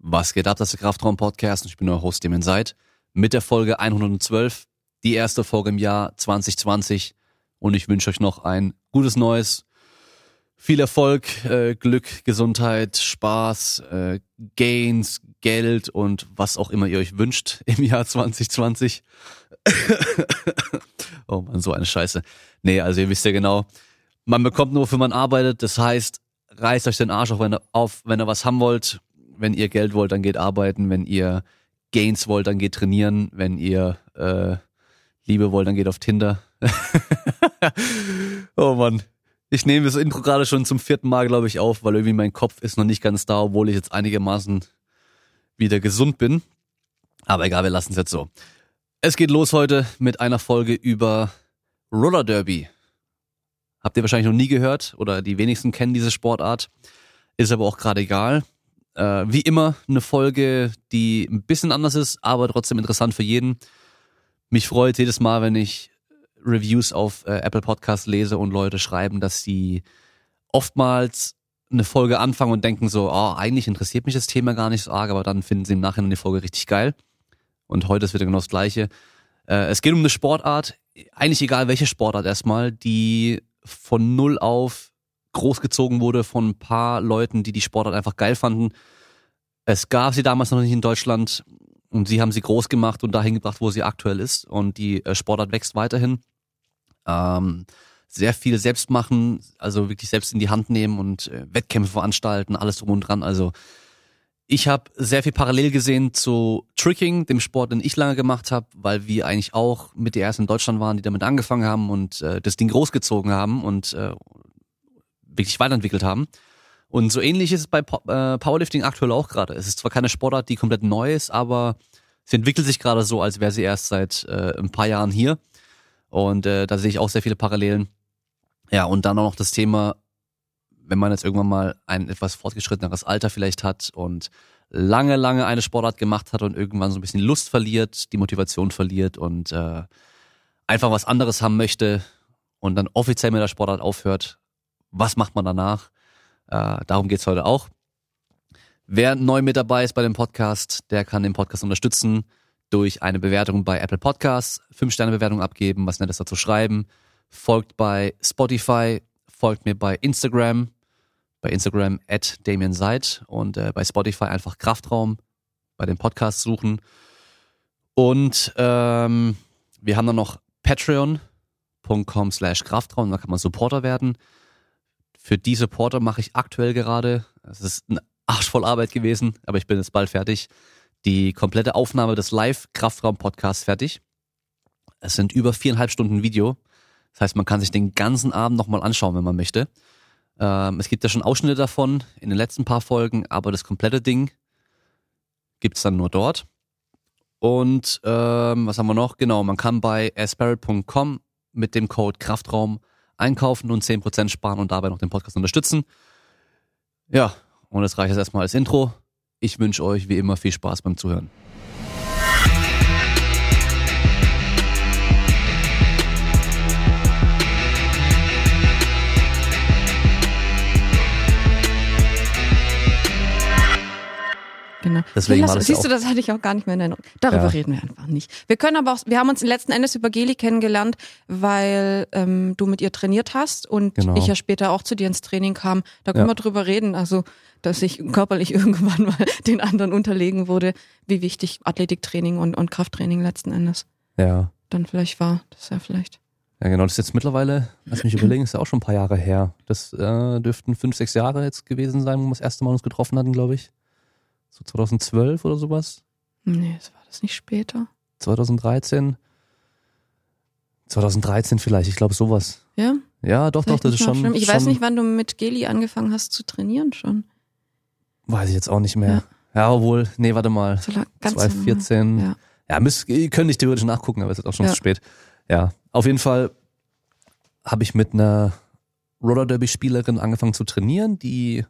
Was geht ab, das ist der Kraftraum-Podcast und ich bin euer Host, dem seid, mit der Folge 112, die erste Folge im Jahr 2020 und ich wünsche euch noch ein gutes Neues, viel Erfolg, äh, Glück, Gesundheit, Spaß, äh, Gains, Geld und was auch immer ihr euch wünscht im Jahr 2020. oh man, so eine Scheiße. Nee, also ihr wisst ja genau, man bekommt nur, wenn man arbeitet. Das heißt, reißt euch den Arsch auf, wenn ihr, auf, wenn ihr was haben wollt. Wenn ihr Geld wollt, dann geht arbeiten. Wenn ihr Gains wollt, dann geht trainieren. Wenn ihr äh, Liebe wollt, dann geht auf Tinder. oh Mann. Ich nehme das Intro gerade schon zum vierten Mal, glaube ich, auf, weil irgendwie mein Kopf ist noch nicht ganz da, obwohl ich jetzt einigermaßen wieder gesund bin. Aber egal, wir lassen es jetzt so. Es geht los heute mit einer Folge über Roller Derby. Habt ihr wahrscheinlich noch nie gehört oder die wenigsten kennen diese Sportart. Ist aber auch gerade egal. Äh, wie immer eine Folge, die ein bisschen anders ist, aber trotzdem interessant für jeden. Mich freut jedes Mal, wenn ich Reviews auf äh, Apple Podcast lese und Leute schreiben, dass sie oftmals eine Folge anfangen und denken so, oh, eigentlich interessiert mich das Thema gar nicht so arg, aber dann finden sie im Nachhinein die Folge richtig geil. Und heute ist wieder genau das Gleiche. Äh, es geht um eine Sportart, eigentlich egal welche Sportart erstmal, die von null auf großgezogen wurde von ein paar Leuten, die die Sportart einfach geil fanden. Es gab sie damals noch nicht in Deutschland und sie haben sie groß gemacht und dahin gebracht, wo sie aktuell ist. Und die äh, Sportart wächst weiterhin. Ähm, sehr viel selbst machen, also wirklich selbst in die Hand nehmen und äh, Wettkämpfe veranstalten, alles drum und dran. Also ich habe sehr viel parallel gesehen zu Tricking, dem Sport, den ich lange gemacht habe, weil wir eigentlich auch mit der ersten in Deutschland waren, die damit angefangen haben und äh, das Ding großgezogen haben und äh, wirklich weiterentwickelt haben. Und so ähnlich ist es bei äh, Powerlifting aktuell auch gerade. Es ist zwar keine Sportart, die komplett neu ist, aber sie entwickelt sich gerade so, als wäre sie erst seit äh, ein paar Jahren hier. Und äh, da sehe ich auch sehr viele Parallelen. Ja, und dann auch noch das Thema wenn man jetzt irgendwann mal ein etwas fortgeschritteneres Alter vielleicht hat und lange, lange eine Sportart gemacht hat und irgendwann so ein bisschen Lust verliert, die Motivation verliert und äh, einfach was anderes haben möchte und dann offiziell mit der Sportart aufhört, was macht man danach? Äh, darum geht's heute auch. Wer neu mit dabei ist bei dem Podcast, der kann den Podcast unterstützen durch eine Bewertung bei Apple Podcasts, fünf Sterne Bewertung abgeben, was Nettes dazu schreiben, folgt bei Spotify, folgt mir bei Instagram, bei Instagram at Damien Seid und äh, bei Spotify einfach Kraftraum bei den Podcasts suchen. Und ähm, wir haben dann noch patreon.com slash Kraftraum, da kann man Supporter werden. Für die Supporter mache ich aktuell gerade, es ist ein Arsch voll Arbeit gewesen, aber ich bin jetzt bald fertig, die komplette Aufnahme des Live-Kraftraum-Podcasts fertig. Es sind über viereinhalb Stunden Video. Das heißt, man kann sich den ganzen Abend nochmal anschauen, wenn man möchte. Ähm, es gibt ja schon Ausschnitte davon in den letzten paar Folgen, aber das komplette Ding gibt's dann nur dort. Und ähm, was haben wir noch? Genau, man kann bei asparrot.com mit dem Code Kraftraum einkaufen und 10% sparen und dabei noch den Podcast unterstützen. Ja, und das reicht jetzt erstmal als Intro. Ich wünsche euch wie immer viel Spaß beim Zuhören. Genau. Deswegen lass, siehst du, das hatte ich auch gar nicht mehr in Erinnerung. Darüber ja. reden wir einfach nicht. Wir können aber auch, wir haben uns letzten Endes über Geli kennengelernt, weil ähm, du mit ihr trainiert hast und genau. ich ja später auch zu dir ins Training kam. Da können ja. wir drüber reden. Also, dass ich körperlich irgendwann mal den anderen unterlegen wurde, wie wichtig Athletiktraining und, und Krafttraining letzten Endes ja. dann vielleicht war. Das ja vielleicht. Ja, genau, das ist jetzt mittlerweile, lass mich überlegen, ist ja auch schon ein paar Jahre her. Das äh, dürften fünf, sechs Jahre jetzt gewesen sein, wo wir das erste Mal uns getroffen hatten, glaube ich. So 2012 oder sowas? Nee, das war das nicht später. 2013? 2013 vielleicht, ich glaube sowas. Ja? Ja, doch, vielleicht doch, das ist schon. Schlimm. Ich schon, weiß nicht, wann du mit Geli angefangen hast zu trainieren schon. Weiß ich jetzt auch nicht mehr. Ja, ja obwohl, nee, warte mal. So lang, ganz 2014. Ja, ja müsst, ihr könnt nicht theoretisch nachgucken, aber es ist auch schon ja. zu spät. Ja, auf jeden Fall habe ich mit einer Roller Derby Spielerin angefangen zu trainieren, die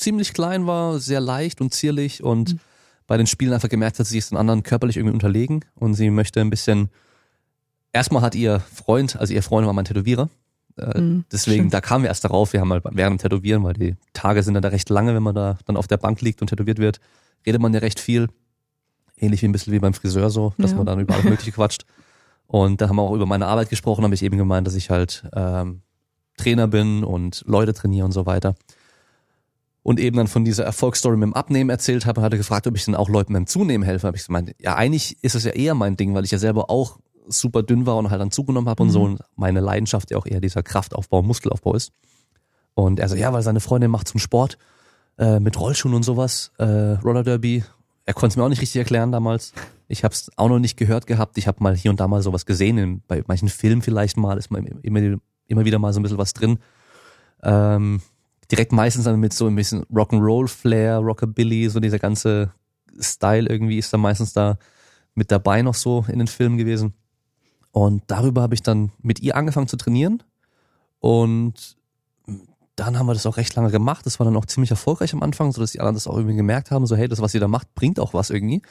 ziemlich klein war, sehr leicht und zierlich und mhm. bei den Spielen einfach gemerkt hat, sie ist den anderen körperlich irgendwie unterlegen und sie möchte ein bisschen. Erstmal hat ihr Freund, also ihr Freund war mein Tätowierer. Äh, mhm, deswegen, schön. da kamen wir erst darauf. Wir haben halt während dem Tätowieren, weil die Tage sind dann da recht lange, wenn man da dann auf der Bank liegt und tätowiert wird, redet man ja recht viel. Ähnlich wie ein bisschen wie beim Friseur so, dass ja. man dann über alles Mögliche quatscht. Und da haben wir auch über meine Arbeit gesprochen, habe ich eben gemeint, dass ich halt ähm, Trainer bin und Leute trainiere und so weiter. Und eben dann von dieser Erfolgsstory mit dem Abnehmen erzählt habe, hatte gefragt, ob ich dann auch Leuten beim Zunehmen helfe. Habe ich gemeint, ja, eigentlich ist es ja eher mein Ding, weil ich ja selber auch super dünn war und halt dann zugenommen habe mhm. und so. Und meine Leidenschaft ja auch eher dieser Kraftaufbau, Muskelaufbau ist. Und er so, ja, weil seine Freundin macht zum Sport äh, mit Rollschuhen und sowas, äh, Roller Derby. Er konnte es mir auch nicht richtig erklären damals. Ich habe es auch noch nicht gehört gehabt. Ich habe mal hier und da mal sowas gesehen. In, bei manchen Filmen vielleicht mal ist mal immer, immer wieder mal so ein bisschen was drin. Ähm, direkt meistens dann mit so ein bisschen Rock'n'Roll-Flair, Rockabilly, so dieser ganze Style irgendwie ist dann meistens da mit dabei noch so in den Filmen gewesen. Und darüber habe ich dann mit ihr angefangen zu trainieren. Und dann haben wir das auch recht lange gemacht. Das war dann auch ziemlich erfolgreich am Anfang, so dass die anderen das auch irgendwie gemerkt haben, so hey, das, was sie da macht, bringt auch was irgendwie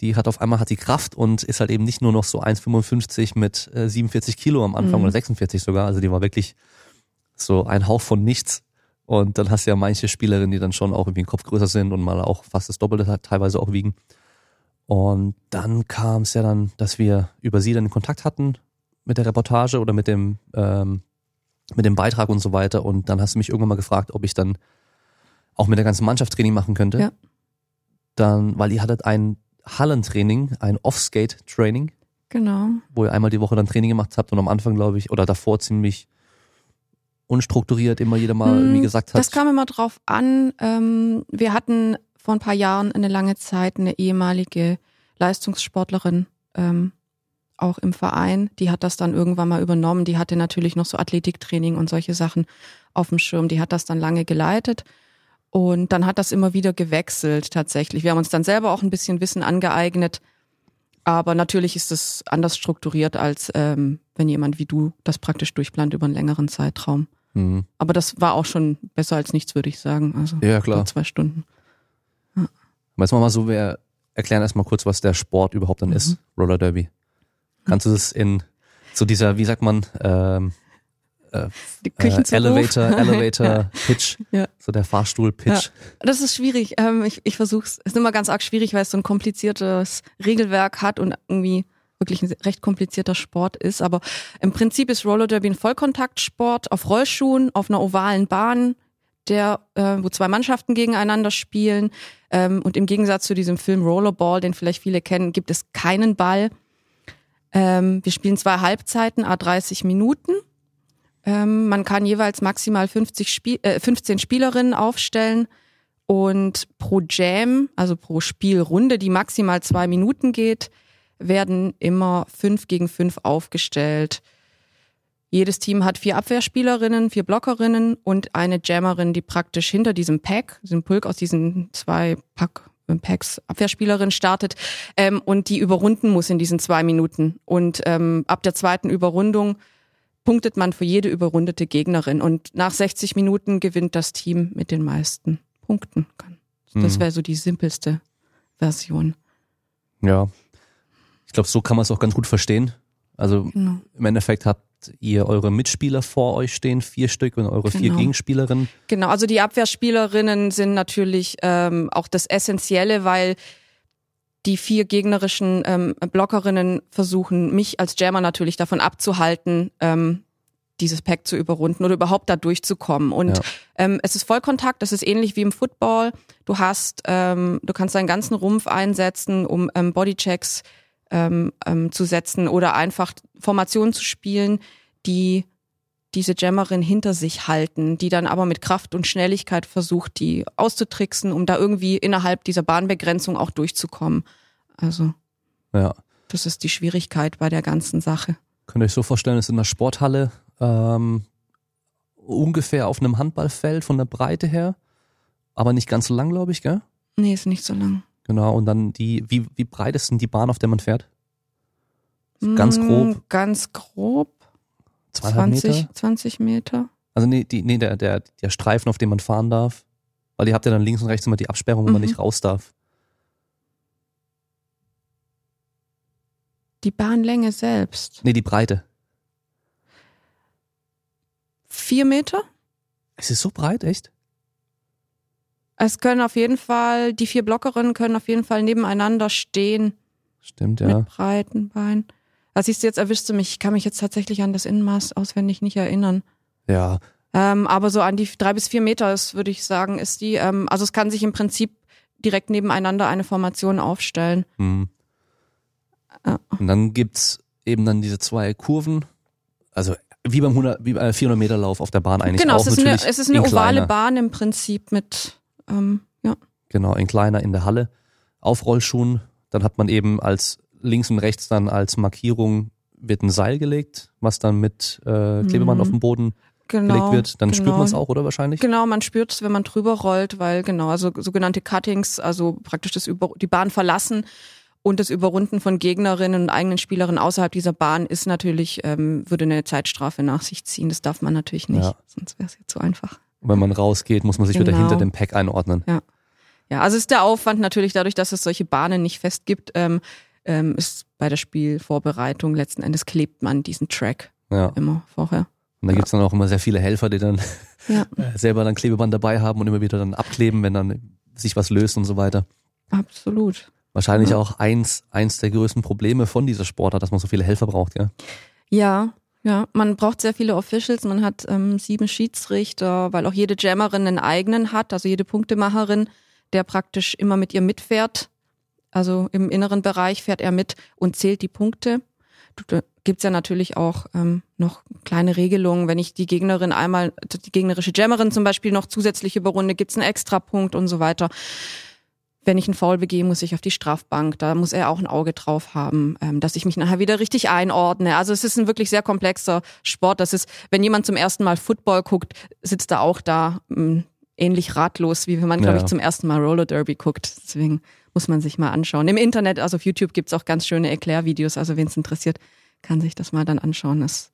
die hat auf einmal hat die Kraft und ist halt eben nicht nur noch so 1,55 mit äh, 47 Kilo am Anfang mhm. oder 46 sogar. Also die war wirklich so ein Hauch von nichts. Und dann hast du ja manche Spielerinnen, die dann schon auch irgendwie einen Kopf größer sind und mal auch fast das Doppelte teilweise auch wiegen. Und dann kam es ja dann, dass wir über sie dann in Kontakt hatten mit der Reportage oder mit dem, ähm, mit dem Beitrag und so weiter. Und dann hast du mich irgendwann mal gefragt, ob ich dann auch mit der ganzen Mannschaft Training machen könnte. Ja. Dann, weil ihr hattet einen Hallentraining, ein Off-Skate-Training. Genau. Wo ihr einmal die Woche dann Training gemacht habt und am Anfang, glaube ich, oder davor ziemlich unstrukturiert immer jeder mal hm, irgendwie gesagt hat. Das kam immer drauf an. Ähm, wir hatten vor ein paar Jahren eine lange Zeit eine ehemalige Leistungssportlerin ähm, auch im Verein. Die hat das dann irgendwann mal übernommen. Die hatte natürlich noch so Athletiktraining und solche Sachen auf dem Schirm. Die hat das dann lange geleitet. Und dann hat das immer wieder gewechselt tatsächlich. Wir haben uns dann selber auch ein bisschen Wissen angeeignet. Aber natürlich ist es anders strukturiert, als ähm, wenn jemand wie du das praktisch durchplant über einen längeren Zeitraum. Mhm. Aber das war auch schon besser als nichts, würde ich sagen. Also ja, klar. zwei Stunden. Ja. Du mal so, wir erklären erstmal kurz, was der Sport überhaupt dann mhm. ist, Roller Derby. Kannst du das in so dieser, wie sagt man, ähm, äh, äh, Elevator, Elevator Pitch, ja. so der Fahrstuhl Pitch. Ja. Das ist schwierig. Ähm, ich ich versuche es. ist immer ganz arg schwierig, weil es so ein kompliziertes Regelwerk hat und irgendwie wirklich ein recht komplizierter Sport ist. Aber im Prinzip ist Roller Derby ein Vollkontaktsport auf Rollschuhen, auf einer ovalen Bahn, der, äh, wo zwei Mannschaften gegeneinander spielen. Ähm, und im Gegensatz zu diesem Film Rollerball, den vielleicht viele kennen, gibt es keinen Ball. Ähm, wir spielen zwei Halbzeiten, a 30 Minuten. Ähm, man kann jeweils maximal 50 Spiel, äh, 15 Spielerinnen aufstellen und pro Jam, also pro Spielrunde, die maximal zwei Minuten geht, werden immer fünf gegen fünf aufgestellt. Jedes Team hat vier Abwehrspielerinnen, vier Blockerinnen und eine Jammerin, die praktisch hinter diesem Pack, diesem Pulk aus diesen zwei Pack, äh, Packs Abwehrspielerin startet ähm, und die überrunden muss in diesen zwei Minuten. Und ähm, ab der zweiten Überrundung punktet man für jede überrundete Gegnerin und nach 60 Minuten gewinnt das Team mit den meisten Punkten. Das mhm. wäre so die simpelste Version. Ja, ich glaube, so kann man es auch ganz gut verstehen. Also genau. im Endeffekt habt ihr eure Mitspieler vor euch stehen, vier Stück und eure genau. vier Gegenspielerinnen. Genau, also die Abwehrspielerinnen sind natürlich ähm, auch das Essentielle, weil die vier gegnerischen ähm, Blockerinnen versuchen, mich als Jammer natürlich davon abzuhalten, ähm, dieses Pack zu überrunden oder überhaupt da durchzukommen. Und ja. ähm, es ist Vollkontakt, das ist ähnlich wie im Football. Du hast, ähm, du kannst deinen ganzen Rumpf einsetzen, um ähm, Bodychecks ähm, ähm, zu setzen oder einfach Formationen zu spielen, die diese Jammerin hinter sich halten, die dann aber mit Kraft und Schnelligkeit versucht, die auszutricksen, um da irgendwie innerhalb dieser Bahnbegrenzung auch durchzukommen. Also, ja. das ist die Schwierigkeit bei der ganzen Sache. Könnt ihr euch so vorstellen, es ist in der Sporthalle ähm, ungefähr auf einem Handballfeld von der Breite her, aber nicht ganz so lang, glaube ich, gell? Nee, ist nicht so lang. Genau, und dann die, wie, wie breit ist denn die Bahn, auf der man fährt? Ganz mm, grob. Ganz grob. 20, Meter? 20 Meter. Also nee, die, nee der, der, der Streifen, auf dem man fahren darf. Weil ihr habt ja dann links und rechts immer die Absperrung, wo mhm. man nicht raus darf. Die Bahnlänge selbst. Nee, die Breite. Vier Meter? Es ist so breit, echt? Es können auf jeden Fall, die vier Blockerinnen können auf jeden Fall nebeneinander stehen. Stimmt, ja. Mit breiten Beinen. Was siehst du jetzt, erwischst du mich. Ich kann mich jetzt tatsächlich an das Innenmaß auswendig nicht erinnern. Ja. Ähm, aber so an die drei bis vier Meter ist, würde ich sagen, ist die. Ähm, also es kann sich im Prinzip direkt nebeneinander eine Formation aufstellen. Mhm. Ja. Und dann gibt's eben dann diese zwei Kurven. Also wie beim 100, wie beim 400 Meter Lauf auf der Bahn eigentlich genau, auch. Genau, es, es ist eine ovale Bahn im Prinzip mit, ähm, ja. Genau, in kleiner in der Halle. Auf Rollschuhen. Dann hat man eben als links und rechts dann als Markierung wird ein Seil gelegt, was dann mit äh, Klebeband mhm. auf dem Boden genau, gelegt wird. Dann genau. spürt man es auch, oder wahrscheinlich? Genau, man spürt es, wenn man drüber rollt, weil genau, also sogenannte Cuttings, also praktisch das über die Bahn verlassen und das Überrunden von Gegnerinnen und eigenen Spielerinnen außerhalb dieser Bahn ist natürlich, ähm, würde eine Zeitstrafe nach sich ziehen. Das darf man natürlich nicht, ja. sonst wäre es jetzt zu einfach. Wenn man rausgeht, muss man sich genau. wieder hinter dem Pack einordnen. Ja. Ja, also ist der Aufwand natürlich dadurch, dass es solche Bahnen nicht fest gibt, ähm, ähm, ist bei der Spielvorbereitung letzten Endes klebt man diesen Track ja. immer vorher. Und da ja. gibt's dann auch immer sehr viele Helfer, die dann ja. selber dann Klebeband dabei haben und immer wieder dann abkleben, wenn dann sich was löst und so weiter. Absolut. Wahrscheinlich ja. auch eins, eins der größten Probleme von dieser Sportart, dass man so viele Helfer braucht, ja? Ja, ja. Man braucht sehr viele Officials. Man hat ähm, sieben Schiedsrichter, weil auch jede Jammerin einen eigenen hat, also jede Punktemacherin, der praktisch immer mit ihr mitfährt. Also im inneren Bereich fährt er mit und zählt die Punkte. Da gibt's ja natürlich auch ähm, noch kleine Regelungen. Wenn ich die Gegnerin einmal, die gegnerische Jammerin zum Beispiel noch zusätzlich überrunde, gibt's einen Extrapunkt und so weiter. Wenn ich einen Foul begehe, muss ich auf die Strafbank. Da muss er auch ein Auge drauf haben, ähm, dass ich mich nachher wieder richtig einordne. Also es ist ein wirklich sehr komplexer Sport. Das ist, wenn jemand zum ersten Mal Football guckt, sitzt er auch da ähm, ähnlich ratlos, wie wenn man, glaube ich, zum ersten Mal Roller Derby guckt. Deswegen muss man sich mal anschauen. Im Internet, also auf YouTube gibt's auch ganz schöne Erklärvideos. Also wen es interessiert, kann sich das mal dann anschauen. Das,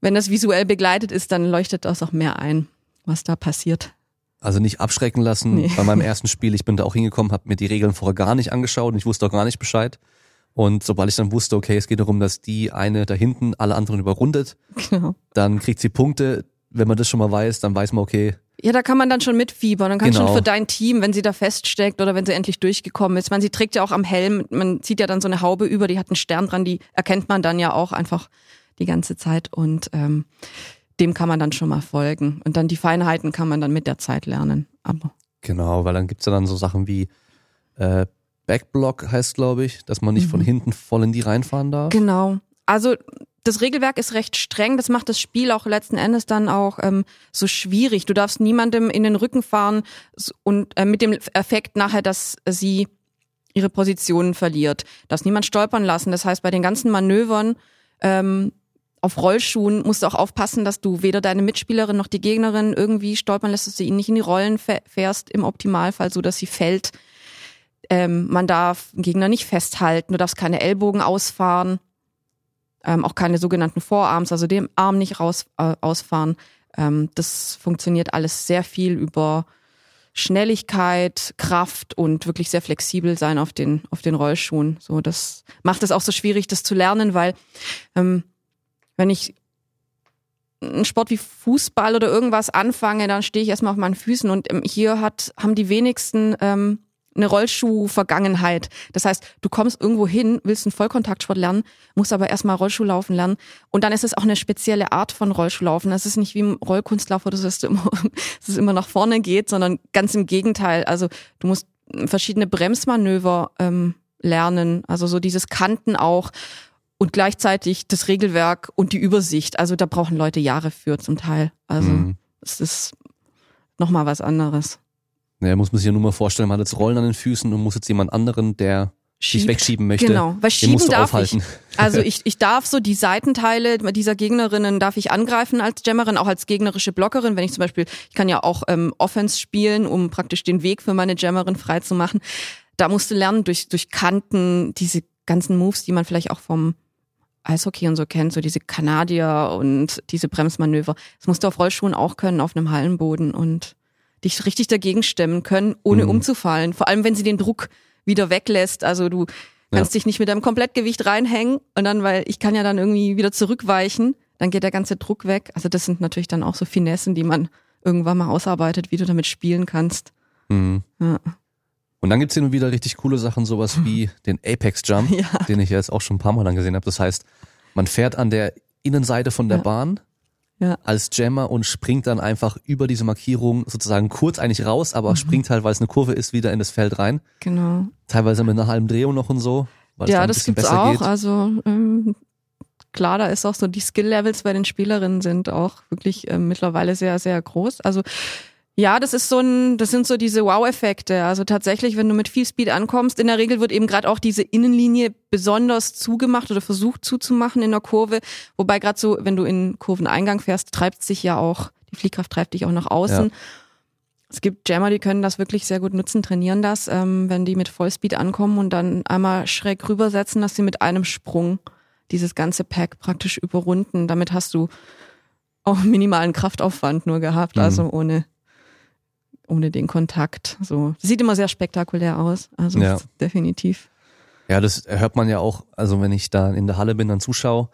wenn das visuell begleitet ist, dann leuchtet das auch mehr ein, was da passiert. Also nicht abschrecken lassen. Nee. Bei meinem ersten Spiel, ich bin da auch hingekommen, habe mir die Regeln vorher gar nicht angeschaut und ich wusste auch gar nicht Bescheid. Und sobald ich dann wusste, okay, es geht darum, dass die eine da hinten alle anderen überrundet, genau. dann kriegt sie Punkte. Wenn man das schon mal weiß, dann weiß man, okay, ja, da kann man dann schon mitfiebern. Dann kann genau. schon für dein Team, wenn sie da feststeckt oder wenn sie endlich durchgekommen ist. Man, sie trägt ja auch am Helm, man zieht ja dann so eine Haube über, die hat einen Stern dran, die erkennt man dann ja auch einfach die ganze Zeit und ähm, dem kann man dann schon mal folgen. Und dann die Feinheiten kann man dann mit der Zeit lernen. Aber genau, weil dann gibt's ja dann so Sachen wie äh, Backblock heißt, glaube ich, dass man nicht mhm. von hinten voll in die reinfahren darf. Genau. Also das Regelwerk ist recht streng, das macht das Spiel auch letzten Endes dann auch ähm, so schwierig. Du darfst niemandem in den Rücken fahren und äh, mit dem Effekt nachher, dass sie ihre Positionen verliert. Du darfst niemand stolpern lassen. Das heißt, bei den ganzen Manövern ähm, auf Rollschuhen musst du auch aufpassen, dass du weder deine Mitspielerin noch die Gegnerin irgendwie stolpern lässt, dass du ihn nicht in die Rollen fährst, im Optimalfall, so dass sie fällt. Ähm, man darf den Gegner nicht festhalten, du darfst keine Ellbogen ausfahren ähm, auch keine sogenannten Vorarms, also dem Arm nicht raus, äh, ausfahren. Ähm, das funktioniert alles sehr viel über Schnelligkeit, Kraft und wirklich sehr flexibel sein auf den, auf den Rollschuhen. So, das macht es auch so schwierig, das zu lernen, weil ähm, wenn ich einen Sport wie Fußball oder irgendwas anfange, dann stehe ich erstmal auf meinen Füßen und ähm, hier hat, haben die wenigsten ähm, eine Rollschuh-Vergangenheit. Das heißt, du kommst irgendwo hin, willst einen Vollkontaktsport lernen, musst aber erstmal Rollschuh laufen lernen. Und dann ist es auch eine spezielle Art von Rollschuhlaufen. Das ist nicht wie im Rollkunstlauf, wo immer, dass es immer nach vorne geht, sondern ganz im Gegenteil. Also du musst verschiedene Bremsmanöver ähm, lernen, also so dieses Kanten auch und gleichzeitig das Regelwerk und die Übersicht. Also da brauchen Leute Jahre für zum Teil. Also mhm. es ist nochmal was anderes. Naja, muss man sich ja nur mal vorstellen, man hat jetzt Rollen an den Füßen und muss jetzt jemand anderen, der Schiebt. sich wegschieben möchte. Genau, weil schieben darf aufhalten. ich. Also ich, ich darf so die Seitenteile dieser Gegnerinnen darf ich angreifen als Jammerin, auch als gegnerische Blockerin. Wenn ich zum Beispiel, ich kann ja auch ähm, Offense spielen, um praktisch den Weg für meine Jammerin frei zu machen. Da musst du lernen durch, durch Kanten, diese ganzen Moves, die man vielleicht auch vom Eishockey und so kennt, so diese Kanadier und diese Bremsmanöver. Das musst du auf Rollschuhen auch können, auf einem Hallenboden und dich richtig dagegen stemmen können, ohne mhm. umzufallen. Vor allem, wenn sie den Druck wieder weglässt. Also du kannst ja. dich nicht mit deinem Komplettgewicht reinhängen und dann, weil ich kann ja dann irgendwie wieder zurückweichen, dann geht der ganze Druck weg. Also das sind natürlich dann auch so Finessen, die man irgendwann mal ausarbeitet, wie du damit spielen kannst. Mhm. Ja. Und dann gibt's hier nun wieder richtig coole Sachen, sowas wie den Apex Jump, ja. den ich jetzt auch schon ein paar Mal dann gesehen habe. Das heißt, man fährt an der Innenseite von der ja. Bahn ja. als Jammer und springt dann einfach über diese Markierung sozusagen kurz eigentlich raus, aber mhm. springt halt, weil es eine Kurve ist, wieder in das Feld rein. Genau. Teilweise mit einer halben Drehung noch und so. ja, das gibt's auch. Geht. Also ähm, klar, da ist auch so die Skill-Levels bei den Spielerinnen sind auch wirklich äh, mittlerweile sehr, sehr groß. Also ja, das ist so ein, das sind so diese Wow-Effekte. Also tatsächlich, wenn du mit viel Speed ankommst, in der Regel wird eben gerade auch diese Innenlinie besonders zugemacht oder versucht zuzumachen in der Kurve. Wobei gerade so, wenn du in Kurveneingang fährst, treibt sich ja auch, die Fliehkraft treibt dich auch nach außen. Ja. Es gibt Jammer, die können das wirklich sehr gut nutzen, trainieren das, ähm, wenn die mit Vollspeed ankommen und dann einmal schräg rübersetzen, dass sie mit einem Sprung dieses ganze Pack praktisch überrunden. Damit hast du auch minimalen Kraftaufwand nur gehabt, mhm. also ohne ohne den Kontakt. So sieht immer sehr spektakulär aus. Also ja. definitiv. Ja, das hört man ja auch. Also wenn ich da in der Halle bin, dann zuschaue,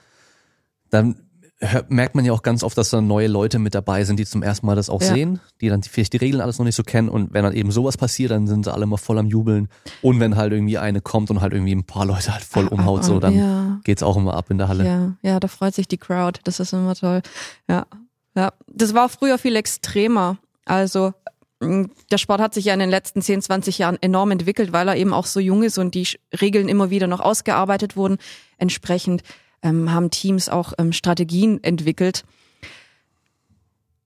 dann hört, merkt man ja auch ganz oft, dass da neue Leute mit dabei sind, die zum ersten Mal das auch ja. sehen, die dann vielleicht die Regeln alles noch nicht so kennen. Und wenn dann eben sowas passiert, dann sind sie alle immer voll am Jubeln. Und wenn halt irgendwie eine kommt und halt irgendwie ein paar Leute halt voll umhaut, so dann ja. geht's auch immer ab in der Halle. Ja, ja, da freut sich die Crowd. Das ist immer toll. Ja, ja. Das war früher viel extremer. Also der Sport hat sich ja in den letzten 10, 20 Jahren enorm entwickelt, weil er eben auch so jung ist und die Regeln immer wieder noch ausgearbeitet wurden. Entsprechend ähm, haben Teams auch ähm, Strategien entwickelt.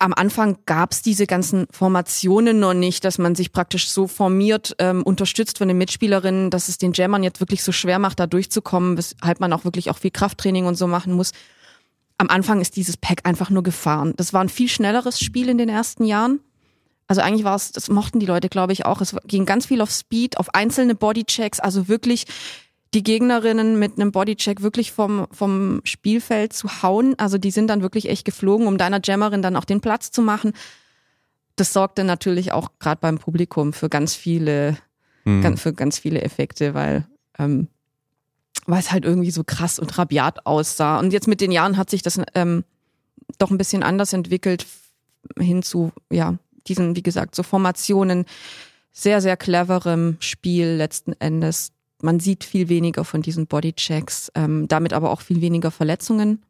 Am Anfang gab es diese ganzen Formationen noch nicht, dass man sich praktisch so formiert, ähm, unterstützt von den Mitspielerinnen, dass es den Jammern jetzt wirklich so schwer macht, da durchzukommen, weshalb man auch wirklich auch viel Krafttraining und so machen muss. Am Anfang ist dieses Pack einfach nur gefahren. Das war ein viel schnelleres Spiel in den ersten Jahren. Also eigentlich war es, das mochten die Leute, glaube ich, auch. Es ging ganz viel auf Speed, auf einzelne Bodychecks, also wirklich die Gegnerinnen mit einem Bodycheck wirklich vom, vom Spielfeld zu hauen. Also die sind dann wirklich echt geflogen, um deiner Jammerin dann auch den Platz zu machen. Das sorgte natürlich auch gerade beim Publikum für ganz viele, mhm. ganz, für ganz viele Effekte, weil, ähm, weil es halt irgendwie so krass und rabiat aussah. Und jetzt mit den Jahren hat sich das ähm, doch ein bisschen anders entwickelt hin zu, ja, diesen, wie gesagt, so Formationen, sehr, sehr cleverem Spiel letzten Endes. Man sieht viel weniger von diesen Bodychecks, ähm, damit aber auch viel weniger Verletzungen.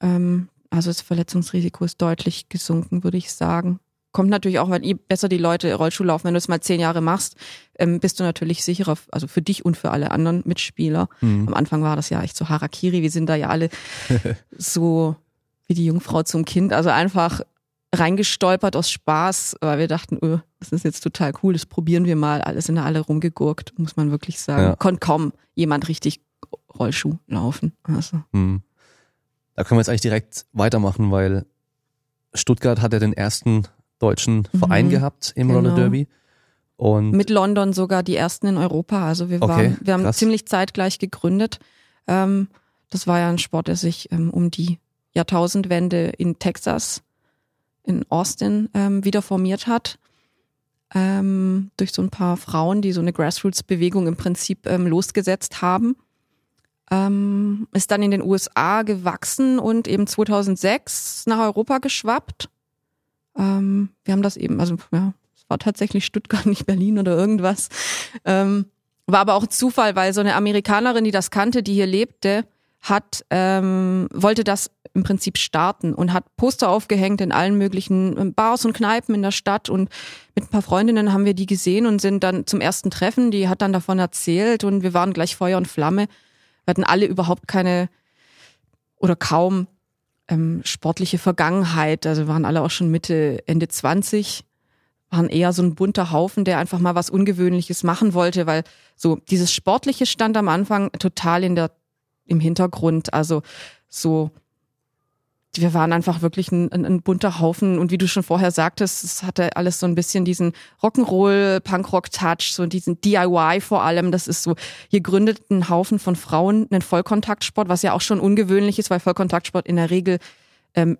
Ähm, also das Verletzungsrisiko ist deutlich gesunken, würde ich sagen. Kommt natürlich auch, weil je besser die Leute Rollschuh laufen, wenn du es mal zehn Jahre machst, ähm, bist du natürlich sicherer, also für dich und für alle anderen Mitspieler. Mhm. Am Anfang war das ja echt so Harakiri, wir sind da ja alle so wie die Jungfrau zum Kind. Also einfach reingestolpert aus Spaß, weil wir dachten, oh, das ist jetzt total cool, das probieren wir mal. Alle sind da alle rumgegurkt, muss man wirklich sagen. Ja. Konnte kaum jemand richtig Rollschuh laufen. Also. Hm. Da können wir jetzt eigentlich direkt weitermachen, weil Stuttgart hat ja den ersten deutschen Verein mhm, gehabt im genau. Roller Derby. Und Mit London sogar die ersten in Europa. Also wir waren, okay, wir haben krass. ziemlich zeitgleich gegründet. Ähm, das war ja ein Sport, der sich ähm, um die Jahrtausendwende in Texas in Austin ähm, wieder formiert hat. Ähm, durch so ein paar Frauen, die so eine Grassroots-Bewegung im Prinzip ähm, losgesetzt haben. Ähm, ist dann in den USA gewachsen und eben 2006 nach Europa geschwappt. Ähm, wir haben das eben, also ja, es war tatsächlich Stuttgart, nicht Berlin oder irgendwas. Ähm, war aber auch Zufall, weil so eine Amerikanerin, die das kannte, die hier lebte, hat ähm, wollte das im Prinzip starten und hat Poster aufgehängt in allen möglichen ähm, Bars und Kneipen in der Stadt und mit ein paar Freundinnen haben wir die gesehen und sind dann zum ersten Treffen, die hat dann davon erzählt und wir waren gleich Feuer und Flamme. Wir hatten alle überhaupt keine oder kaum ähm, sportliche Vergangenheit, also waren alle auch schon Mitte, Ende 20, waren eher so ein bunter Haufen, der einfach mal was Ungewöhnliches machen wollte, weil so dieses Sportliche stand am Anfang total in der im Hintergrund, also so wir waren einfach wirklich ein, ein, ein, bunter Haufen und wie du schon vorher sagtest, es hatte alles so ein bisschen diesen Rock'n'Roll, Punkrock-Touch, so diesen DIY vor allem. Das ist so, hier gründet ein Haufen von Frauen einen Vollkontaktsport, was ja auch schon ungewöhnlich ist, weil Vollkontaktsport in der Regel ähm,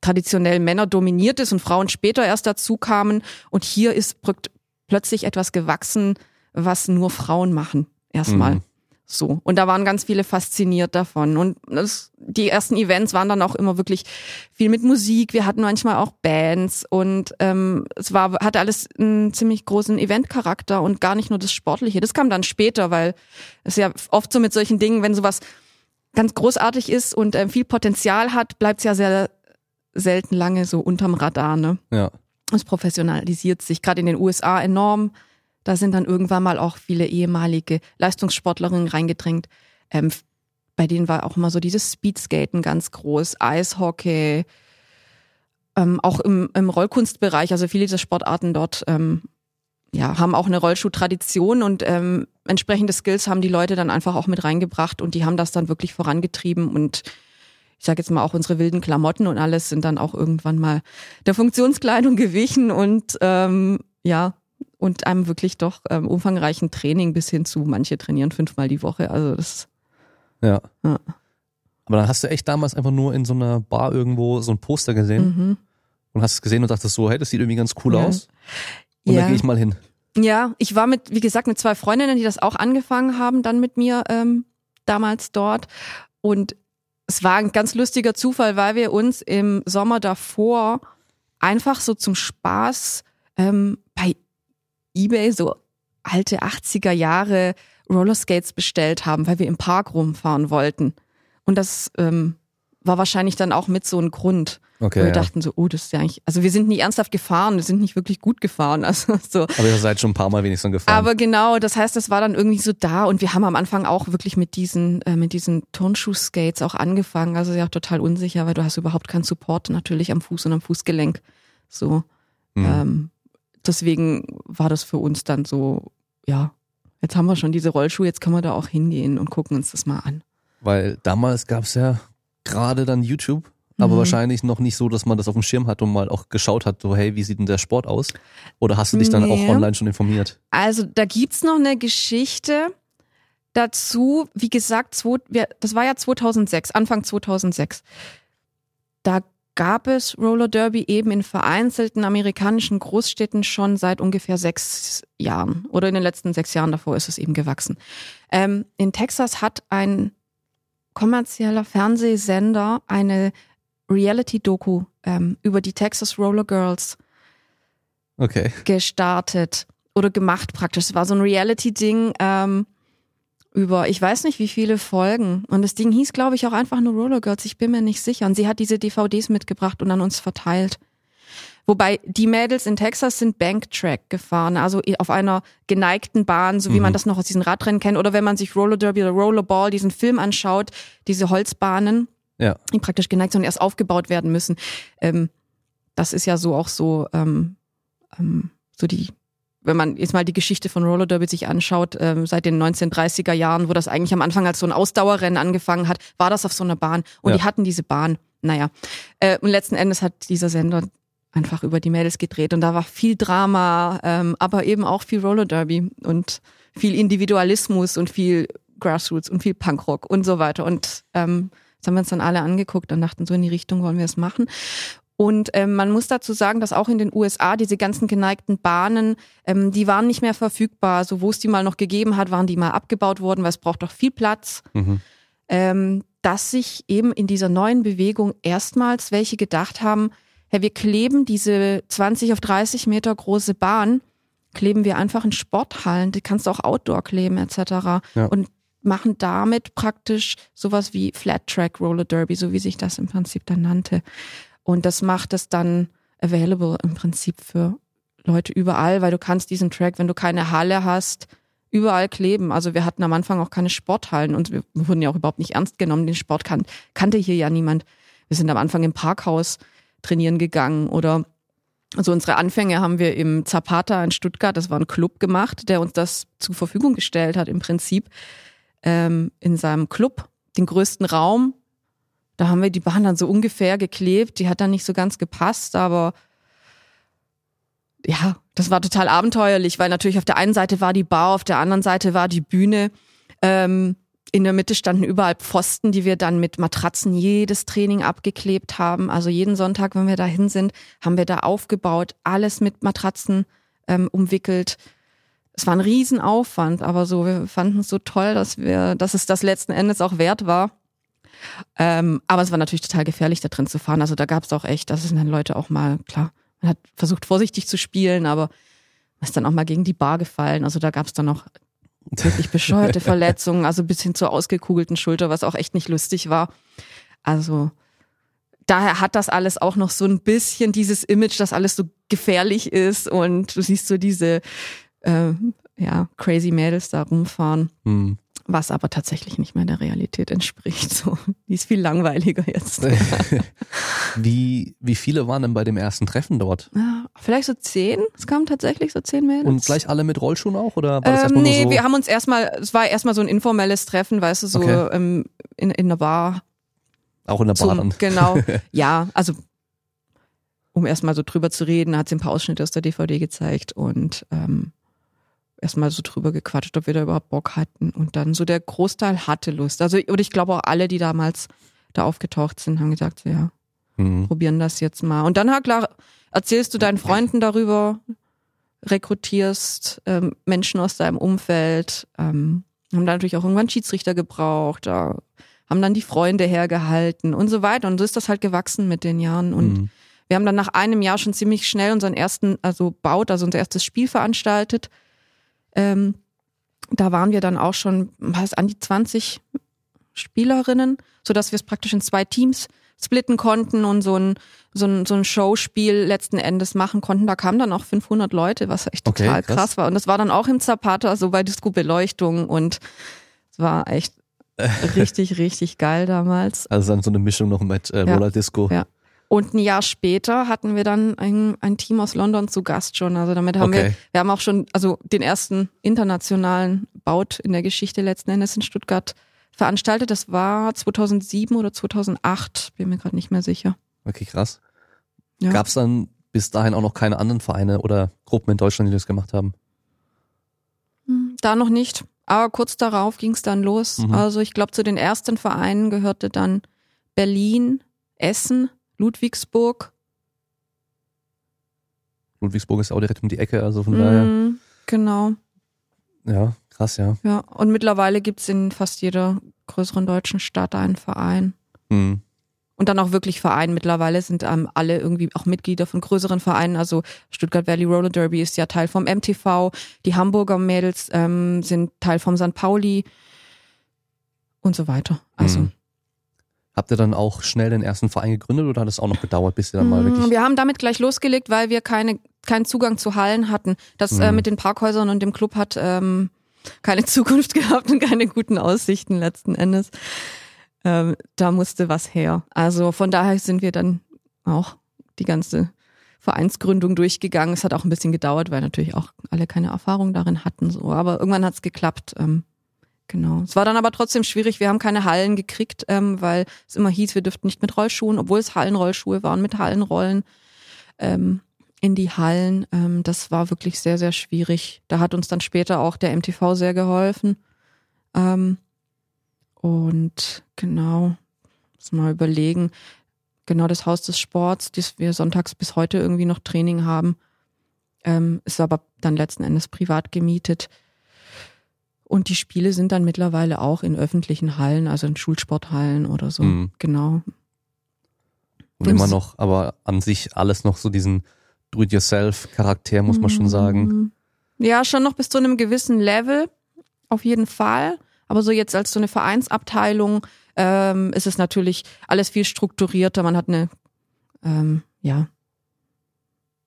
traditionell Männer dominiert ist und Frauen später erst dazu kamen. Und hier ist plötzlich etwas gewachsen, was nur Frauen machen. Erstmal. Mhm. So. Und da waren ganz viele fasziniert davon. Und das, die ersten Events waren dann auch immer wirklich viel mit Musik. Wir hatten manchmal auch Bands und ähm, es war, hatte alles einen ziemlich großen Eventcharakter und gar nicht nur das Sportliche. Das kam dann später, weil es ja oft so mit solchen Dingen, wenn sowas ganz großartig ist und äh, viel Potenzial hat, bleibt es ja sehr selten lange so unterm Radar. Ne? Ja. Es professionalisiert sich gerade in den USA enorm. Da sind dann irgendwann mal auch viele ehemalige Leistungssportlerinnen reingedrängt. Ähm, bei denen war auch immer so dieses Speedskaten ganz groß, Eishockey, ähm, auch im, im Rollkunstbereich, also viele dieser Sportarten dort ähm, ja, haben auch eine Rollschuhtradition und ähm, entsprechende Skills haben die Leute dann einfach auch mit reingebracht und die haben das dann wirklich vorangetrieben und ich sage jetzt mal auch unsere wilden Klamotten und alles sind dann auch irgendwann mal der Funktionskleidung gewichen und ähm, ja, und einem wirklich doch ähm, umfangreichen Training bis hin zu, manche trainieren fünfmal die Woche. Also das. Ja. ja. Aber dann hast du echt damals einfach nur in so einer Bar irgendwo so ein Poster gesehen mhm. und hast es gesehen und dachtest so, hey, das sieht irgendwie ganz cool ja. aus. Und ja. da gehe ich mal hin. Ja, ich war mit, wie gesagt, mit zwei Freundinnen, die das auch angefangen haben, dann mit mir ähm, damals dort. Und es war ein ganz lustiger Zufall, weil wir uns im Sommer davor einfach so zum Spaß ähm, eBay so alte 80er Jahre Rollerskates bestellt haben, weil wir im Park rumfahren wollten. Und das ähm, war wahrscheinlich dann auch mit so ein Grund. Okay, wir ja. dachten so, oh, das ist ja eigentlich, also wir sind nicht ernsthaft gefahren, wir sind nicht wirklich gut gefahren. Also so. Aber ihr seid schon ein paar Mal wenigstens gefahren. Aber genau, das heißt, das war dann irgendwie so da und wir haben am Anfang auch wirklich mit diesen, äh, mit diesen Turnschuh-Skates auch angefangen. Also ja auch total unsicher, weil du hast überhaupt keinen Support natürlich am Fuß und am Fußgelenk. So. Mhm. Ähm, deswegen war das für uns dann so, ja, jetzt haben wir schon diese Rollschuhe, jetzt können wir da auch hingehen und gucken uns das mal an. Weil damals gab es ja gerade dann YouTube, aber mhm. wahrscheinlich noch nicht so, dass man das auf dem Schirm hat und mal auch geschaut hat, so hey, wie sieht denn der Sport aus? Oder hast du dich dann nee. auch online schon informiert? Also da gibt's noch eine Geschichte dazu, wie gesagt, das war ja 2006, Anfang 2006. Da gab es Roller Derby eben in vereinzelten amerikanischen Großstädten schon seit ungefähr sechs Jahren oder in den letzten sechs Jahren davor ist es eben gewachsen. Ähm, in Texas hat ein kommerzieller Fernsehsender eine Reality-Doku ähm, über die Texas Roller Girls okay. gestartet oder gemacht praktisch. Es war so ein Reality-Ding. Ähm, über, ich weiß nicht wie viele Folgen. Und das Ding hieß, glaube ich, auch einfach nur Roller Girls. Ich bin mir nicht sicher. Und sie hat diese DVDs mitgebracht und an uns verteilt. Wobei die Mädels in Texas sind Banktrack gefahren, also auf einer geneigten Bahn, so wie mhm. man das noch aus diesen Radrennen kennt. Oder wenn man sich Roller Derby oder Rollerball, diesen Film anschaut, diese Holzbahnen, ja. die praktisch geneigt sind und erst aufgebaut werden müssen. Ähm, das ist ja so auch so, ähm, ähm, so die wenn man jetzt mal die Geschichte von Roller Derby sich anschaut, ähm, seit den 1930er Jahren, wo das eigentlich am Anfang als so ein Ausdauerrennen angefangen hat, war das auf so einer Bahn. Und ja. die hatten diese Bahn. Naja. Äh, und letzten Endes hat dieser Sender einfach über die Mädels gedreht und da war viel Drama, ähm, aber eben auch viel Roller Derby und viel Individualismus und viel Grassroots und viel Punkrock und so weiter. Und ähm, das haben wir uns dann alle angeguckt und dachten, so in die Richtung wollen wir es machen. Und ähm, man muss dazu sagen, dass auch in den USA diese ganzen geneigten Bahnen, ähm, die waren nicht mehr verfügbar. So wo es die mal noch gegeben hat, waren die mal abgebaut worden, weil es braucht doch viel Platz. Mhm. Ähm, dass sich eben in dieser neuen Bewegung erstmals welche gedacht haben, hey, wir kleben diese 20 auf 30 Meter große Bahn, kleben wir einfach in Sporthallen, die kannst du auch Outdoor kleben etc. Ja. Und machen damit praktisch sowas wie Flat Track Roller Derby, so wie sich das im Prinzip dann nannte. Und das macht es dann available im Prinzip für Leute überall, weil du kannst diesen Track, wenn du keine Halle hast, überall kleben. Also wir hatten am Anfang auch keine Sporthallen und wir wurden ja auch überhaupt nicht ernst genommen. Den Sport kan kannte hier ja niemand. Wir sind am Anfang im Parkhaus trainieren gegangen oder also unsere Anfänge haben wir im Zapata in Stuttgart, das war ein Club gemacht, der uns das zur Verfügung gestellt hat im Prinzip ähm, in seinem Club, den größten Raum da haben wir die Bahn dann so ungefähr geklebt. Die hat dann nicht so ganz gepasst, aber ja, das war total abenteuerlich, weil natürlich auf der einen Seite war die Bar, auf der anderen Seite war die Bühne. Ähm, in der Mitte standen überall Pfosten, die wir dann mit Matratzen jedes Training abgeklebt haben. Also jeden Sonntag, wenn wir dahin sind, haben wir da aufgebaut, alles mit Matratzen ähm, umwickelt. es war ein Riesenaufwand, aber so, wir fanden es so toll, dass wir, dass es das letzten Endes auch wert war. Ähm, aber es war natürlich total gefährlich, da drin zu fahren. Also da gab es auch echt, das sind dann Leute auch mal, klar, man hat versucht vorsichtig zu spielen, aber ist dann auch mal gegen die Bar gefallen. Also da gab es dann auch wirklich bescheuerte Verletzungen, also bis hin zur ausgekugelten Schulter, was auch echt nicht lustig war. Also daher hat das alles auch noch so ein bisschen dieses Image, dass alles so gefährlich ist und du siehst so diese äh, ja, crazy Mädels da rumfahren. Hm. Was aber tatsächlich nicht mehr der Realität entspricht. So, die ist viel langweiliger jetzt. wie, wie viele waren denn bei dem ersten Treffen dort? Ja, vielleicht so zehn. Es kamen tatsächlich so zehn Mädels. Und gleich alle mit Rollschuhen auch? Oder war ähm, nee, so? wir haben uns erstmal, es war erstmal so ein informelles Treffen, weißt du, so okay. ähm, in, in einer Bar. Auch in der Bar dann. Genau. ja, also um erstmal so drüber zu reden, hat sie ein paar Ausschnitte aus der DVD gezeigt und ähm, erstmal so drüber gequatscht, ob wir da überhaupt Bock hatten. Und dann so der Großteil hatte Lust. Also, oder ich glaube auch alle, die damals da aufgetaucht sind, haben gesagt, so, ja, mhm. probieren das jetzt mal. Und dann, klar, erzählst du deinen Freunden darüber, rekrutierst ähm, Menschen aus deinem Umfeld, ähm, haben da natürlich auch irgendwann Schiedsrichter gebraucht, da haben dann die Freunde hergehalten und so weiter. Und so ist das halt gewachsen mit den Jahren. Und mhm. wir haben dann nach einem Jahr schon ziemlich schnell unseren ersten, also baut, also unser erstes Spiel veranstaltet ähm, da waren wir dann auch schon, was, an die 20 Spielerinnen, so dass wir es praktisch in zwei Teams splitten konnten und so ein, so ein, so ein Showspiel letzten Endes machen konnten. Da kamen dann auch 500 Leute, was echt total okay, krass. krass. war. Und das war dann auch im Zapata, so bei Disco-Beleuchtung und es war echt richtig, richtig geil damals. Also dann so eine Mischung noch mit äh, Roller Disco. Ja. Und ein Jahr später hatten wir dann ein, ein Team aus London zu Gast schon. Also damit haben okay. wir, wir haben auch schon, also den ersten internationalen Baut in der Geschichte letzten Endes in Stuttgart veranstaltet. Das war 2007 oder 2008, bin mir gerade nicht mehr sicher. Okay, krass. Ja. Gab es dann bis dahin auch noch keine anderen Vereine oder Gruppen in Deutschland, die das gemacht haben? Hm, da noch nicht. Aber kurz darauf ging es dann los. Mhm. Also ich glaube, zu den ersten Vereinen gehörte dann Berlin, Essen, Ludwigsburg. Ludwigsburg ist auch direkt um die Ecke, also von mm, daher. Genau. Ja, krass, ja. Ja, und mittlerweile gibt's in fast jeder größeren deutschen Stadt einen Verein. Mhm. Und dann auch wirklich Verein. Mittlerweile sind ähm, alle irgendwie auch Mitglieder von größeren Vereinen. Also Stuttgart Valley Roller Derby ist ja Teil vom MTV. Die Hamburger Mädels ähm, sind Teil vom St. Pauli und so weiter. Also mhm. Habt ihr dann auch schnell den ersten Verein gegründet oder hat es auch noch gedauert, bis ihr dann mal wirklich. Mm, wir haben damit gleich losgelegt, weil wir keine, keinen Zugang zu Hallen hatten. Das mhm. äh, mit den Parkhäusern und dem Club hat ähm, keine Zukunft gehabt und keine guten Aussichten letzten Endes. Ähm, da musste was her. Also von daher sind wir dann auch die ganze Vereinsgründung durchgegangen. Es hat auch ein bisschen gedauert, weil natürlich auch alle keine Erfahrung darin hatten. So, aber irgendwann hat es geklappt. Ähm, Genau. Es war dann aber trotzdem schwierig. Wir haben keine Hallen gekriegt, ähm, weil es immer hieß, wir dürften nicht mit Rollschuhen, obwohl es Hallenrollschuhe waren, mit Hallenrollen ähm, in die Hallen. Ähm, das war wirklich sehr, sehr schwierig. Da hat uns dann später auch der MTV sehr geholfen. Ähm, und genau, muss mal überlegen. Genau das Haus des Sports, das wir sonntags bis heute irgendwie noch Training haben, ähm, ist aber dann letzten Endes privat gemietet. Und die Spiele sind dann mittlerweile auch in öffentlichen Hallen, also in Schulsporthallen oder so. Mhm. Genau. Und immer noch, aber an sich alles noch so diesen Do-it-yourself-Charakter, muss man schon mhm. sagen. Ja, schon noch bis zu einem gewissen Level, auf jeden Fall. Aber so jetzt als so eine Vereinsabteilung ähm, ist es natürlich alles viel strukturierter. Man hat eine, ähm, ja,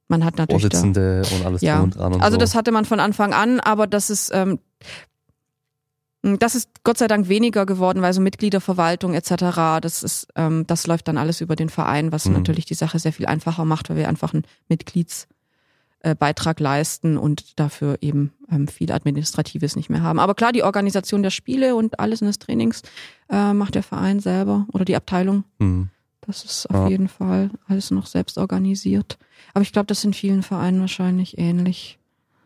man hat natürlich Vorsitzende da, und alles ja. und dran und Also so. das hatte man von Anfang an, aber das ist ähm, hm, das ist Gott sei Dank weniger geworden, weil so Mitgliederverwaltung etc., das ist, ähm, das läuft dann alles über den Verein, was mhm. natürlich die Sache sehr viel einfacher macht, weil wir einfach einen Mitgliedsbeitrag äh, leisten und dafür eben ähm, viel Administratives nicht mehr haben. Aber klar, die Organisation der Spiele und alles in des Trainings äh, macht der Verein selber oder die Abteilung. Mhm. Das ist auf ja. jeden Fall alles noch selbst organisiert. Aber ich glaube, das in vielen Vereinen wahrscheinlich ähnlich.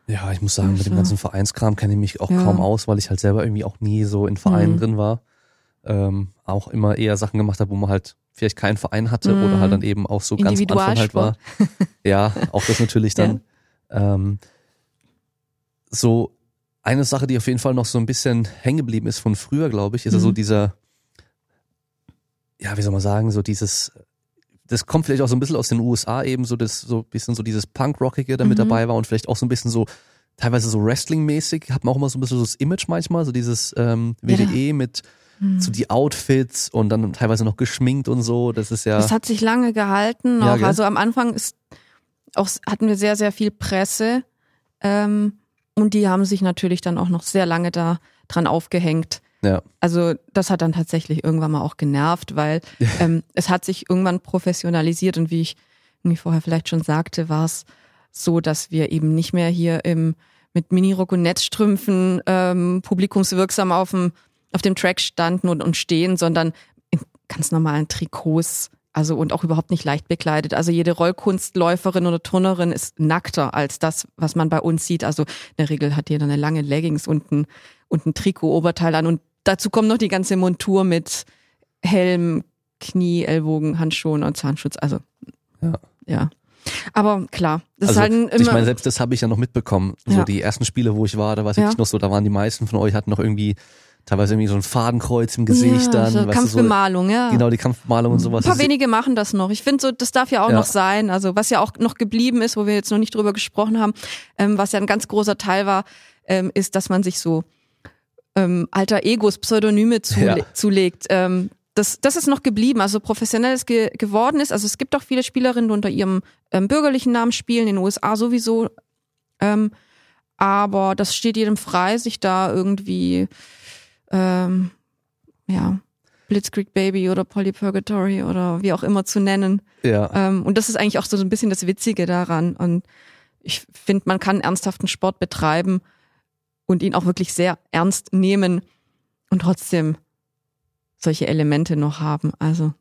Ja, ich muss sagen, also. mit dem ganzen Vereinskram kenne ich mich auch ja. kaum aus, weil ich halt selber irgendwie auch nie so in Vereinen mhm. drin war. Ähm, auch immer eher Sachen gemacht habe, wo man halt vielleicht keinen Verein hatte mhm. oder halt dann eben auch so ganz am Anfang halt war. ja, auch das natürlich dann. Ja. Ähm, so eine Sache, die auf jeden Fall noch so ein bisschen hängen geblieben ist von früher, glaube ich, ist mhm. also dieser, ja, wie soll man sagen, so dieses, das kommt vielleicht auch so ein bisschen aus den USA eben, so das, so ein bisschen so dieses Punk-Rockige da mit mhm. dabei war und vielleicht auch so ein bisschen so, teilweise so Wrestling-mäßig, hat man auch immer so ein bisschen so das Image manchmal, so dieses ähm, WDE ja. mit mhm. so die Outfits und dann teilweise noch geschminkt und so, das ist ja. Das hat sich lange gehalten, noch. Ja, also am Anfang ist auch, hatten wir sehr, sehr viel Presse, ähm, und die haben sich natürlich dann auch noch sehr lange da dran aufgehängt. Ja. Also das hat dann tatsächlich irgendwann mal auch genervt, weil ähm, es hat sich irgendwann professionalisiert und wie ich wie vorher vielleicht schon sagte, war es so, dass wir eben nicht mehr hier im mit Minirock und Netzstrümpfen ähm, publikumswirksam auf dem auf dem Track standen und, und stehen, sondern in ganz normalen Trikots also und auch überhaupt nicht leicht bekleidet. Also jede Rollkunstläuferin oder Turnerin ist nackter als das, was man bei uns sieht. Also in der Regel hat jeder eine lange Leggings und ein, und ein Trikot-Oberteil an. Und dazu kommt noch die ganze Montur mit Helm, Knie, Ellbogen, Handschuhen und Zahnschutz. Also ja. ja. Aber klar, das also, ist halt immer. Ich meine, selbst das habe ich ja noch mitbekommen. So ja. die ersten Spiele, wo ich war, da war es ja. noch so, da waren die meisten von euch hatten noch irgendwie teilweise irgendwie so ein Fadenkreuz im Gesicht ja, dann. So Kampfbemalung, so, ja. Genau, die Kampfbemalung und sowas. Ein paar wenige machen das noch. Ich finde so, das darf ja auch ja. noch sein. Also was ja auch noch geblieben ist, wo wir jetzt noch nicht drüber gesprochen haben, ähm, was ja ein ganz großer Teil war, ähm, ist, dass man sich so ähm, alter Egos, Pseudonyme zule ja. zulegt. Ähm, das, das ist noch geblieben, also professionelles ge geworden ist. Also es gibt auch viele Spielerinnen, die unter ihrem ähm, bürgerlichen Namen spielen, in den USA sowieso. Ähm, aber das steht jedem frei, sich da irgendwie ähm, ja, Blitzkrieg Baby oder Polypurgatory oder wie auch immer zu nennen. Ja. Ähm, und das ist eigentlich auch so ein bisschen das Witzige daran. Und ich finde, man kann ernsthaften Sport betreiben und ihn auch wirklich sehr ernst nehmen und trotzdem solche Elemente noch haben. Also.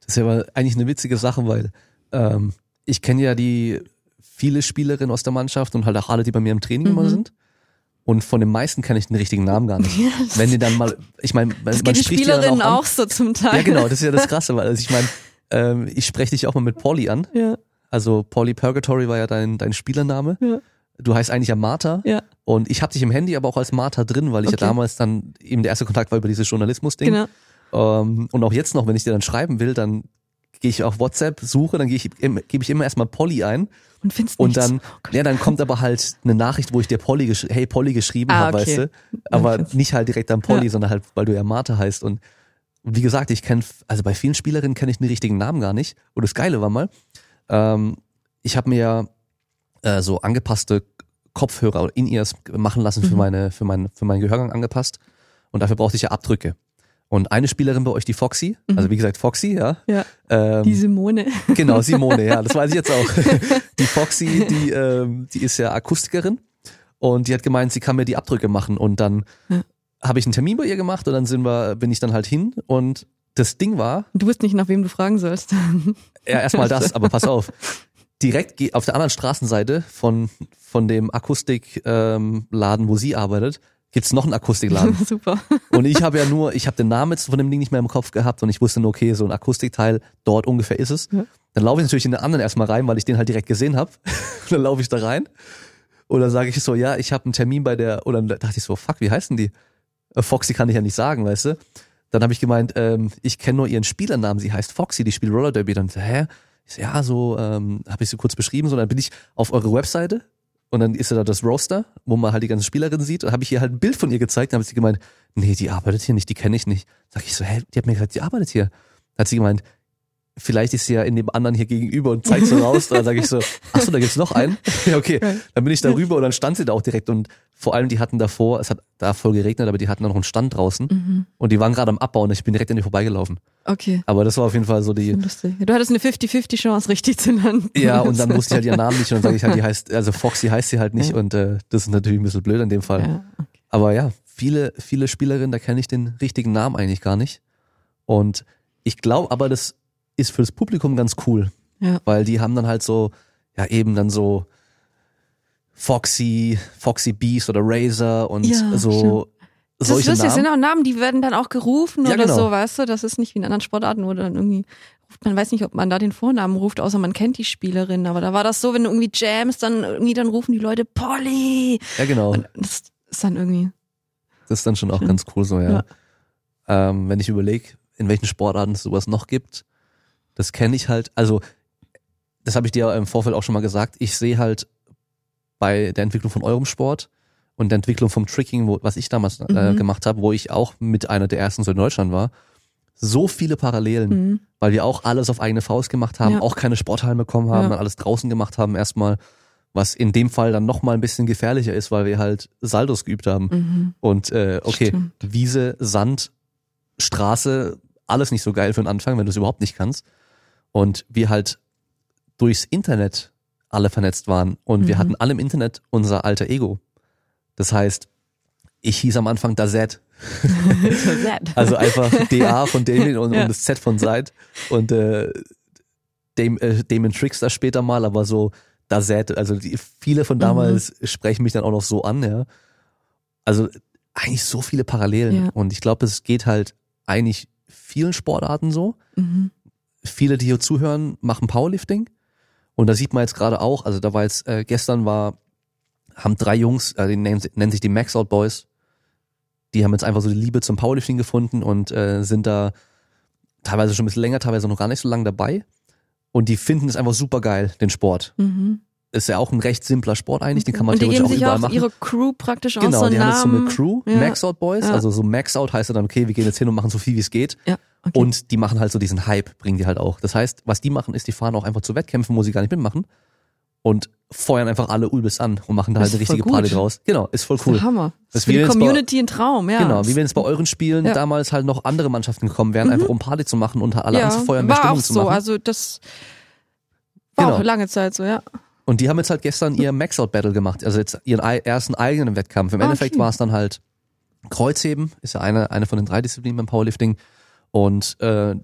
Das ist ja aber eigentlich eine witzige Sache, weil ähm, ich kenne ja die viele Spielerinnen aus der Mannschaft und halt auch alle, die bei mir im Training mhm. immer sind. Und von den meisten kenne ich den richtigen Namen gar nicht. Wenn die dann mal, ich meine, man, man spricht Spielerinnen ja auch, auch, so zum Teil. Ja, genau, das ist ja das Krasse, weil also ich meine, ähm, ich spreche dich auch mal mit Polly an. Ja. Also Polly Purgatory war ja dein, dein Spielername. Ja. Du heißt eigentlich ja Martha. Ja. Und ich habe dich im Handy aber auch als Martha drin, weil ich okay. ja damals dann eben der erste Kontakt war über dieses Journalismus-Ding. Genau. Ähm, und auch jetzt noch, wenn ich dir dann schreiben will, dann gehe ich auf WhatsApp, suche, dann gehe ich, gebe ich immer erstmal Polly ein. Und findest Und dann, oh ja, dann kommt aber halt eine Nachricht, wo ich dir Polly, hey Polly geschrieben ah, habe, okay. weißt du. Aber okay. nicht halt direkt an Polly, ja. sondern halt, weil du ja Martha heißt. Und wie gesagt, ich kenne, also bei vielen Spielerinnen kenne ich den richtigen Namen gar nicht. Und das Geile war mal, ähm, ich habe mir äh, so angepasste Kopfhörer oder In-Ears machen lassen für mhm. meine, für mein, für meinen Gehörgang angepasst. Und dafür brauchte ich ja Abdrücke. Und eine Spielerin bei euch, die Foxy, mhm. also wie gesagt Foxy, ja. Ja. Ähm, die Simone. Genau, Simone, ja, das weiß ich jetzt auch. Die Foxy, die, ähm, die ist ja Akustikerin und die hat gemeint, sie kann mir die Abdrücke machen und dann ja. habe ich einen Termin bei ihr gemacht und dann sind wir, bin ich dann halt hin und das Ding war. Du wusst nicht, nach wem du fragen sollst. Ja, erstmal das, aber pass auf. Direkt auf der anderen Straßenseite von, von dem Akustikladen, ähm, wo sie arbeitet, gibt's noch einen Akustikladen. Super. Und ich habe ja nur, ich habe den Namen jetzt von dem Ding nicht mehr im Kopf gehabt und ich wusste nur, okay, so ein Akustikteil, dort ungefähr ist es. Ja. Dann laufe ich natürlich in den anderen erstmal rein, weil ich den halt direkt gesehen habe. dann laufe ich da rein und dann sage ich so, ja, ich habe einen Termin bei der, oder dann dachte ich so, fuck, wie heißen die? Äh, Foxy kann ich ja nicht sagen, weißt du? Dann habe ich gemeint, ähm, ich kenne nur ihren Spielernamen, sie heißt Foxy, die spielt Roller Derby. Dann so, hä? Ich so, ja, so ähm, habe ich so kurz beschrieben, so dann bin ich auf eure Webseite und dann ist da das Roaster, wo man halt die ganzen Spielerinnen sieht. Und habe ich ihr halt ein Bild von ihr gezeigt. Dann habe sie gemeint, nee, die arbeitet hier nicht, die kenne ich nicht. Sag ich so, hä, die hat mir gesagt, die arbeitet hier. Hat sie gemeint, vielleicht ist sie ja in dem anderen hier gegenüber und zeigt so raus. Dann sage ich so, ach so, da gibt's noch einen. ja, okay. Dann bin ich da rüber und dann stand sie da auch direkt und vor allem die hatten davor, es hat da voll geregnet, aber die hatten da noch einen Stand draußen mhm. und die waren gerade am Abbau und ich bin direkt an die vorbeigelaufen. Okay. Aber das war auf jeden Fall so die. Lustig. Du hattest eine 50-50 Chance, richtig zu landen. Ja, und dann wusste ich halt ihren Namen nicht und dann sage ich halt, die heißt, also Foxy heißt sie halt nicht ja. und äh, das ist natürlich ein bisschen blöd in dem Fall. Ja, okay. Aber ja, viele, viele Spielerinnen, da kenne ich den richtigen Namen eigentlich gar nicht. Und ich glaube aber, das ist fürs Publikum ganz cool. Ja. Weil die haben dann halt so, ja eben dann so Foxy, Foxy Beast oder Razor und ja, so. Das solche ist lustig, Namen. sind auch Namen, die werden dann auch gerufen ja, oder genau. so, weißt du? Das ist nicht wie in anderen Sportarten, wo dann irgendwie ruft, man weiß nicht, ob man da den Vornamen ruft, außer man kennt die Spielerin. Aber da war das so, wenn du irgendwie jams, dann irgendwie dann rufen die Leute Polly. Ja, genau. Das, ist dann irgendwie. Das ist dann schon auch schön. ganz cool so, ja. ja. Ähm, wenn ich überlege, in welchen Sportarten es sowas noch gibt, das kenne ich halt, also das habe ich dir im Vorfeld auch schon mal gesagt, ich sehe halt bei der Entwicklung von eurem Sport und der Entwicklung vom Tricking, wo, was ich damals äh, mhm. gemacht habe, wo ich auch mit einer der ersten so in Deutschland war, so viele Parallelen, mhm. weil wir auch alles auf eigene Faust gemacht haben, ja. auch keine Sporthallen bekommen haben, ja. alles draußen gemacht haben erstmal, was in dem Fall dann nochmal ein bisschen gefährlicher ist, weil wir halt Saldos geübt haben. Mhm. Und äh, okay, Stimmt. Wiese, Sand, Straße, alles nicht so geil für den Anfang, wenn du es überhaupt nicht kannst. Und wir halt durchs Internet alle vernetzt waren und mhm. wir hatten alle im Internet unser alter Ego. Das heißt, ich hieß am Anfang Dazet. also einfach DA von Damien und, ja. und, das Z von Seid und äh, Damon, äh, Damon Trickster später mal, aber so Dazet, also die, viele von damals mhm. sprechen mich dann auch noch so an, ja. Also eigentlich so viele Parallelen ja. und ich glaube, es geht halt eigentlich vielen Sportarten so. Mhm. Viele, die hier zuhören, machen Powerlifting und da sieht man jetzt gerade auch, also da war jetzt, äh, gestern war, haben drei Jungs, äh, die nennen, nennen sich die Max Out Boys, die haben jetzt einfach so die Liebe zum Powerlifting gefunden und äh, sind da teilweise schon ein bisschen länger, teilweise noch gar nicht so lange dabei. Und die finden es einfach super geil, den Sport. Mhm. Ist ja auch ein recht simpler Sport eigentlich, den kann man und theoretisch auch überall auch machen. ihre Crew praktisch genau, aus so die haben jetzt so eine Crew, ja. Max Out Boys, ja. also so Max Out heißt ja dann, okay, wir gehen jetzt hin und machen so viel wie es geht. Ja. Okay. Und die machen halt so diesen Hype, bringen die halt auch. Das heißt, was die machen, ist, die fahren auch einfach zu Wettkämpfen, wo sie gar nicht mitmachen und feuern einfach alle Ulbis an und machen da halt eine richtige Party draus. Genau, ist voll cool. Das ist Hammer. Das ist für die Community bei, ein Traum, ja. Genau, wie wenn es bei euren Spielen ja. damals halt noch andere Mannschaften gekommen wären, mhm. einfach um Party zu machen und alle ja, anzufeuern, mehr Stimmung auch zu machen. So, also das war genau. auch lange Zeit so, ja. Und die haben jetzt halt gestern ihr Max-Out-Battle gemacht, also jetzt ihren ersten eigenen Wettkampf. Im ah, Endeffekt war es dann halt Kreuzheben, ist ja eine, eine von den drei Disziplinen beim Powerlifting. Und äh,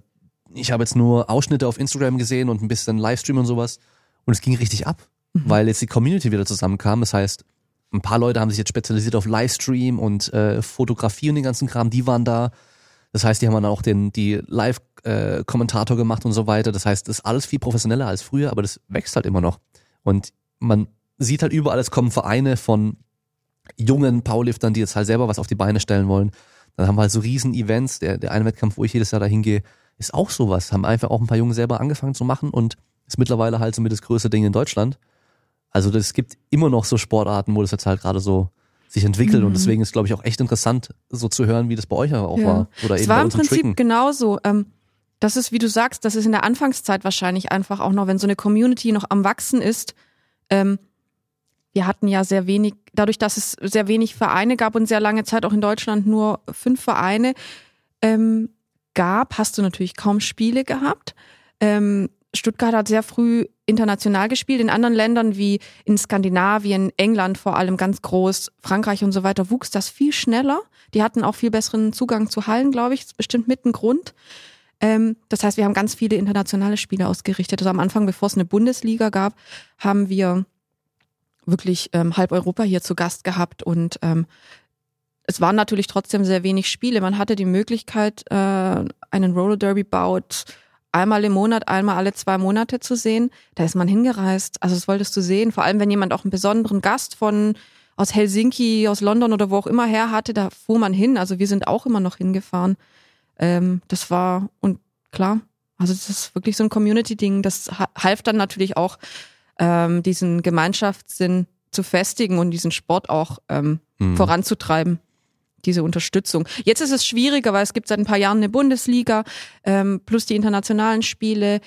ich habe jetzt nur Ausschnitte auf Instagram gesehen und ein bisschen Livestream und sowas. Und es ging richtig ab mhm. weil jetzt die Community wieder zusammenkam. Das heißt, ein paar Leute haben sich jetzt spezialisiert auf Livestream und äh, Fotografie und den ganzen Kram, die waren da. Das heißt, die haben dann auch den, die Live-Kommentator äh, gemacht und so weiter. Das heißt, das ist alles viel professioneller als früher, aber das wächst halt immer noch. Und man sieht halt überall, es kommen Vereine von jungen Powerliftern, die jetzt halt selber was auf die Beine stellen wollen. Dann haben wir halt so riesen Events. Der, der eine Wettkampf, wo ich jedes Jahr dahin gehe, ist auch sowas. Haben einfach auch ein paar Junge selber angefangen zu machen und ist mittlerweile halt so mit das größte Ding in Deutschland. Also es gibt immer noch so Sportarten, wo das jetzt halt gerade so sich entwickelt mhm. und deswegen ist glaube ich auch echt interessant, so zu hören, wie das bei euch auch ja. war oder es eben war im Prinzip Tricken. genauso. Ähm, das ist, wie du sagst, das ist in der Anfangszeit wahrscheinlich einfach auch noch, wenn so eine Community noch am wachsen ist. Ähm, wir hatten ja sehr wenig, dadurch, dass es sehr wenig Vereine gab und sehr lange Zeit auch in Deutschland nur fünf Vereine ähm, gab, hast du natürlich kaum Spiele gehabt. Ähm, Stuttgart hat sehr früh international gespielt. In anderen Ländern wie in Skandinavien, England vor allem ganz groß, Frankreich und so weiter wuchs das viel schneller. Die hatten auch viel besseren Zugang zu Hallen, glaube ich. Bestimmt mit ein Grund. Ähm, das heißt, wir haben ganz viele internationale Spiele ausgerichtet. Also am Anfang, bevor es eine Bundesliga gab, haben wir wirklich ähm, halb Europa hier zu Gast gehabt und ähm, es waren natürlich trotzdem sehr wenig Spiele. Man hatte die Möglichkeit, äh, einen Roller Derby baut einmal im Monat, einmal alle zwei Monate zu sehen. Da ist man hingereist. Also das wolltest du sehen. Vor allem, wenn jemand auch einen besonderen Gast von aus Helsinki, aus London oder wo auch immer her hatte, da fuhr man hin. Also wir sind auch immer noch hingefahren. Ähm, das war, und klar, also das ist wirklich so ein Community-Ding. Das half dann natürlich auch, ähm, diesen Gemeinschaftssinn zu festigen und diesen Sport auch ähm, mhm. voranzutreiben diese Unterstützung. Jetzt ist es schwieriger, weil es gibt seit ein paar Jahren eine Bundesliga ähm, plus die internationalen Spiele.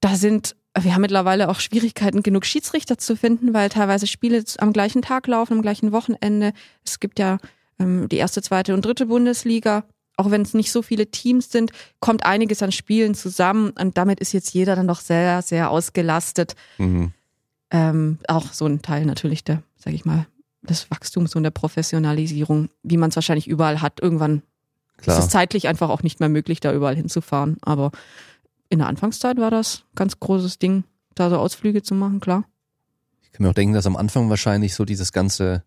Da sind wir haben mittlerweile auch Schwierigkeiten, genug Schiedsrichter zu finden, weil teilweise Spiele am gleichen Tag laufen, am gleichen Wochenende. Es gibt ja ähm, die erste, zweite und dritte Bundesliga. Auch wenn es nicht so viele Teams sind, kommt einiges an Spielen zusammen und damit ist jetzt jeder dann doch sehr, sehr ausgelastet. Mhm. Ähm, auch so ein Teil natürlich der, sag ich mal, des Wachstums und der Professionalisierung, wie man es wahrscheinlich überall hat. Irgendwann Klar. ist es zeitlich einfach auch nicht mehr möglich, da überall hinzufahren. Aber in der Anfangszeit war das ganz großes Ding, da so Ausflüge zu machen, klar. Ich kann mir auch denken, dass am Anfang wahrscheinlich so dieses ganze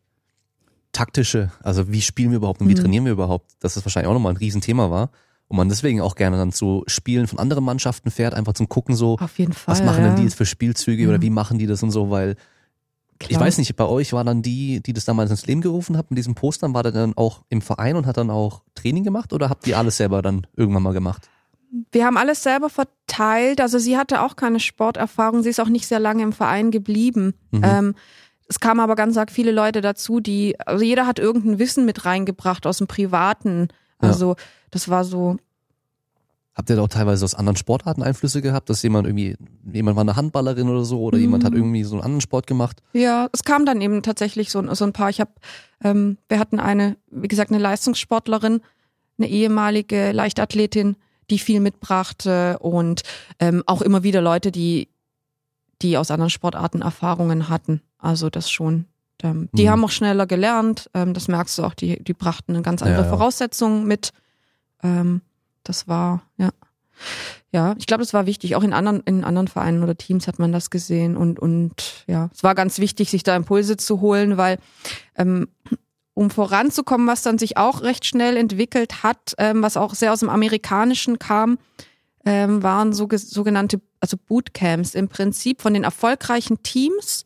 taktische, also wie spielen wir überhaupt und wie mhm. trainieren wir überhaupt, dass das wahrscheinlich auch nochmal ein Riesenthema war. Und man deswegen auch gerne dann zu Spielen von anderen Mannschaften fährt, einfach zum Gucken so, Auf jeden Fall, was machen ja. denn die jetzt für Spielzüge mhm. oder wie machen die das und so, weil Klar. Ich weiß nicht, bei euch war dann die, die das damals ins Leben gerufen hat mit diesen Postern, war der dann auch im Verein und hat dann auch Training gemacht oder habt ihr alles selber dann irgendwann mal gemacht? Wir haben alles selber verteilt. Also sie hatte auch keine Sporterfahrung. Sie ist auch nicht sehr lange im Verein geblieben. Mhm. Ähm, es kamen aber ganz arg viele Leute dazu, die, also jeder hat irgendein Wissen mit reingebracht aus dem Privaten. Also ja. das war so. Habt ihr da auch teilweise aus anderen Sportarten Einflüsse gehabt, dass jemand irgendwie, jemand war eine Handballerin oder so oder mhm. jemand hat mhm. irgendwie so einen anderen Sport gemacht? Ja, es kam dann eben tatsächlich so, so ein paar. Ich habe, ähm, wir hatten eine, wie gesagt, eine Leistungssportlerin, eine ehemalige Leichtathletin, die viel mitbrachte und ähm, auch immer wieder Leute, die, die aus anderen Sportarten Erfahrungen hatten. Also das schon. Ähm, die mhm. haben auch schneller gelernt. Ähm, das merkst du auch. Die, die brachten eine ganz andere ja, ja. Voraussetzung mit. Ähm, das war, ja. Ja, ich glaube, das war wichtig. Auch in anderen, in anderen Vereinen oder Teams hat man das gesehen. Und, und ja, es war ganz wichtig, sich da Impulse zu holen, weil ähm, um voranzukommen, was dann sich auch recht schnell entwickelt hat, ähm, was auch sehr aus dem Amerikanischen kam, ähm, waren so, sogenannte also Bootcamps. Im Prinzip von den erfolgreichen Teams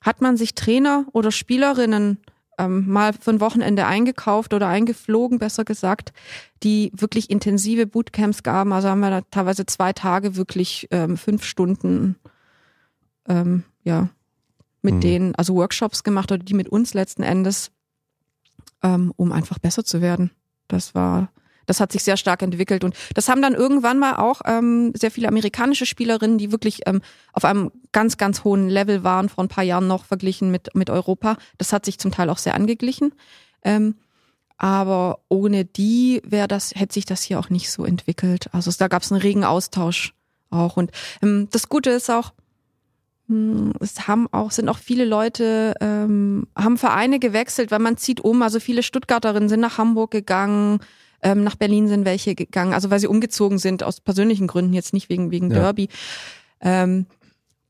hat man sich Trainer oder Spielerinnen ähm, mal für ein Wochenende eingekauft oder eingeflogen, besser gesagt, die wirklich intensive Bootcamps gaben. Also haben wir da teilweise zwei Tage wirklich ähm, fünf Stunden ähm, ja mit mhm. denen, also Workshops gemacht oder die mit uns letzten Endes, ähm, um einfach besser zu werden. Das war das hat sich sehr stark entwickelt und das haben dann irgendwann mal auch ähm, sehr viele amerikanische Spielerinnen, die wirklich ähm, auf einem ganz, ganz hohen Level waren, vor ein paar Jahren noch verglichen mit, mit Europa. Das hat sich zum Teil auch sehr angeglichen. Ähm, aber ohne die wäre das, hätte sich das hier auch nicht so entwickelt. Also da gab es einen regen Austausch auch. Und ähm, das Gute ist auch, hm, es haben auch, sind auch viele Leute, ähm, haben Vereine gewechselt, weil man zieht um. Also viele Stuttgarterinnen sind nach Hamburg gegangen, ähm, nach Berlin sind welche gegangen, also weil sie umgezogen sind aus persönlichen Gründen, jetzt nicht wegen, wegen ja. Derby. Ähm,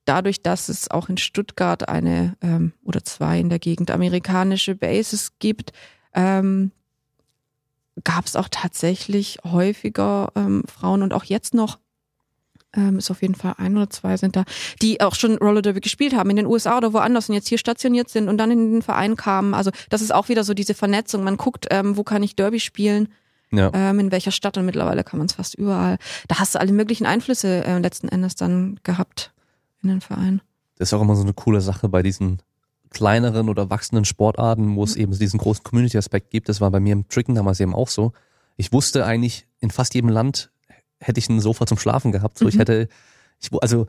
dadurch, dass es auch in Stuttgart eine ähm, oder zwei in der Gegend amerikanische Bases gibt, ähm, gab es auch tatsächlich häufiger ähm, Frauen und auch jetzt noch ähm, ist auf jeden Fall ein oder zwei sind da, die auch schon Roller Derby gespielt haben in den USA oder woanders und jetzt hier stationiert sind und dann in den Verein kamen. Also das ist auch wieder so diese Vernetzung. Man guckt, ähm, wo kann ich Derby spielen ja. ähm, in welcher Stadt und mittlerweile kann man es fast überall. Da hast du alle möglichen Einflüsse äh, letzten Endes dann gehabt in den Verein. Das ist auch immer so eine coole Sache bei diesen kleineren oder wachsenden Sportarten, wo es mhm. eben diesen großen Community-Aspekt gibt. Das war bei mir im Tricken damals eben auch so. Ich wusste eigentlich, in fast jedem Land hätte ich ein Sofa zum Schlafen gehabt. So, mhm. ich hätte, ich, also,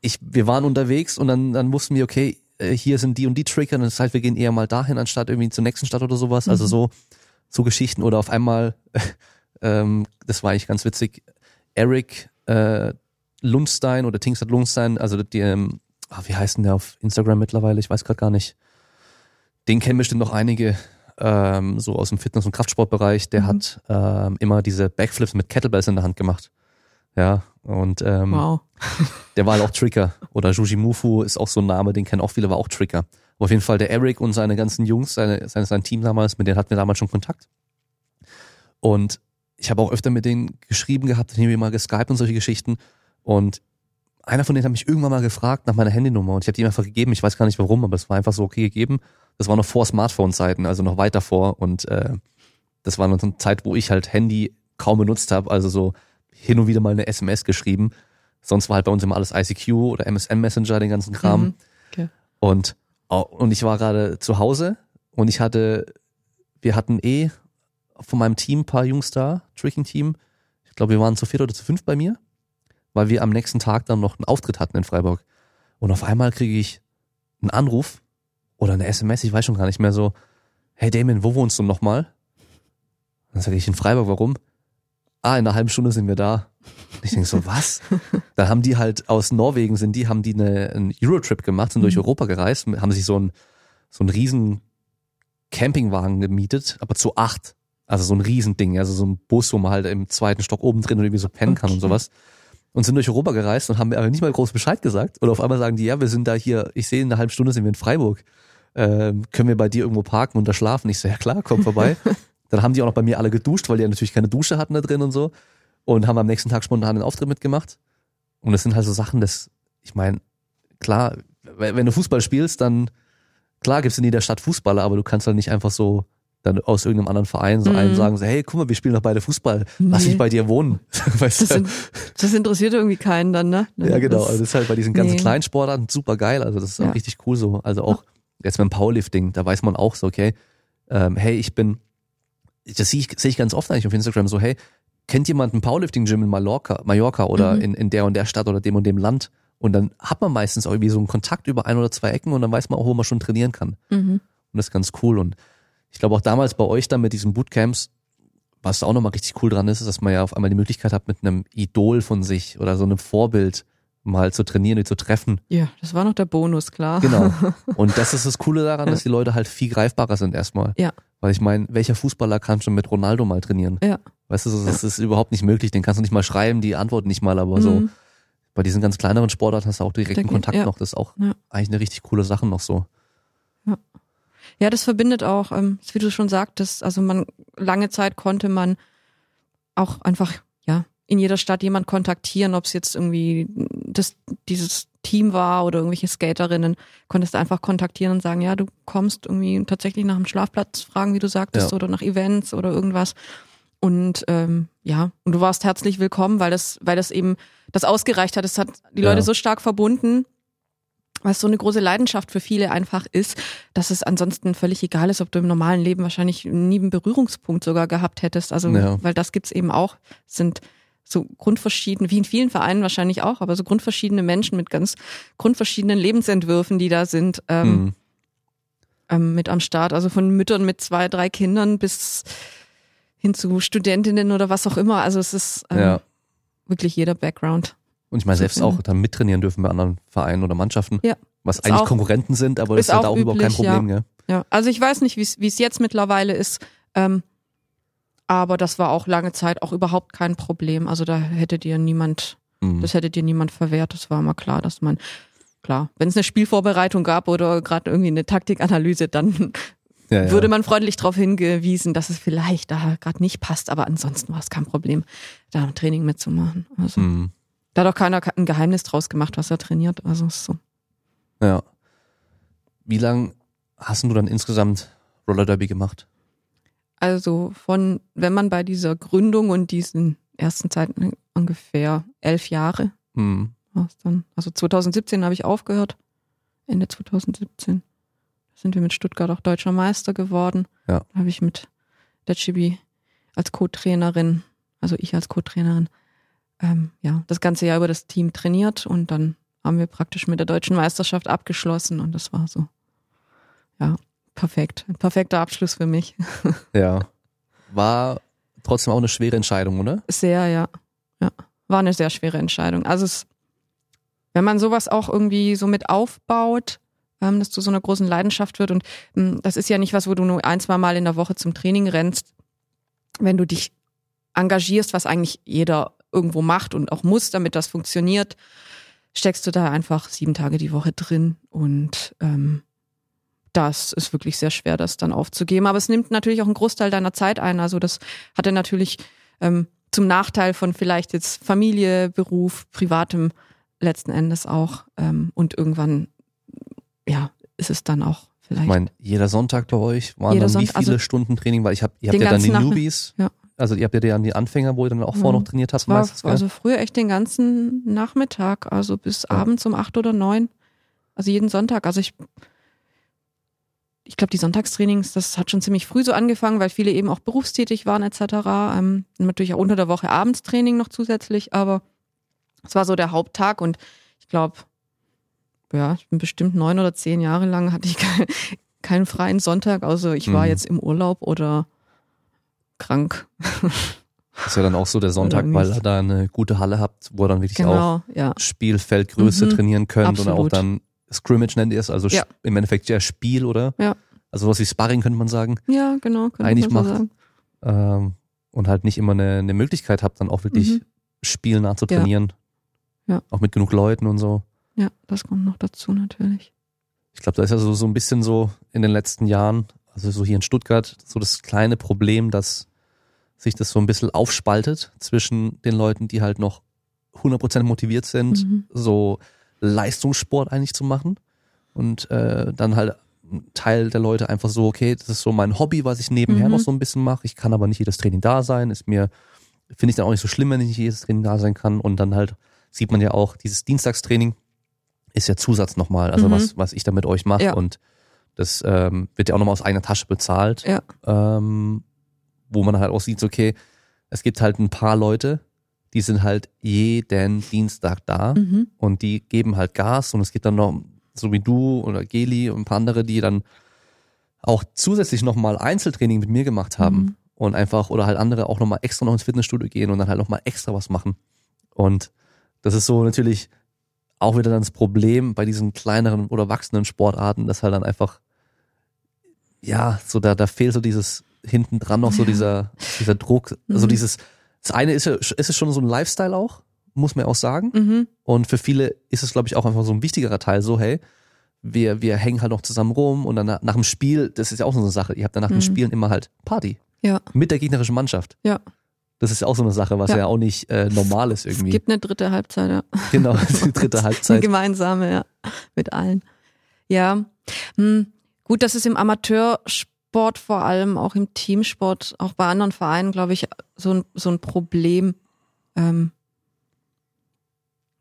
ich, wir waren unterwegs und dann, dann wussten wir, okay, äh, hier sind die und die Trigger, und das heißt, wir gehen eher mal dahin, anstatt irgendwie zur nächsten Stadt oder sowas. Also mhm. Also so, so Geschichten oder auf einmal, ähm, das war eigentlich ganz witzig, Eric äh, Lundstein oder Tingstad Lundstein, also die, ähm, ah, wie heißt denn der auf Instagram mittlerweile? Ich weiß gerade gar nicht. Den kennen bestimmt noch einige, ähm, so aus dem Fitness- und Kraftsportbereich. Der mhm. hat ähm, immer diese Backflips mit Kettlebells in der Hand gemacht. Ja, und ähm, wow. der war halt auch Tricker. Oder Juji Mufu ist auch so ein Name, den kennen auch viele, war auch Tricker. Aber auf jeden Fall der Eric und seine ganzen Jungs, seine, sein, sein Team damals, mit denen hatten wir damals schon Kontakt. Und ich habe auch öfter mit denen geschrieben gehabt, haben wir mal geskypt und solche Geschichten. Und einer von denen hat mich irgendwann mal gefragt nach meiner Handynummer und ich habe die ihm einfach gegeben. Ich weiß gar nicht warum, aber es war einfach so okay gegeben. Das war noch vor Smartphone-Zeiten, also noch weiter vor. Und äh, das war noch eine Zeit, wo ich halt Handy kaum benutzt habe, also so hin und wieder mal eine SMS geschrieben. Sonst war halt bei uns immer alles ICQ oder MSN Messenger, den ganzen Kram. Mhm, okay. Und und ich war gerade zu Hause und ich hatte, wir hatten eh von meinem Team ein paar Jungs da, Tricking-Team. Ich glaube, wir waren zu viert oder zu fünf bei mir, weil wir am nächsten Tag dann noch einen Auftritt hatten in Freiburg. Und auf einmal kriege ich einen Anruf oder eine SMS, ich weiß schon gar nicht mehr so, hey Damien, wo wohnst du nochmal? Dann sage ich in Freiburg, warum? Ah, in einer halben Stunde sind wir da. Und ich denke so, was? Dann haben die halt aus Norwegen sind die, haben die eine, einen Eurotrip gemacht, sind durch mhm. Europa gereist, haben sich so ein so einen riesen Campingwagen gemietet, aber zu acht. Also so ein Riesending, also so ein Bus, wo man halt im zweiten Stock oben drin irgendwie so pennen kann okay. und sowas. Und sind durch Europa gereist und haben mir aber nicht mal groß Bescheid gesagt. Und auf einmal sagen die, ja, wir sind da hier, ich sehe in einer halben Stunde sind wir in Freiburg. Ähm, können wir bei dir irgendwo parken und da schlafen? Ich so, ja klar, komm vorbei. Dann haben die auch noch bei mir alle geduscht, weil die ja natürlich keine Dusche hatten da drin und so und haben am nächsten Tag spontan einen Auftritt mitgemacht. Und es sind halt so Sachen, dass, ich meine, klar, wenn du Fußball spielst, dann klar gibt's in jeder Stadt Fußballer, aber du kannst halt nicht einfach so dann aus irgendeinem anderen Verein so mhm. einem sagen, so, hey, guck mal, wir spielen doch beide Fußball, lass nee. ich bei dir wohnen. weißt das, in, das, interessiert irgendwie keinen dann, ne? Ja, genau. Das, also das ist halt bei diesen ganzen nee. kleinen Sportarten super geil. Also das ist ja. auch richtig cool so. Also auch jetzt beim Powerlifting, da weiß man auch so, okay, ähm, hey, ich bin, das sehe ich, sehe ich ganz oft eigentlich auf Instagram so, hey, kennt jemand ein Powerlifting-Gym in Mallorca, Mallorca oder mhm. in, in der und der Stadt oder dem und dem Land? Und dann hat man meistens auch irgendwie so einen Kontakt über ein oder zwei Ecken und dann weiß man auch, wo man schon trainieren kann. Mhm. Und das ist ganz cool. Und ich glaube auch damals bei euch dann mit diesen Bootcamps, was da auch nochmal richtig cool dran ist, ist, dass man ja auf einmal die Möglichkeit hat, mit einem Idol von sich oder so einem Vorbild mal zu trainieren und zu treffen. Ja, das war noch der Bonus, klar. Genau. Und das ist das Coole daran, dass die Leute halt viel greifbarer sind erstmal. Ja. Weil ich meine, welcher Fußballer kann schon mit Ronaldo mal trainieren? Ja. Weißt du, das ist überhaupt nicht möglich. Den kannst du nicht mal schreiben, die Antwort nicht mal, aber mhm. so bei diesen ganz kleineren Sportarten hast du auch direkten geht, Kontakt ja. noch. Das ist auch ja. eigentlich eine richtig coole Sache noch so. Ja. Ja, das verbindet auch, ähm, wie du schon sagtest, also man lange Zeit konnte man auch einfach ja in jeder Stadt jemand kontaktieren, ob es jetzt irgendwie das dieses Team war oder irgendwelche Skaterinnen, konntest du einfach kontaktieren und sagen, ja, du kommst irgendwie tatsächlich nach einem Schlafplatz fragen, wie du sagtest, ja. oder nach Events oder irgendwas. Und ähm, ja, und du warst herzlich willkommen, weil das, weil das eben das ausgereicht hat. Es hat die Leute ja. so stark verbunden, was so eine große Leidenschaft für viele einfach ist, dass es ansonsten völlig egal ist, ob du im normalen Leben wahrscheinlich nie einen Berührungspunkt sogar gehabt hättest. Also, ja. weil das gibt's eben auch, sind so grundverschieden, wie in vielen Vereinen wahrscheinlich auch, aber so grundverschiedene Menschen mit ganz grundverschiedenen Lebensentwürfen, die da sind, ähm, mhm. ähm, mit am Start. Also von Müttern mit zwei, drei Kindern bis hin zu Studentinnen oder was auch immer. Also es ist ähm, ja. wirklich jeder Background. Und ich meine, selbst auch dann mittrainieren dürfen bei anderen Vereinen oder Mannschaften. Ja. Was ist eigentlich auch, Konkurrenten sind, aber das ist halt auch, überhaupt kein Problem, ja. ja. Ja, also ich weiß nicht, wie es jetzt mittlerweile ist. Ähm, aber das war auch lange Zeit auch überhaupt kein Problem. Also da hätte dir niemand, mhm. das hätte dir niemand verwehrt. Das war immer klar, dass man, klar, wenn es eine Spielvorbereitung gab oder gerade irgendwie eine Taktikanalyse, dann ja, ja. würde man freundlich darauf hingewiesen, dass es vielleicht da gerade nicht passt, aber ansonsten war es kein Problem, da ein Training mitzumachen. Also mhm. da hat auch keiner ein Geheimnis draus gemacht, was er trainiert. Also ist so. Ja. Wie lang hast du dann insgesamt Roller Derby gemacht? Also von, wenn man bei dieser Gründung und diesen ersten Zeiten ungefähr elf Jahre mhm. dann. Also 2017 habe ich aufgehört. Ende 2017 sind wir mit Stuttgart auch deutscher Meister geworden. Ja. Da habe ich mit der Chibi als Co-Trainerin, also ich als Co-Trainerin, ähm, ja, das ganze Jahr über das Team trainiert und dann haben wir praktisch mit der deutschen Meisterschaft abgeschlossen und das war so, ja, perfekt. Ein perfekter Abschluss für mich. Ja. War trotzdem auch eine schwere Entscheidung, oder? Sehr, ja. Ja. War eine sehr schwere Entscheidung. Also es, wenn man sowas auch irgendwie so mit aufbaut, ähm, dass zu so einer großen Leidenschaft wird. Und ähm, das ist ja nicht was, wo du nur ein, zwei Mal in der Woche zum Training rennst. Wenn du dich engagierst, was eigentlich jeder irgendwo macht und auch muss, damit das funktioniert, steckst du da einfach sieben Tage die Woche drin und ähm, das ist wirklich sehr schwer, das dann aufzugeben. Aber es nimmt natürlich auch einen Großteil deiner Zeit ein. Also das hat er natürlich ähm, zum Nachteil von vielleicht jetzt Familie, Beruf, Privatem letzten Endes auch. Ähm, und irgendwann ja, ist es dann auch vielleicht. Ich meine, jeder Sonntag bei euch waren dann Sonntag, wie viele also Stunden Training, weil ich hab, ihr habt ja dann die Newbies. Ja. Also ihr habt ja dann die Anfänger, wo ihr dann auch ja. vorher noch trainiert habt. War, meistens, also früher echt den ganzen Nachmittag, also bis ja. abends um acht oder neun. Also jeden Sonntag. Also ich, ich glaube, die Sonntagstrainings, das hat schon ziemlich früh so angefangen, weil viele eben auch berufstätig waren etc. Ähm, natürlich auch unter der Woche Abendstraining noch zusätzlich, aber es war so der Haupttag und ich glaube, ja, ich bin bestimmt neun oder zehn Jahre lang hatte ich kein, keinen freien Sonntag, außer ich war mhm. jetzt im Urlaub oder krank. Das ist ja dann auch so der Sonntag, weil ihr da eine gute Halle habt, wo ihr dann wirklich genau, auch ja. Spielfeldgröße mhm, trainieren könnt Absolut. und auch dann Scrimmage nennt ihr es, also ja. im Endeffekt ja Spiel, oder? Ja. Also was wie Sparring könnte man sagen. Ja, genau. Eigentlich macht. So ähm, und halt nicht immer eine, eine Möglichkeit habt, dann auch wirklich mhm. Spiel nachzutrainieren. Ja. ja. Auch mit genug Leuten und so. Ja, das kommt noch dazu natürlich. Ich glaube, da ist ja so, so ein bisschen so in den letzten Jahren, also so hier in Stuttgart, so das kleine Problem, dass sich das so ein bisschen aufspaltet zwischen den Leuten, die halt noch 100% motiviert sind, mhm. so Leistungssport eigentlich zu machen. und äh, dann halt ein Teil der Leute einfach so, okay, das ist so mein Hobby, was ich nebenher mhm. noch so ein bisschen mache. Ich kann aber nicht jedes Training da sein. Ist mir, finde ich dann auch nicht so schlimm, wenn ich nicht jedes Training da sein kann. Und dann halt sieht man ja auch, dieses Dienstagstraining ist ja Zusatz nochmal, also mhm. was, was ich da mit euch mache. Ja. Und das ähm, wird ja auch nochmal aus eigener Tasche bezahlt. Ja. Ähm, wo man halt auch sieht, okay, es gibt halt ein paar Leute, die sind halt jeden Dienstag da mhm. und die geben halt Gas und es gibt dann noch, so wie du oder Geli und ein paar andere, die dann auch zusätzlich nochmal Einzeltraining mit mir gemacht haben mhm. und einfach oder halt andere auch nochmal extra noch ins Fitnessstudio gehen und dann halt nochmal extra was machen. Und das ist so natürlich auch wieder dann das Problem bei diesen kleineren oder wachsenden Sportarten, dass halt dann einfach, ja, so da, da fehlt so dieses hinten dran noch so dieser, dieser Druck, also mhm. dieses, das eine ist ja, ist es schon so ein Lifestyle auch, muss man auch sagen. Mhm. Und für viele ist es, glaube ich, auch einfach so ein wichtigerer Teil, so, hey, wir, wir hängen halt noch zusammen rum und dann nach, nach dem Spiel, das ist ja auch so eine Sache, ihr habt dann nach mhm. dem Spielen immer halt Party. Ja. Mit der gegnerischen Mannschaft. Ja. Das ist ja auch so eine Sache, was ja, ja auch nicht äh, normal ist irgendwie. Es gibt eine dritte Halbzeit, ja. Genau, die dritte Halbzeit. Eine gemeinsame, ja. Mit allen. Ja. Hm. Gut, das ist im Amateursport Sport vor allem, auch im Teamsport, auch bei anderen Vereinen, glaube ich, so ein, so ein Problem, ähm,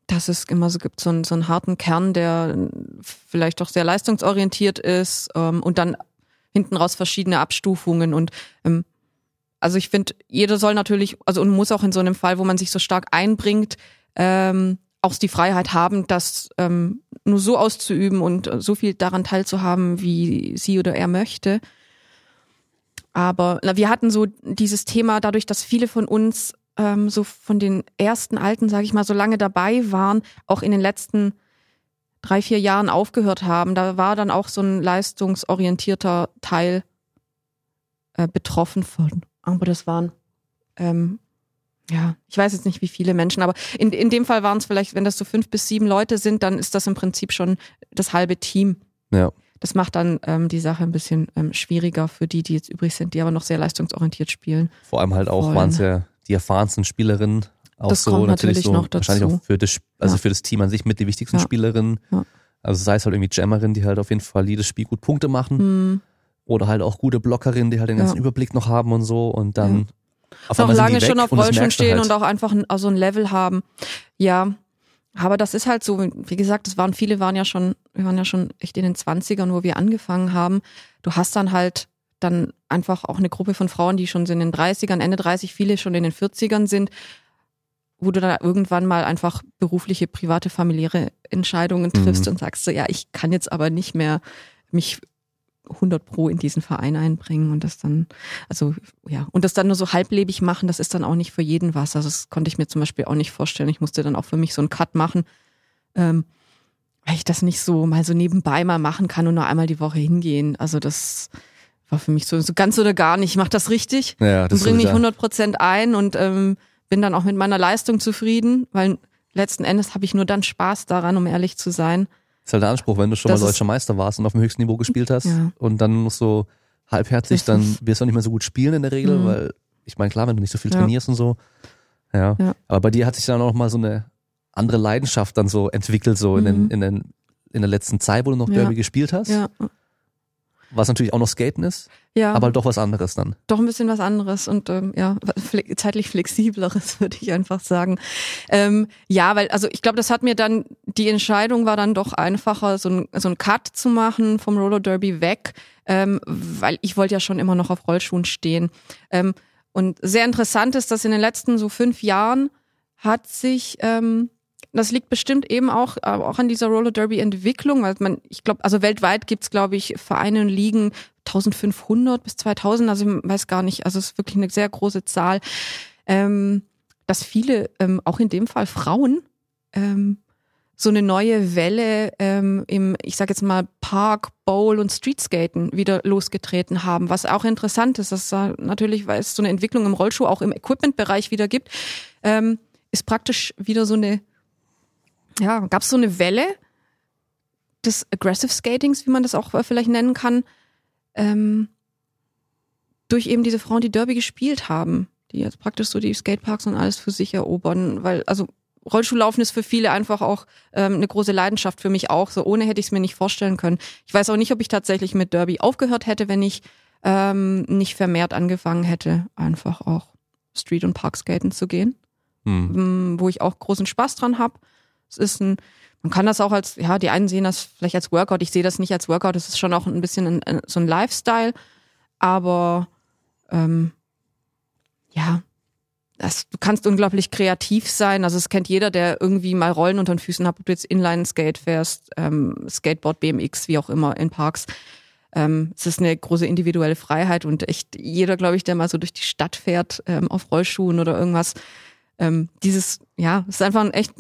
dass es immer so gibt, so einen, so einen harten Kern, der vielleicht auch sehr leistungsorientiert ist ähm, und dann hinten raus verschiedene Abstufungen und ähm, also ich finde, jeder soll natürlich, also und muss auch in so einem Fall, wo man sich so stark einbringt, ähm, auch die Freiheit haben, das ähm, nur so auszuüben und so viel daran teilzuhaben, wie sie oder er möchte. Aber na, wir hatten so dieses Thema dadurch, dass viele von uns ähm, so von den ersten Alten, sage ich mal, so lange dabei waren, auch in den letzten drei, vier Jahren aufgehört haben. Da war dann auch so ein leistungsorientierter Teil äh, betroffen von. Aber das waren, ähm, ja, ich weiß jetzt nicht, wie viele Menschen, aber in, in dem Fall waren es vielleicht, wenn das so fünf bis sieben Leute sind, dann ist das im Prinzip schon das halbe Team. Ja. Das macht dann ähm, die Sache ein bisschen ähm, schwieriger für die, die jetzt übrig sind, die aber noch sehr leistungsorientiert spielen. Vor allem halt auch waren es ja die erfahrensten Spielerinnen. Auch das so natürlich so noch dazu. Wahrscheinlich auch für das, also ja. für das Team an sich mit die wichtigsten ja. Spielerinnen. Ja. Also sei es halt irgendwie Jammerin, die halt auf jeden Fall jedes Spiel gut Punkte machen. Mhm. Oder halt auch gute Blockerinnen, die halt den ganzen Überblick noch haben und so. Und dann auf auch lange schon auf Rollschuhen stehen halt. und auch einfach ein, also ein Level haben. Ja, aber das ist halt so, wie gesagt, es waren viele waren ja schon, wir waren ja schon echt in den Zwanzigern, wo wir angefangen haben. Du hast dann halt dann einfach auch eine Gruppe von Frauen, die schon in den 30ern, Ende 30, viele schon in den 40ern sind, wo du dann irgendwann mal einfach berufliche, private, familiäre Entscheidungen triffst mhm. und sagst so, ja, ich kann jetzt aber nicht mehr mich 100 pro in diesen Verein einbringen und das dann, also ja, und das dann nur so halblebig machen, das ist dann auch nicht für jeden was. Also das konnte ich mir zum Beispiel auch nicht vorstellen. Ich musste dann auch für mich so einen Cut machen, ähm, weil ich das nicht so mal so nebenbei mal machen kann und nur einmal die Woche hingehen. Also das war für mich so, so ganz oder gar nicht. Ich mache das richtig ja, das und bringe mich 100 Prozent ein und ähm, bin dann auch mit meiner Leistung zufrieden, weil letzten Endes habe ich nur dann Spaß daran, um ehrlich zu sein. Das ist halt der Anspruch, wenn du schon das mal deutscher Meister warst und auf dem höchsten Niveau gespielt hast ja. und dann musst du halbherzig, dann wirst du auch nicht mehr so gut spielen in der Regel, mhm. weil ich meine, klar, wenn du nicht so viel trainierst ja. und so. Ja. ja. Aber bei dir hat sich dann auch mal so eine andere Leidenschaft dann so entwickelt, so mhm. in, den, mhm. in, den, in der letzten Zeit, wo du noch Derby gespielt hast. Ja. Was natürlich auch noch Skaten ist, ja. aber doch was anderes dann. Doch ein bisschen was anderes und ähm, ja, zeitlich flexibleres, würde ich einfach sagen. Ähm, ja, weil, also ich glaube, das hat mir dann, die Entscheidung war dann doch einfacher, so ein, so ein Cut zu machen vom Roller Derby weg, ähm, weil ich wollte ja schon immer noch auf Rollschuhen stehen. Ähm, und sehr interessant ist, dass in den letzten so fünf Jahren hat sich ähm, das liegt bestimmt eben auch, äh, auch an dieser Roller Derby Entwicklung, weil man, ich glaube, also weltweit gibt's glaube ich, Vereine und Ligen 1500 bis 2000, also ich weiß gar nicht, also es ist wirklich eine sehr große Zahl, ähm, dass viele, ähm, auch in dem Fall Frauen, ähm, so eine neue Welle ähm, im, ich sage jetzt mal, Park, Bowl und Streetskaten wieder losgetreten haben. Was auch interessant ist, dass da natürlich, weil es so eine Entwicklung im Rollschuh auch im Equipment-Bereich wieder gibt, ähm, ist praktisch wieder so eine ja, gab es so eine Welle des Aggressive Skatings, wie man das auch vielleicht nennen kann, ähm, durch eben diese Frauen, die Derby gespielt haben, die jetzt praktisch so die Skateparks und alles für sich erobern, weil, also Rollschuhlaufen ist für viele einfach auch ähm, eine große Leidenschaft für mich auch. So ohne hätte ich es mir nicht vorstellen können. Ich weiß auch nicht, ob ich tatsächlich mit Derby aufgehört hätte, wenn ich ähm, nicht vermehrt angefangen hätte, einfach auch Street- und Parkskaten zu gehen, hm. Wo ich auch großen Spaß dran habe. Es ist ein, man kann das auch als, ja, die einen sehen das vielleicht als Workout. Ich sehe das nicht als Workout. Es ist schon auch ein bisschen ein, so ein Lifestyle, aber ähm, ja, das, du kannst unglaublich kreativ sein. Also es kennt jeder, der irgendwie mal Rollen unter den Füßen hat, ob du jetzt Inline-Skate fährst, ähm, Skateboard, BMX, wie auch immer, in Parks. Ähm, es ist eine große individuelle Freiheit und echt jeder, glaube ich, der mal so durch die Stadt fährt, ähm, auf Rollschuhen oder irgendwas, ähm, dieses, ja, es ist einfach ein echt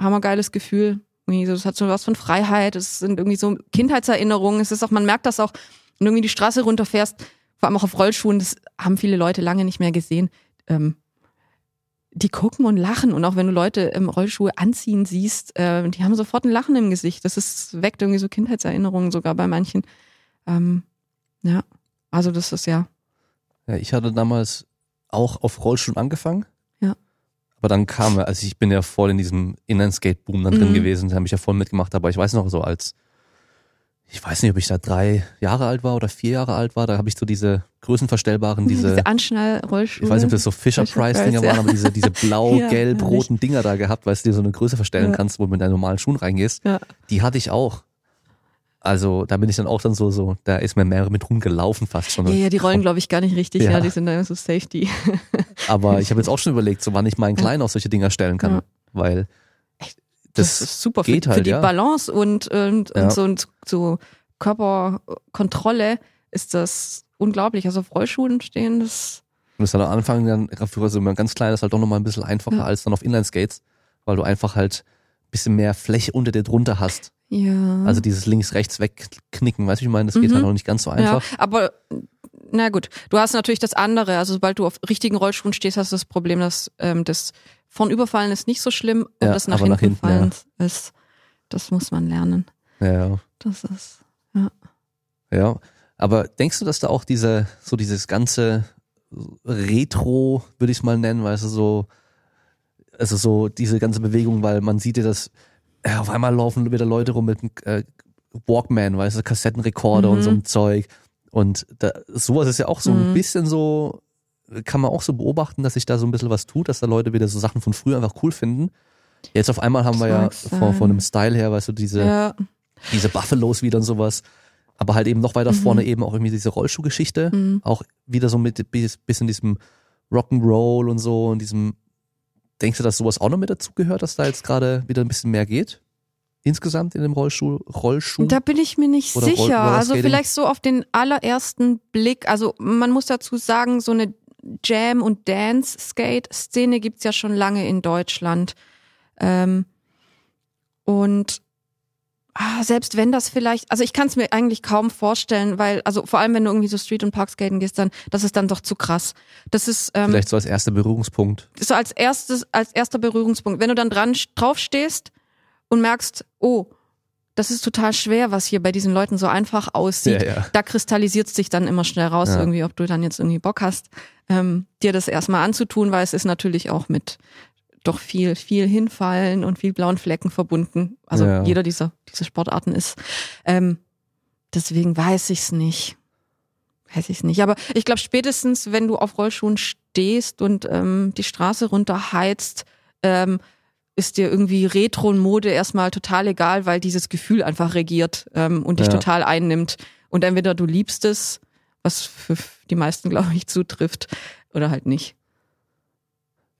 hammergeiles Gefühl. Es hat so was von Freiheit, es sind irgendwie so Kindheitserinnerungen. Es ist auch, man merkt das auch, wenn du irgendwie die Straße runterfährst, vor allem auch auf Rollschuhen, das haben viele Leute lange nicht mehr gesehen. Ähm, die gucken und lachen und auch wenn du Leute im Rollschuhe anziehen siehst, äh, die haben sofort ein Lachen im Gesicht. Das ist weckt irgendwie so Kindheitserinnerungen sogar bei manchen. Ähm, ja, also das ist ja. Ja, ich hatte damals auch auf Rollschuhen angefangen. Ja. Aber dann kam, also ich bin ja voll in diesem Inline-Skate-Boom dann drin mhm. gewesen, da habe ich ja voll mitgemacht, aber ich weiß noch so als ich weiß nicht, ob ich da drei Jahre alt war oder vier Jahre alt war, da habe ich so diese größenverstellbaren, diese, diese Anschnallrollschuhe. Ich weiß nicht, ob das so Fisher-Price-Dinger waren, aber diese, diese blau, ja, Dinger da gehabt, weil du dir so eine Größe verstellen ja. kannst, wo du mit deinen normalen Schuhen reingehst. Ja. Die hatte ich auch. Also da bin ich dann auch dann so, so, da ist mir mehr mit rumgelaufen fast schon. Ja, ja, die rollen glaube ich gar nicht richtig, ja, ja die sind dann so Safety. Aber ich habe jetzt auch schon überlegt, so wann ich meinen Kleinen auf solche Dinger stellen kann, weil das, das ist super geht für, halt, für die ja. Balance und, und, ja. und so, so Körperkontrolle ist das unglaublich. Also auf Rollschuhen stehen, das. Und ist dann am Anfang dann für so ein ganz kleines halt doch nochmal ein bisschen einfacher ja. als dann auf Inline-Skates, weil du einfach halt ein bisschen mehr Fläche unter dir drunter hast. Ja. Also dieses links-rechts wegknicken, weißt du, ich meine, das geht mhm. halt noch nicht ganz so einfach. Ja, aber na gut, du hast natürlich das andere. Also sobald du auf richtigen Rollschuhen stehst, hast du das Problem, dass ähm, das von überfallen ist nicht so schlimm und ja, das nach hinten, nach hinten fallen ja. ist, das muss man lernen. Ja. Das ist, ja. Ja, aber denkst du, dass da auch diese, so dieses ganze Retro, würde ich es mal nennen, weißt du, so, also so diese ganze Bewegung, weil man sieht ja, dass auf einmal laufen wieder Leute rum mit äh, Walkman, weißt du, Kassettenrekorder mhm. und so ein Zeug. Und da, sowas ist ja auch so mhm. ein bisschen so kann man auch so beobachten, dass sich da so ein bisschen was tut, dass da Leute wieder so Sachen von früher einfach cool finden. Jetzt auf einmal haben das wir ja von, von einem Style her, weißt du, diese, ja. diese Buffalos wieder und sowas. Aber halt eben noch weiter mhm. vorne eben auch irgendwie diese Rollschuhgeschichte. Mhm. Auch wieder so mit bisschen diesem Rock'n'Roll und so und diesem, denkst du, dass sowas auch noch mit dazugehört, dass da jetzt gerade wieder ein bisschen mehr geht? Insgesamt in dem Rollschuh, Rollschuh? Da bin ich mir nicht sicher. also vielleicht so auf den allerersten Blick. Also man muss dazu sagen, so eine Jam- und Dance-Skate-Szene gibt's ja schon lange in Deutschland. Ähm, und ah, selbst wenn das vielleicht, also ich kann es mir eigentlich kaum vorstellen, weil, also vor allem wenn du irgendwie so Street- und Parkskaten gehst, dann, das ist dann doch zu krass. Das ist ähm, vielleicht so als erster Berührungspunkt. So als erstes, als erster Berührungspunkt. Wenn du dann dran draufstehst und merkst, oh, das ist total schwer, was hier bei diesen Leuten so einfach aussieht. Ja, ja. Da kristallisiert sich dann immer schnell raus, ja. irgendwie, ob du dann jetzt irgendwie Bock hast, ähm, dir das erstmal anzutun, weil es ist natürlich auch mit doch viel, viel hinfallen und viel blauen Flecken verbunden. Also jeder dieser, dieser Sportarten ist. Ähm, deswegen weiß ich es nicht. Weiß ich es nicht. Aber ich glaube, spätestens, wenn du auf Rollschuhen stehst und ähm, die Straße runterheizt, ähm, ist dir irgendwie Retro-Mode erstmal total egal, weil dieses Gefühl einfach regiert ähm, und dich ja. total einnimmt. Und entweder du liebst es, was für die meisten, glaube ich, zutrifft, oder halt nicht.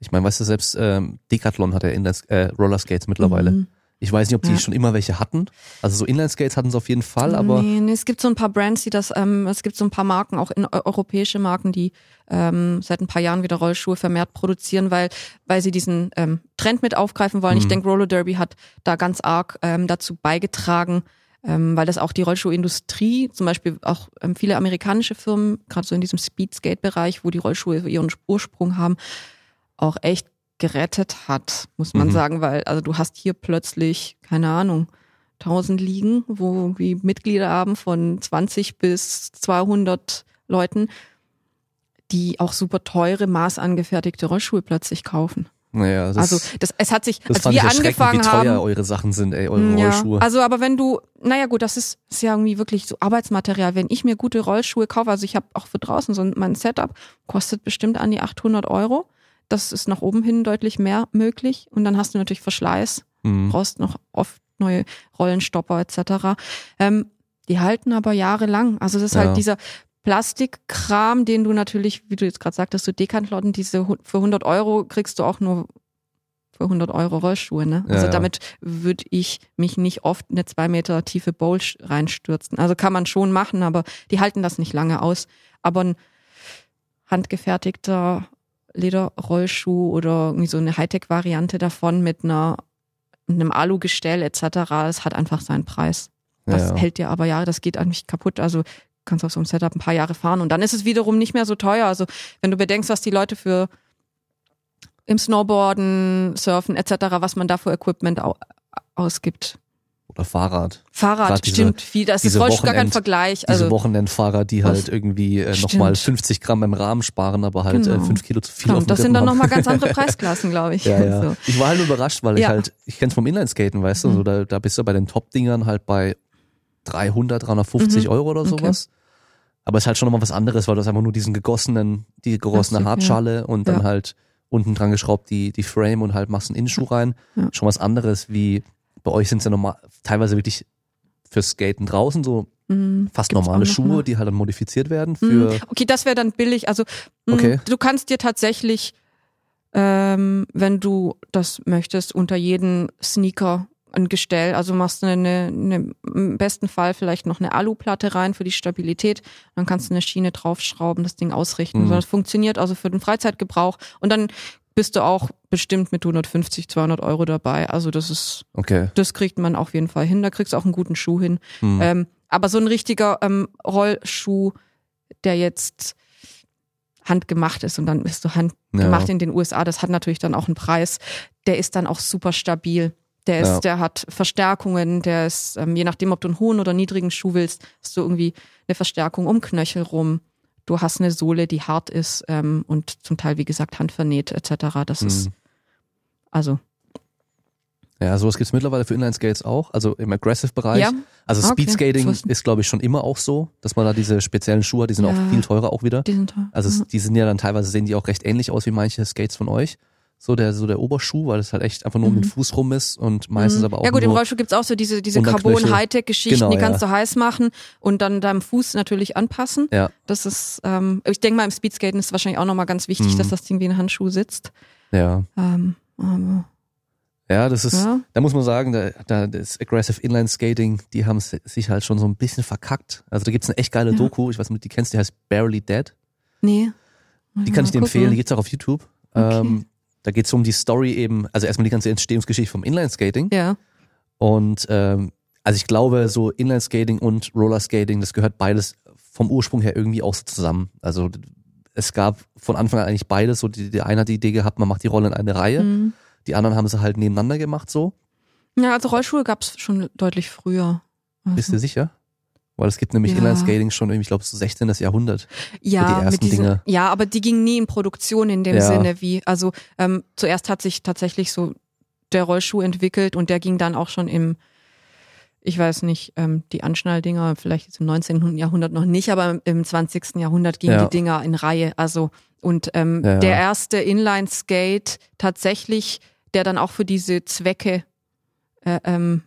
Ich meine, weißt du, selbst ähm, Decathlon hat ja Inline äh, Rollerskates mittlerweile. Mhm. Ich weiß nicht, ob die ja. schon immer welche hatten. Also so Inline-Skates hatten sie auf jeden Fall, aber. Nee, nee, es gibt so ein paar Brands, die das, ähm, es gibt so ein paar Marken, auch in, europäische Marken, die ähm, seit ein paar Jahren wieder Rollschuhe vermehrt produzieren, weil, weil sie diesen ähm, Trend mit aufgreifen wollen. Mhm. Ich denke, Roller Derby hat da ganz arg ähm, dazu beigetragen, ähm, weil das auch die Rollschuhindustrie, zum Beispiel auch ähm, viele amerikanische Firmen, gerade so in diesem Speedskate-Bereich, wo die Rollschuhe ihren Ursprung haben, auch echt gerettet hat, muss man mhm. sagen, weil also du hast hier plötzlich, keine Ahnung, 1000 liegen, wo wir Mitglieder haben von 20 bis 200 Leuten, die auch super teure, maßangefertigte Rollschuhe plötzlich kaufen. Naja, das, also das, es hat sich, als wir angefangen wie teuer haben, eure Sachen sind, ey, eure ja, Rollschuhe. Also aber wenn du, naja gut, das ist, ist ja irgendwie wirklich so Arbeitsmaterial. Wenn ich mir gute Rollschuhe kaufe, also ich habe auch für draußen so mein Setup, kostet bestimmt an die 800 Euro. Das ist nach oben hin deutlich mehr möglich. Und dann hast du natürlich Verschleiß, mhm. brauchst noch oft neue Rollenstopper etc. Ähm, die halten aber jahrelang. Also das ist halt ja. halt dieser Plastikkram, den du natürlich, wie du jetzt gerade sagtest, so Decathlon, diese für 100 Euro kriegst du auch nur für 100 Euro Rollschuhe. Ne? Also ja, damit würde ich mich nicht oft eine zwei Meter tiefe Bowl reinstürzen. Also kann man schon machen, aber die halten das nicht lange aus. Aber ein handgefertigter Lederrollschuh oder irgendwie so eine Hightech-Variante davon mit einer mit einem Alugestell etc. Das hat einfach seinen Preis. Das ja. hält dir aber Jahre, das geht eigentlich kaputt. Also kannst auf so einem Setup ein paar Jahre fahren und dann ist es wiederum nicht mehr so teuer. Also wenn du bedenkst, was die Leute für im Snowboarden, Surfen etc., was man da für Equipment ausgibt. Oder Fahrrad. Fahrrad, diese, stimmt. Viel, das ist voll gar kein Vergleich. Also, diese Wochenendfahrer, die halt irgendwie äh, nochmal 50 Gramm im Rahmen sparen, aber halt äh, genau. äh, 5 Kilo zu viel genau, auf Das sind dann nochmal ganz andere Preisklassen, glaube ich. Ja, ja. So. Ich war halt überrascht, weil ja. ich halt, ich kenn's vom Inlineskaten, weißt du, mhm. so, da, da bist du bei den Top-Dingern halt bei 300, 350 mhm. Euro oder sowas. Okay. Aber es ist halt schon nochmal was anderes, weil du hast einfach nur diesen gegossenen, die gegossene Hartschale ja. und dann ja. halt unten dran geschraubt die, die Frame und halt machst einen Innenschuh rein. Ja. Schon was anderes wie bei euch sind es ja normal, teilweise wirklich fürs Skaten draußen so mhm. fast Gibt's normale Schuhe, mal. die halt dann modifiziert werden für. Mhm. Okay, das wäre dann billig. Also mh, okay. du kannst dir tatsächlich, ähm, wenn du das möchtest, unter jeden Sneaker ein Gestell, also machst du eine, eine, im besten Fall vielleicht noch eine Aluplatte rein für die Stabilität, dann kannst du eine Schiene draufschrauben, das Ding ausrichten. Mhm. das funktioniert also für den Freizeitgebrauch und dann bist du auch bestimmt mit 150, 200 Euro dabei. Also das ist, okay. das kriegt man auf jeden Fall hin. Da kriegst du auch einen guten Schuh hin. Mhm. Ähm, aber so ein richtiger ähm, Rollschuh, der jetzt handgemacht ist und dann bist du handgemacht ja. in den USA, das hat natürlich dann auch einen Preis. Der ist dann auch super stabil. Der ist, ja. der hat Verstärkungen, der ist, ähm, je nachdem, ob du einen hohen oder niedrigen Schuh willst, hast du irgendwie eine Verstärkung um Knöchel rum. Du hast eine Sohle, die hart ist ähm, und zum Teil, wie gesagt, handvernäht etc. Das mhm. ist also. Ja, sowas gibt's mittlerweile für Inline-Skates auch, also im Aggressive-Bereich. Ja. Also okay. Speedskating ist, glaube ich, schon immer auch so, dass man da diese speziellen Schuhe hat, die sind ja. auch viel teurer auch wieder. Die sind teuer. Also die sind ja dann teilweise, sehen die auch recht ähnlich aus wie manche Skates von euch so der so der Oberschuh, weil es halt echt einfach nur mhm. um den mhm. Fuß rum ist und meistens mhm. aber auch Ja gut, im Rollschuh gibt's auch so diese diese Carbon Hightech Geschichten, genau, die kannst ja. du heiß machen und dann deinem Fuß natürlich anpassen. Ja. Das ist ähm, ich denke mal im Speedskaten ist wahrscheinlich auch nochmal ganz wichtig, mhm. dass das Ding wie ein Handschuh sitzt. Ja. Ähm, aber ja, das ist, ja. da muss man sagen, da, da das Aggressive Inline Skating, die haben sich halt schon so ein bisschen verkackt. Also da gibt's eine echt geile ja. Doku, ich weiß nicht, ob du die kennst, die heißt Barely Dead. Nee. Die kann ich dir empfehlen, die gibt's auch auf YouTube. Okay. Ähm, da geht es um die Story eben, also erstmal die ganze Entstehungsgeschichte vom Inline-Skating. Ja. Und ähm, also ich glaube, so Inline-Skating und Roller-Skating, das gehört beides vom Ursprung her irgendwie auch so zusammen. Also es gab von Anfang an eigentlich beides. So die, die eine hat die Idee gehabt, man macht die Rollen in eine Reihe. Mhm. Die anderen haben sie halt nebeneinander gemacht so. Ja, also Rollschuhe gab es schon deutlich früher. Also. Bist du sicher? Weil es gibt nämlich ja. Inline-Skating schon ich glaube, so 16. Jahrhundert. Ja, die ersten diesen, Dinge. ja, aber die gingen nie in Produktion in dem ja. Sinne wie, also ähm, zuerst hat sich tatsächlich so der Rollschuh entwickelt und der ging dann auch schon im, ich weiß nicht, ähm, die Anschnalldinger, vielleicht jetzt im 19. Jahrhundert noch nicht, aber im 20. Jahrhundert gingen ja. die Dinger in Reihe. Also und ähm, ja, der erste Inline-Skate tatsächlich, der dann auch für diese Zwecke äh, ähm,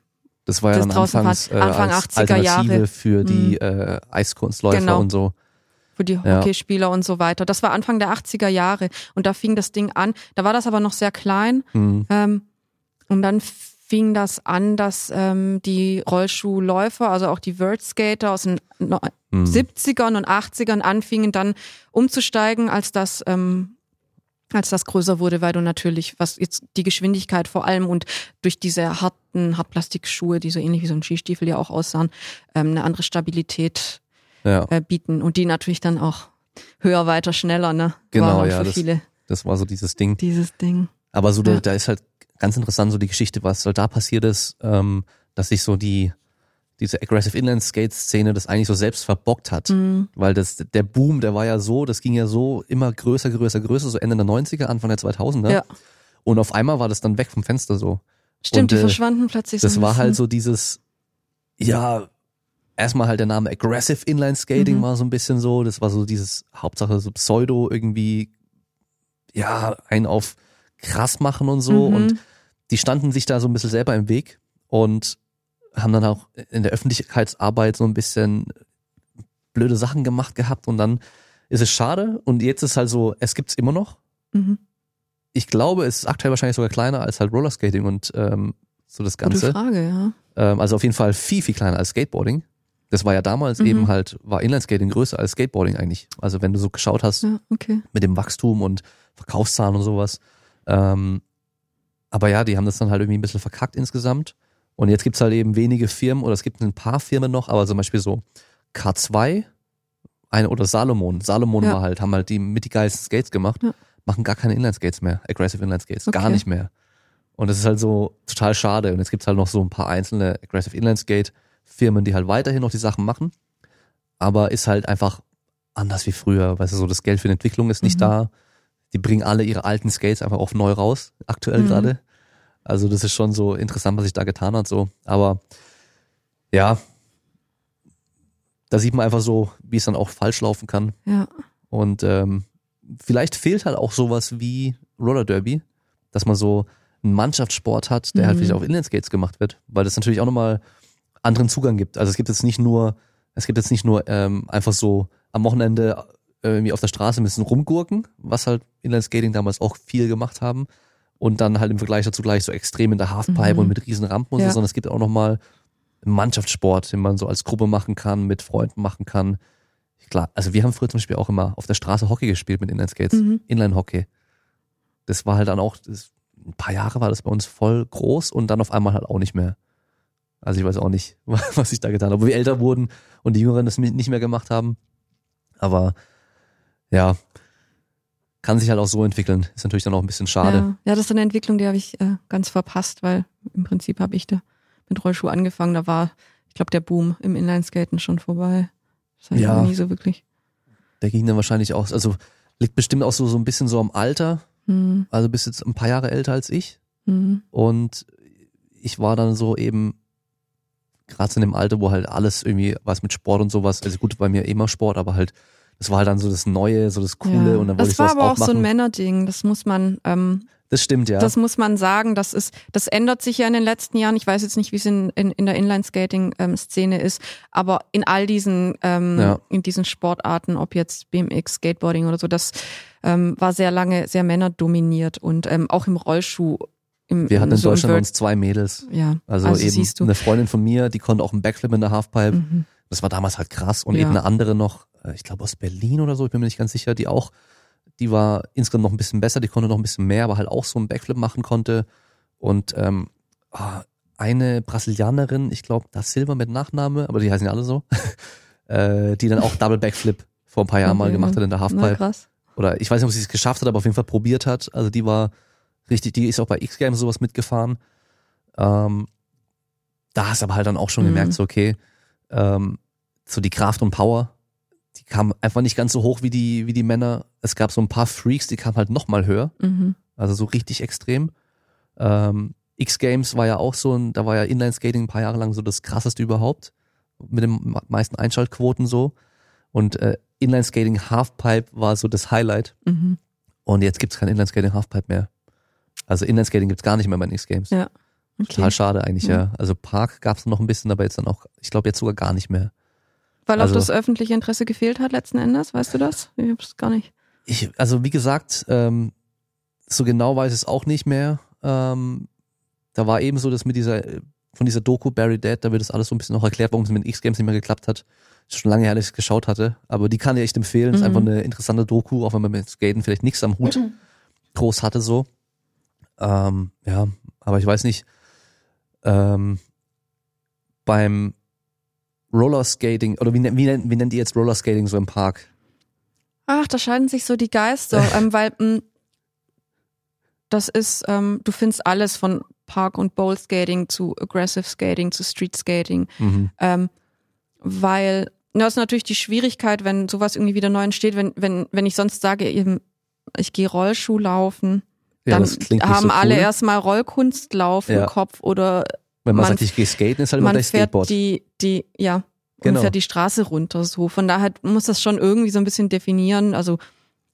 das war ja dann Anfangs, äh, Anfang als 80er Alternative Jahre. für die mhm. äh, Eiskunstläufer genau. und so. Für die Hockeyspieler ja. und so weiter. Das war Anfang der 80er Jahre und da fing das Ding an. Da war das aber noch sehr klein. Mhm. Ähm, und dann fing das an, dass ähm, die Rollschuhläufer, also auch die Vert-Skater aus den mhm. 70ern und 80ern anfingen dann umzusteigen, als das ähm, als das größer wurde, weil du natürlich, was jetzt die Geschwindigkeit vor allem und durch diese harten Hartplastikschuhe, die so ähnlich wie so ein Skistiefel ja auch aussahen, ähm, eine andere Stabilität ja. äh, bieten und die natürlich dann auch höher, weiter, schneller, ne? Genau, ja, das, das war so dieses Ding. Dieses Ding. Aber so, ja. da, da ist halt ganz interessant so die Geschichte, was da passiert ist, ähm, dass sich so die diese Aggressive Inland Skate Szene das eigentlich so selbst verbockt hat. Mhm. Weil das, der Boom, der war ja so, das ging ja so immer größer, größer, größer, so Ende der 90er, Anfang der 2000er. Ja. Und auf einmal war das dann weg vom Fenster so. Stimmt, und, die äh, verschwanden plötzlich so. Das war halt so dieses, ja, erstmal halt der Name Aggressive Inline Skating mhm. war so ein bisschen so. Das war so dieses Hauptsache so Pseudo irgendwie, ja, ein auf krass machen und so. Mhm. Und die standen sich da so ein bisschen selber im Weg und haben dann auch in der Öffentlichkeitsarbeit so ein bisschen blöde Sachen gemacht gehabt und dann ist es schade und jetzt ist halt so, es gibt's immer noch. Mhm. Ich glaube, es ist aktuell wahrscheinlich sogar kleiner als halt Rollerskating und ähm, so das Ganze. Gute Frage, ja. Ähm, also auf jeden Fall viel, viel kleiner als Skateboarding. Das war ja damals mhm. eben halt, war Inlineskating größer als Skateboarding eigentlich. Also wenn du so geschaut hast ja, okay. mit dem Wachstum und Verkaufszahlen und sowas. Ähm, aber ja, die haben das dann halt irgendwie ein bisschen verkackt insgesamt. Und jetzt gibt's halt eben wenige Firmen oder es gibt ein paar Firmen noch, aber zum Beispiel so K2 eine, oder Salomon. Salomon ja. war halt, haben halt die mit die geilsten Skates gemacht, ja. machen gar keine Inline-Skates mehr, Aggressive Inline-Skates, okay. gar nicht mehr. Und das ist halt so total schade. Und jetzt gibt's halt noch so ein paar einzelne Aggressive Inline-Skate-Firmen, die halt weiterhin noch die Sachen machen, aber ist halt einfach anders wie früher. Weißt du, so das Geld für die Entwicklung ist nicht mhm. da. Die bringen alle ihre alten Skates einfach auf neu raus, aktuell mhm. gerade. Also das ist schon so interessant, was sich da getan hat, so. Aber ja, da sieht man einfach so, wie es dann auch falsch laufen kann. Ja. Und ähm, vielleicht fehlt halt auch sowas wie Roller Derby, dass man so einen Mannschaftssport hat, der halt mhm. halt vielleicht auf Inlineskates gemacht wird, weil das natürlich auch nochmal anderen Zugang gibt. Also es gibt jetzt nicht nur, es gibt jetzt nicht nur ähm, einfach so am Wochenende äh, irgendwie auf der Straße ein bisschen rumgurken, was halt Inlineskating damals auch viel gemacht haben. Und dann halt im Vergleich dazu gleich so extrem in der Halfpipe mhm. und mit riesen Rampen und ja. so, sondern es gibt auch nochmal Mannschaftssport, den man so als Gruppe machen kann, mit Freunden machen kann. Klar, also wir haben früher zum Beispiel auch immer auf der Straße Hockey gespielt mit Inline-Skates, mhm. Inline-Hockey. Das war halt dann auch, das, ein paar Jahre war das bei uns voll groß und dann auf einmal halt auch nicht mehr. Also ich weiß auch nicht, was ich da getan habe. Wo wir älter wurden und die Jüngeren das nicht mehr gemacht haben. Aber ja, kann sich halt auch so entwickeln. Ist natürlich dann auch ein bisschen schade. Ja, ja das ist eine Entwicklung, die habe ich äh, ganz verpasst, weil im Prinzip habe ich da mit Rollschuh angefangen, da war, ich glaube, der Boom im Inlineskaten schon vorbei. Das hatte ja. nie so wirklich. Der ging dann wahrscheinlich auch, also liegt bestimmt auch so, so ein bisschen so am Alter. Mhm. Also bist jetzt ein paar Jahre älter als ich. Mhm. Und ich war dann so eben gerade in dem Alter, wo halt alles irgendwie was mit Sport und sowas, also gut, bei mir immer Sport, aber halt, das war halt dann so das Neue, so das Coole ja, und dann wollte ich sowas Das war aber auch, auch so ein Männerding, das muss man ähm, das stimmt, ja. Das muss man sagen. Das ist, das ändert sich ja in den letzten Jahren. Ich weiß jetzt nicht, wie es in, in, in der Inline-Skating-Szene ist, aber in all diesen, ähm, ja. in diesen Sportarten, ob jetzt BMX, Skateboarding oder so, das ähm, war sehr lange sehr männerdominiert und ähm, auch im Rollschuh. Im, Wir hatten in so Deutschland uns zwei Mädels. Ja. Also, also eben eine Freundin von mir, die konnte auch einen Backflip in der Halfpipe. Mhm. Das war damals halt krass. Und ja. eben eine andere noch, äh, ich glaube aus Berlin oder so, ich bin mir nicht ganz sicher, die auch die war insgesamt noch ein bisschen besser, die konnte noch ein bisschen mehr, aber halt auch so einen Backflip machen konnte. Und ähm, ah, eine Brasilianerin, ich glaube, das Silber mit Nachname, aber die heißen ja alle so, äh, die dann auch Double Backflip vor ein paar Jahren okay. mal gemacht hat in der Halfpipe. Na, krass. Oder ich weiß nicht, ob sie es geschafft hat, aber auf jeden Fall probiert hat. Also die war richtig, die ist auch bei X-Games sowas mitgefahren. Ähm, da hast du aber halt dann auch schon mhm. gemerkt, so okay, ähm, so die Kraft und Power die kamen einfach nicht ganz so hoch wie die, wie die Männer. Es gab so ein paar Freaks, die kamen halt noch mal höher. Mhm. Also so richtig extrem. Ähm, X-Games war ja auch so ein, da war ja Inline-Skating ein paar Jahre lang so das krasseste überhaupt. Mit den meisten Einschaltquoten so. Und äh, Inline-Skating Halfpipe war so das Highlight. Mhm. Und jetzt gibt's kein Inline-Skating Halfpipe mehr. Also Inline-Skating gibt's gar nicht mehr bei den X-Games. Ja. Okay. Total schade eigentlich, ja. ja. Also Park gab's noch ein bisschen, aber jetzt dann auch, ich glaube jetzt sogar gar nicht mehr. Weil also, auch das öffentliche Interesse gefehlt hat letzten Endes, weißt du das? Ich hab's gar nicht. Ich, also wie gesagt, ähm, so genau weiß ich es auch nicht mehr. Ähm, da war eben so, dass mit dieser, von dieser Doku Barry Dead, da wird das alles so ein bisschen noch erklärt, warum es mit X-Games nicht mehr geklappt hat. Schon lange her, dass ich geschaut hatte. Aber die kann ich echt empfehlen. Mhm. Ist einfach eine interessante Doku, auch wenn man mit Skaten vielleicht nichts am Hut mhm. groß hatte so. Ähm, ja, aber ich weiß nicht. Ähm, beim Rollerskating, oder wie, wie, wie nennt ihr jetzt Rollerskating so im Park? Ach, da scheiden sich so die Geister, ähm, weil mh, mm, das ist, ähm, du findest alles von Park- und Bowl-Skating zu Aggressive Skating zu Street Skating, mhm. ähm, weil das ist natürlich die Schwierigkeit, wenn sowas irgendwie wieder neu entsteht, wenn, wenn, wenn ich sonst sage, eben, ich gehe Rollschuh laufen ja, dann haben so alle cool. erstmal Rollkunstlauf ja. im Kopf oder wenn man, man sagt, ich gehe skaten, ist halt immer gleich Skateboard. Die, die, ja, genau. fährt die Straße runter. So von daher muss das schon irgendwie so ein bisschen definieren. Also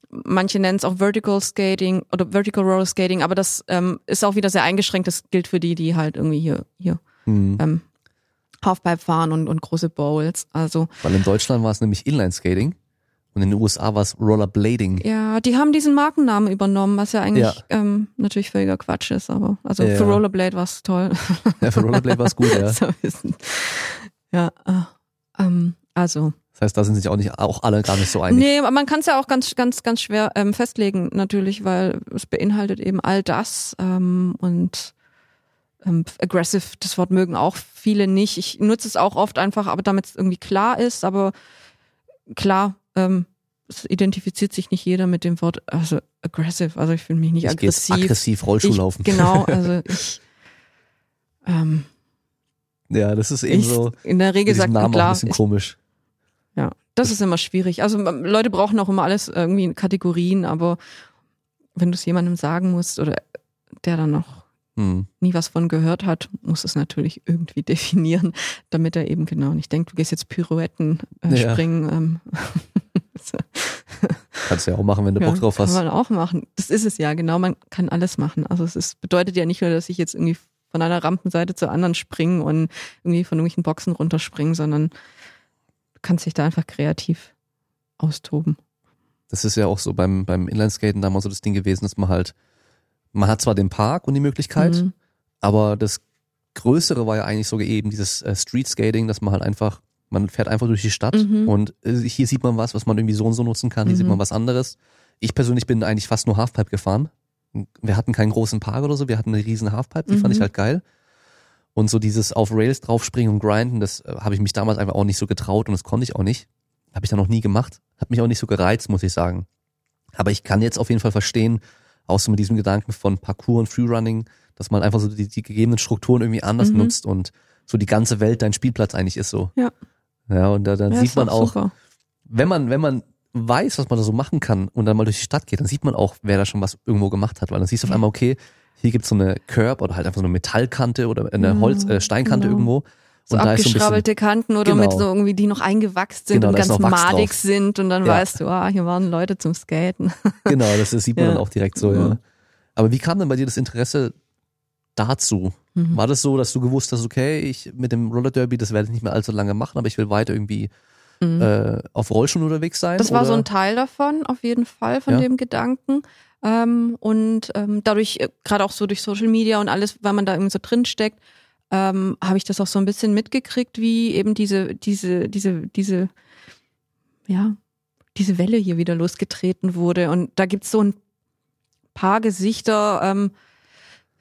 manche nennen es auch Vertical Skating oder Vertical Roller Skating, aber das ähm, ist auch wieder sehr eingeschränkt. Das gilt für die, die halt irgendwie hier hier mhm. ähm, Halfpipe fahren und, und große Bowls. Also weil in Deutschland war es nämlich Inline Skating. Und in den USA war es Rollerblading. Ja, die haben diesen Markennamen übernommen, was ja eigentlich ja. Ähm, natürlich völliger Quatsch ist, aber also ja. für Rollerblade war es toll. Ja, für Rollerblade war es gut, ja. ja, äh, ähm, also. Das heißt, da sind sich auch nicht auch alle gar nicht so einig. Nee, aber man kann es ja auch ganz, ganz, ganz schwer ähm, festlegen, natürlich, weil es beinhaltet eben all das ähm, und ähm, aggressive, das Wort mögen auch viele nicht. Ich nutze es auch oft einfach, aber damit es irgendwie klar ist, aber klar, ähm, es identifiziert sich nicht jeder mit dem Wort, also aggressive, also ich finde mich nicht ich aggressiv. aggressiv Rollschuh laufen. Genau, also ich, ähm, ja, das ist eben so. In der Regel sagt man klar. ein bisschen komisch. Ja, das ist immer schwierig. Also Leute brauchen auch immer alles irgendwie in Kategorien, aber wenn du es jemandem sagen musst oder der dann noch hm. nie was von gehört hat, muss es natürlich irgendwie definieren, damit er eben genau nicht denkt, du gehst jetzt Pirouetten äh, ja. springen. Ähm. Kannst du ja auch machen, wenn du ja, Bock drauf hast. Kann man auch machen. Das ist es ja, genau. Man kann alles machen. Also es ist, bedeutet ja nicht nur, dass ich jetzt irgendwie von einer Rampenseite zur anderen springen und irgendwie von irgendwelchen Boxen runterspringen, sondern du kannst dich da einfach kreativ austoben. Das ist ja auch so beim, beim Inlineskaten damals so das Ding gewesen, dass man halt, man hat zwar den Park und die Möglichkeit, mhm. aber das Größere war ja eigentlich sogar eben dieses äh, Street Skating, dass man halt einfach, man fährt einfach durch die Stadt mhm. und äh, hier sieht man was, was man irgendwie so und so nutzen kann, hier mhm. sieht man was anderes. Ich persönlich bin eigentlich fast nur Halfpipe gefahren wir hatten keinen großen Park oder so, wir hatten eine riesen Halfpipe, die fand ich mhm. halt geil. Und so dieses auf Rails draufspringen und grinden, das äh, habe ich mich damals einfach auch nicht so getraut und das konnte ich auch nicht. Habe ich dann noch nie gemacht. Hat mich auch nicht so gereizt, muss ich sagen. Aber ich kann jetzt auf jeden Fall verstehen, auch so mit diesem Gedanken von Parkour und Freerunning, dass man einfach so die, die gegebenen Strukturen irgendwie anders mhm. nutzt und so die ganze Welt dein Spielplatz eigentlich ist so. Ja. Ja, und da, dann ja, sieht man auch, super. wenn man, wenn man weiß, was man da so machen kann und dann mal durch die Stadt geht, dann sieht man auch, wer da schon was irgendwo gemacht hat, weil dann siehst du auf einmal, okay, hier gibt's so eine Curb oder halt einfach so eine Metallkante oder eine Holz, äh, Steinkante genau. irgendwo. So und abgeschrabbelte Kanten oder genau. mit so irgendwie, die noch eingewachst sind genau, und ganz madig sind und dann ja. weißt du, ah, hier waren Leute zum Skaten. Genau, das, das sieht man ja. dann auch direkt so, ja. Aber wie kam denn bei dir das Interesse dazu? Mhm. War das so, dass du gewusst hast, okay, ich mit dem Roller Derby, das werde ich nicht mehr allzu lange machen, aber ich will weiter irgendwie mhm. äh, auf Rollschuhen unterwegs sein? Das war so ein Teil davon, auf jeden Fall, von ja. dem Gedanken. Ähm, und ähm, dadurch, äh, gerade auch so durch Social Media und alles, weil man da irgendwie so drin steckt, ähm, habe ich das auch so ein bisschen mitgekriegt, wie eben diese, diese, diese, diese, ja, diese Welle hier wieder losgetreten wurde. Und da gibt's so ein paar Gesichter, ähm,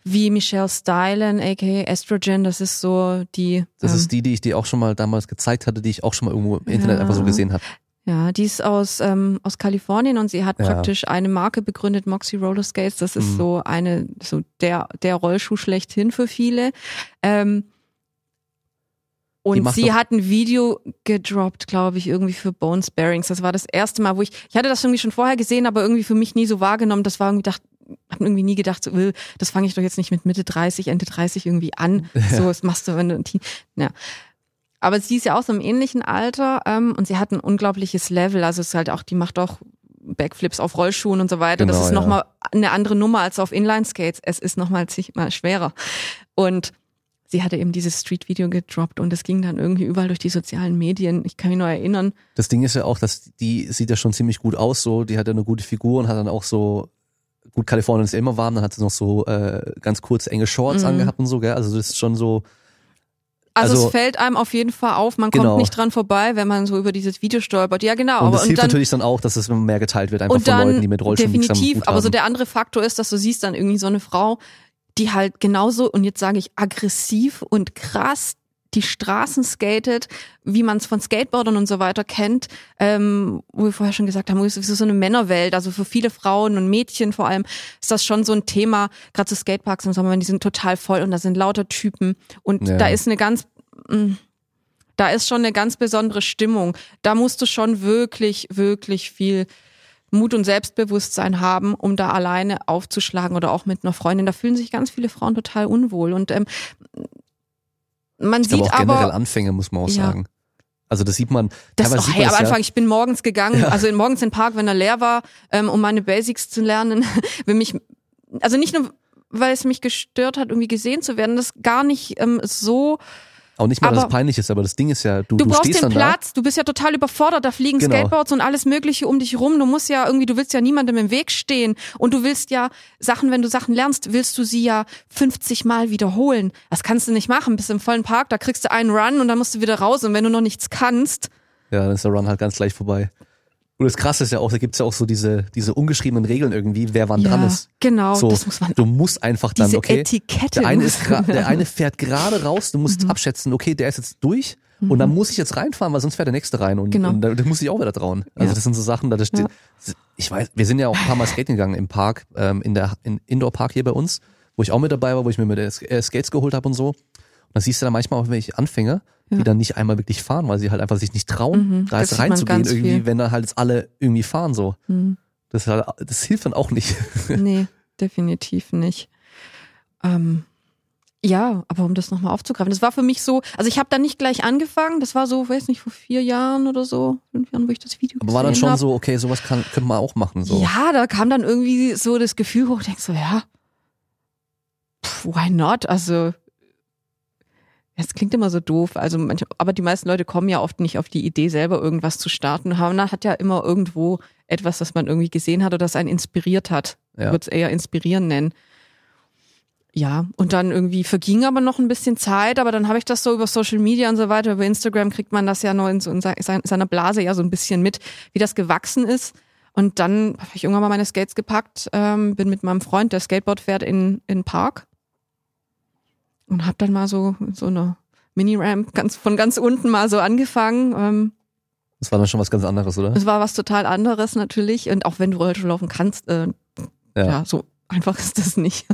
wie Michelle Stylen, aka Estrogen, das ist so die. Das ähm, ist die, die ich dir auch schon mal damals gezeigt hatte, die ich auch schon mal irgendwo im Internet ja. einfach so gesehen habe. Ja, die ist aus, ähm, aus Kalifornien und sie hat ja. praktisch eine Marke begründet, Moxie Roller Skates. Das ist mhm. so eine, so der, der Rollschuh schlechthin für viele. Ähm, und sie hat ein Video gedroppt, glaube ich, irgendwie für Bones Bearings. Das war das erste Mal, wo ich, ich hatte das irgendwie schon vorher gesehen, aber irgendwie für mich nie so wahrgenommen. Das war irgendwie, dachte, habe irgendwie nie gedacht, so, äh, das fange ich doch jetzt nicht mit Mitte 30, Ende 30 irgendwie an. Ja. So, das machst du, wenn du ein Team. Ja. Aber sie ist ja auch so im ähnlichen Alter ähm, und sie hat ein unglaubliches Level. Also es ist halt auch, die macht auch Backflips auf Rollschuhen und so weiter. Genau, das ist ja. nochmal eine andere Nummer als auf Inline-Skates. Es ist nochmal mal schwerer. Und sie hatte eben dieses Street-Video gedroppt und es ging dann irgendwie überall durch die sozialen Medien. Ich kann mich nur erinnern. Das Ding ist ja auch, dass die sieht ja schon ziemlich gut aus, so. Die hat ja eine gute Figur und hat dann auch so gut, Kalifornien ist ja immer warm, dann hat sie noch so äh, ganz kurze enge Shorts mhm. angehabt und so, gell? Also das ist schon so. Also, also, es fällt einem auf jeden Fall auf, man genau. kommt nicht dran vorbei, wenn man so über dieses Video stolpert. Ja, genau. Und das hilft und dann, natürlich dann auch, dass es mehr geteilt wird, einfach und dann, von Leuten, die mit Rollstuhl Definitiv, aber so der andere Faktor ist, dass du siehst dann irgendwie so eine Frau, die halt genauso, und jetzt sage ich aggressiv und krass die Straßen skatet, wie man es von Skateboardern und so weiter kennt, ähm, wo wir vorher schon gesagt haben, es ist so eine Männerwelt, also für viele Frauen und Mädchen vor allem ist das schon so ein Thema, gerade zu so Skateparks im Sommer, die sind total voll und da sind lauter Typen und ja. da ist eine ganz, mm, da ist schon eine ganz besondere Stimmung. Da musst du schon wirklich, wirklich viel Mut und Selbstbewusstsein haben, um da alleine aufzuschlagen oder auch mit einer Freundin. Da fühlen sich ganz viele Frauen total unwohl. Und ähm, man ich sieht aber auch aber generell Anfänge, muss man auch Ja. sagen. Also das sieht man. Das, oh, hey, am das ja- Anfang, ich bin morgens gegangen, Ja. also in, morgens in den Park, wenn er leer war, ähm, um meine Basics zu lernen. wenn mich, also nicht nur, weil es mich gestört hat, irgendwie gesehen zu werden, das gar nicht ähm, so. Auch nicht mal, dass es aber- peinlich ist, aber das Ding ist ja, du, Du, du brauchst den dann da. Platz, du bist ja total überfordert, da fliegen Genau. Skateboards und alles Mögliche um dich rum. Du musst ja irgendwie, du willst ja niemandem im Weg stehen und du willst ja Sachen, wenn du Sachen lernst, willst du sie ja 50 Mal wiederholen. Das kannst du nicht machen. Bist im vollen Park, da kriegst du einen Run und dann musst du wieder raus und wenn du noch nichts kannst, Ja, dann ist der Run halt ganz gleich vorbei. Und das Krasse ist ja auch, da gibt's ja auch so diese, diese ungeschriebenen Regeln irgendwie, wer wann ja, dran ist. genau, So, das muss man du musst einfach dann, diese okay, Etikette. der eine, ist der eine fährt gerade raus, du musst Mhm. abschätzen, okay, der ist jetzt durch und dann muss ich jetzt reinfahren, weil sonst fährt der nächste rein und, Genau. und da- muss ich auch wieder trauen. Also Ja. das sind so Sachen, da das steht, ich weiß, wir sind ja auch ein paar Mal skaten gegangen im Park, ähm, in der in Indoor Park hier bei uns, wo ich auch mit dabei war, wo ich mir mit äh, Skates geholt habe und so. Und da siehst du dann manchmal auch welche Anfänger, die Ja. dann nicht einmal wirklich fahren, weil sie halt einfach sich nicht trauen, Mhm, da das jetzt reinzugehen irgendwie, viel. wenn dann halt jetzt alle irgendwie fahren so. Mhm. Das, halt, das hilft dann auch nicht. Nee, definitiv nicht. Ähm, ja, aber um das nochmal aufzugreifen, das war für mich so, also ich habe da nicht gleich angefangen, das war so, weiß nicht, vor vier Jahren oder so, fünf Jahren, wo ich das Video Aber war dann schon hab. so, okay, sowas kann, könnte man auch machen. So. Ja, da kam dann irgendwie so das Gefühl hoch, ich denk so, ja, why not? Also, es klingt immer so doof, also manche, aber die meisten Leute kommen ja oft nicht auf die Idee, selber irgendwas zu starten. Man hat ja immer irgendwo etwas, das man irgendwie gesehen hat oder das einen inspiriert hat. Ja. Ich würde es eher inspirieren nennen. Ja, und dann irgendwie verging aber noch ein bisschen Zeit, aber dann habe ich das so über Social Media und so weiter, über Instagram kriegt man das ja noch in, so in se- seiner Blase ja so ein bisschen mit, wie das gewachsen ist. Und dann habe ich irgendwann mal meine Skates gepackt, ähm, bin mit meinem Freund, der Skateboard fährt, in in den Park und habe dann mal so so eine Mini-Ramp ganz, von ganz unten mal so angefangen. Ähm, Das war dann schon was ganz anderes, oder? es war was total anderes natürlich. Und auch wenn du Rollschuh laufen kannst, äh, ja. Ja. so einfach ist das nicht.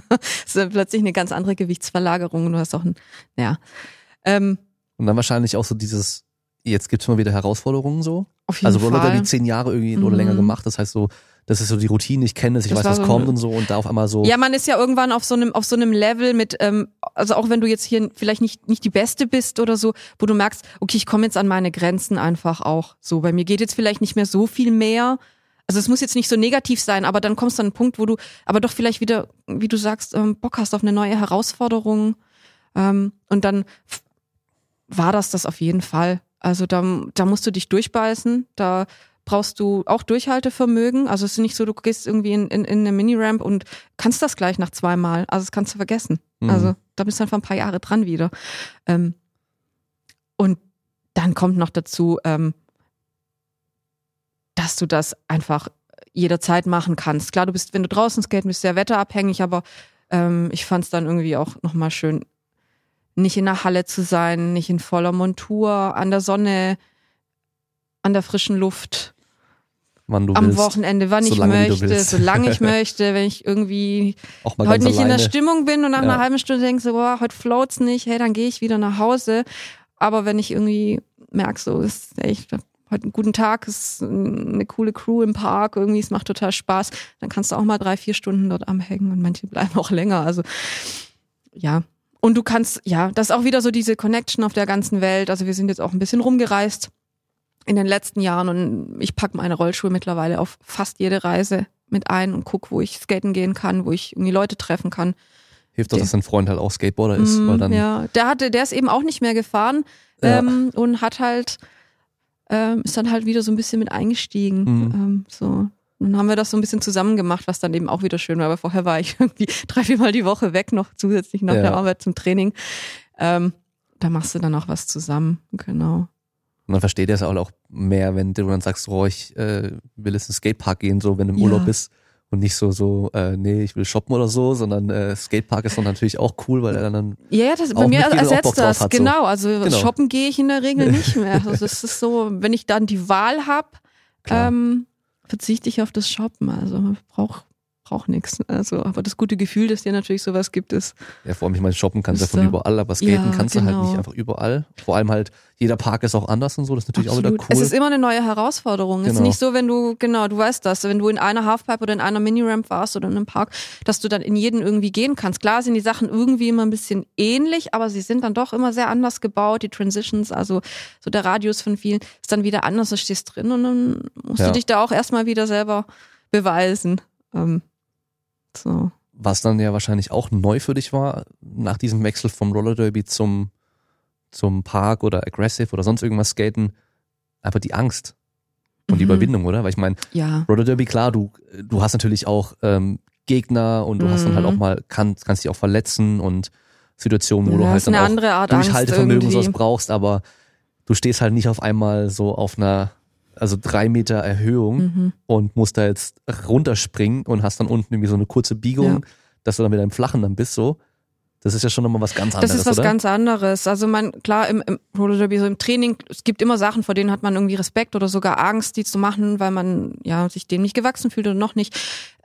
es ist plötzlich eine ganz andere Gewichtsverlagerung. und Du hast auch ein, ja. Ähm, Und dann wahrscheinlich auch so dieses, jetzt gibt's mal wieder Herausforderungen so. auf jeden Also Roller Fall. die zehn Jahre irgendwie oder Mhm. länger gemacht. Das heißt so, das ist so die Routine, ich kenne das, ich Das weiß, was so kommt und so und da auf einmal so. Ja, man ist ja irgendwann auf so einem auf so einem Level mit, ähm, also auch wenn du jetzt hier vielleicht nicht nicht die Beste bist oder so, wo du merkst, okay, ich komme jetzt an meine Grenzen einfach auch. So, bei mir geht jetzt vielleicht nicht mehr so viel mehr. Also es muss jetzt nicht so negativ sein, aber dann kommst du an einen Punkt, wo du aber doch vielleicht wieder, wie du sagst, ähm, Bock hast auf eine neue Herausforderung. Ähm, und dann war das das auf jeden Fall. Also da, da musst du dich durchbeißen. Da brauchst du auch Durchhaltevermögen. Also es ist nicht so, du gehst irgendwie in, in, in eine Mini-Ramp und kannst das gleich nach zweimal. Also das kannst du vergessen. Mhm. Also da bist du einfach ein paar Jahre dran wieder. Ähm, und dann kommt noch dazu, ähm, dass du das einfach jederzeit machen kannst. Klar, du bist, wenn du draußen skaten bist, sehr wetterabhängig, aber ähm, ich fand es dann irgendwie auch nochmal schön, nicht in der Halle zu sein, nicht in voller Montur, an der Sonne, an der frischen Luft, wann du am willst. Wochenende, wann ich möchte, solange ich möchte, wenn ich irgendwie heute nicht in der alleine. Stimmung bin und nach Ja. einer halben Stunde denkst so, boah, heute floats nicht, hey, dann gehe ich wieder nach Hause. Aber wenn ich irgendwie merke, so ist echt heute einen guten Tag, ist eine coole Crew im Park, irgendwie, es macht total Spaß, dann kannst du auch mal drei, vier Stunden dort amhängen und manche bleiben auch länger. Also ja. Und du kannst, ja, das ist auch wieder so diese Connection auf der ganzen Welt. Also wir sind jetzt auch ein bisschen rumgereist in den letzten Jahren und ich packe meine Rollschuhe mittlerweile auf fast jede Reise mit ein und guck, wo ich skaten gehen kann, wo ich irgendwie Leute treffen kann. Hilft doch, dass dein Freund halt auch Skateboarder ist, Mm, weil dann ja, der hatte, der ist eben auch nicht mehr gefahren Ja. ähm, und hat halt ähm, ist dann halt wieder so ein bisschen mit eingestiegen. Mhm. Ähm, so. Dann haben wir das so ein bisschen zusammen gemacht, was dann eben auch wieder schön war, weil vorher war ich irgendwie drei, viermal die Woche weg, noch zusätzlich nach Ja. der Arbeit zum Training. Ähm, da machst du dann auch was zusammen, genau. Und dann versteht er es auch mehr, wenn du dann sagst, oh, ich äh, will jetzt in den Skatepark gehen, so wenn du im Ja. Urlaub bist. Und nicht so, so, äh, nee, ich will shoppen oder so, sondern äh, Skatepark ist dann natürlich auch cool, weil er dann Ja, ja, das, bei mir ersetzt das, hat, so. genau. Also Genau. shoppen gehe ich in der Regel nicht mehr. Also das ist so, wenn ich dann die Wahl habe, ähm, verzichte ich auf das Shoppen. Also ich brauche braucht nichts. Also, aber das gute Gefühl, dass dir natürlich sowas gibt, ist. Ja, vor allem, ich meine, shoppen kannst du ja von überall, aber skaten ja, kannst genau. du halt nicht genau. einfach überall. Vor allem halt, jeder Park ist auch anders und so, das ist natürlich Absolut. auch wieder cool. Es ist immer eine neue Herausforderung. Genau. Es ist genau. nicht so, wenn du, genau, du weißt das, wenn du in einer Halfpipe oder in einer Mini-Ramp warst oder in einem Park, dass du dann in jeden irgendwie gehen kannst. Klar sind die Sachen irgendwie immer ein bisschen ähnlich, aber sie sind dann doch immer sehr anders gebaut, die Transitions, also so der Radius von vielen ist dann wieder anders, du stehst drin und dann musst ja. du dich da auch erstmal wieder selber beweisen. Ähm, so. Was dann ja wahrscheinlich auch neu für dich war, nach diesem Wechsel vom Roller Derby zum, zum Park oder Aggressive oder sonst irgendwas skaten, einfach die Angst und mhm. die Überwindung, oder? Weil ich meine, ja. Roller Derby, klar, du, du hast natürlich auch ähm, Gegner und du mhm. hast dann halt auch mhm. mal, kann, kannst dich auch verletzen und Situationen, wo ja, du halt dann auch Durchhaltevermögen sowas brauchst, aber du stehst halt nicht auf einmal so auf einer also drei Meter Erhöhung mhm. und musst da jetzt runterspringen und hast dann unten irgendwie so eine kurze Biegung, ja. dass du dann wieder im Flachen dann bist so. Das ist ja schon nochmal was ganz anderes. Das ist was oder? ganz anderes. Also man, klar, im, im Roller Derby, so im Training, es gibt immer Sachen, vor denen hat man irgendwie Respekt oder sogar Angst, die zu machen, weil man ja sich dem nicht gewachsen fühlt oder noch nicht.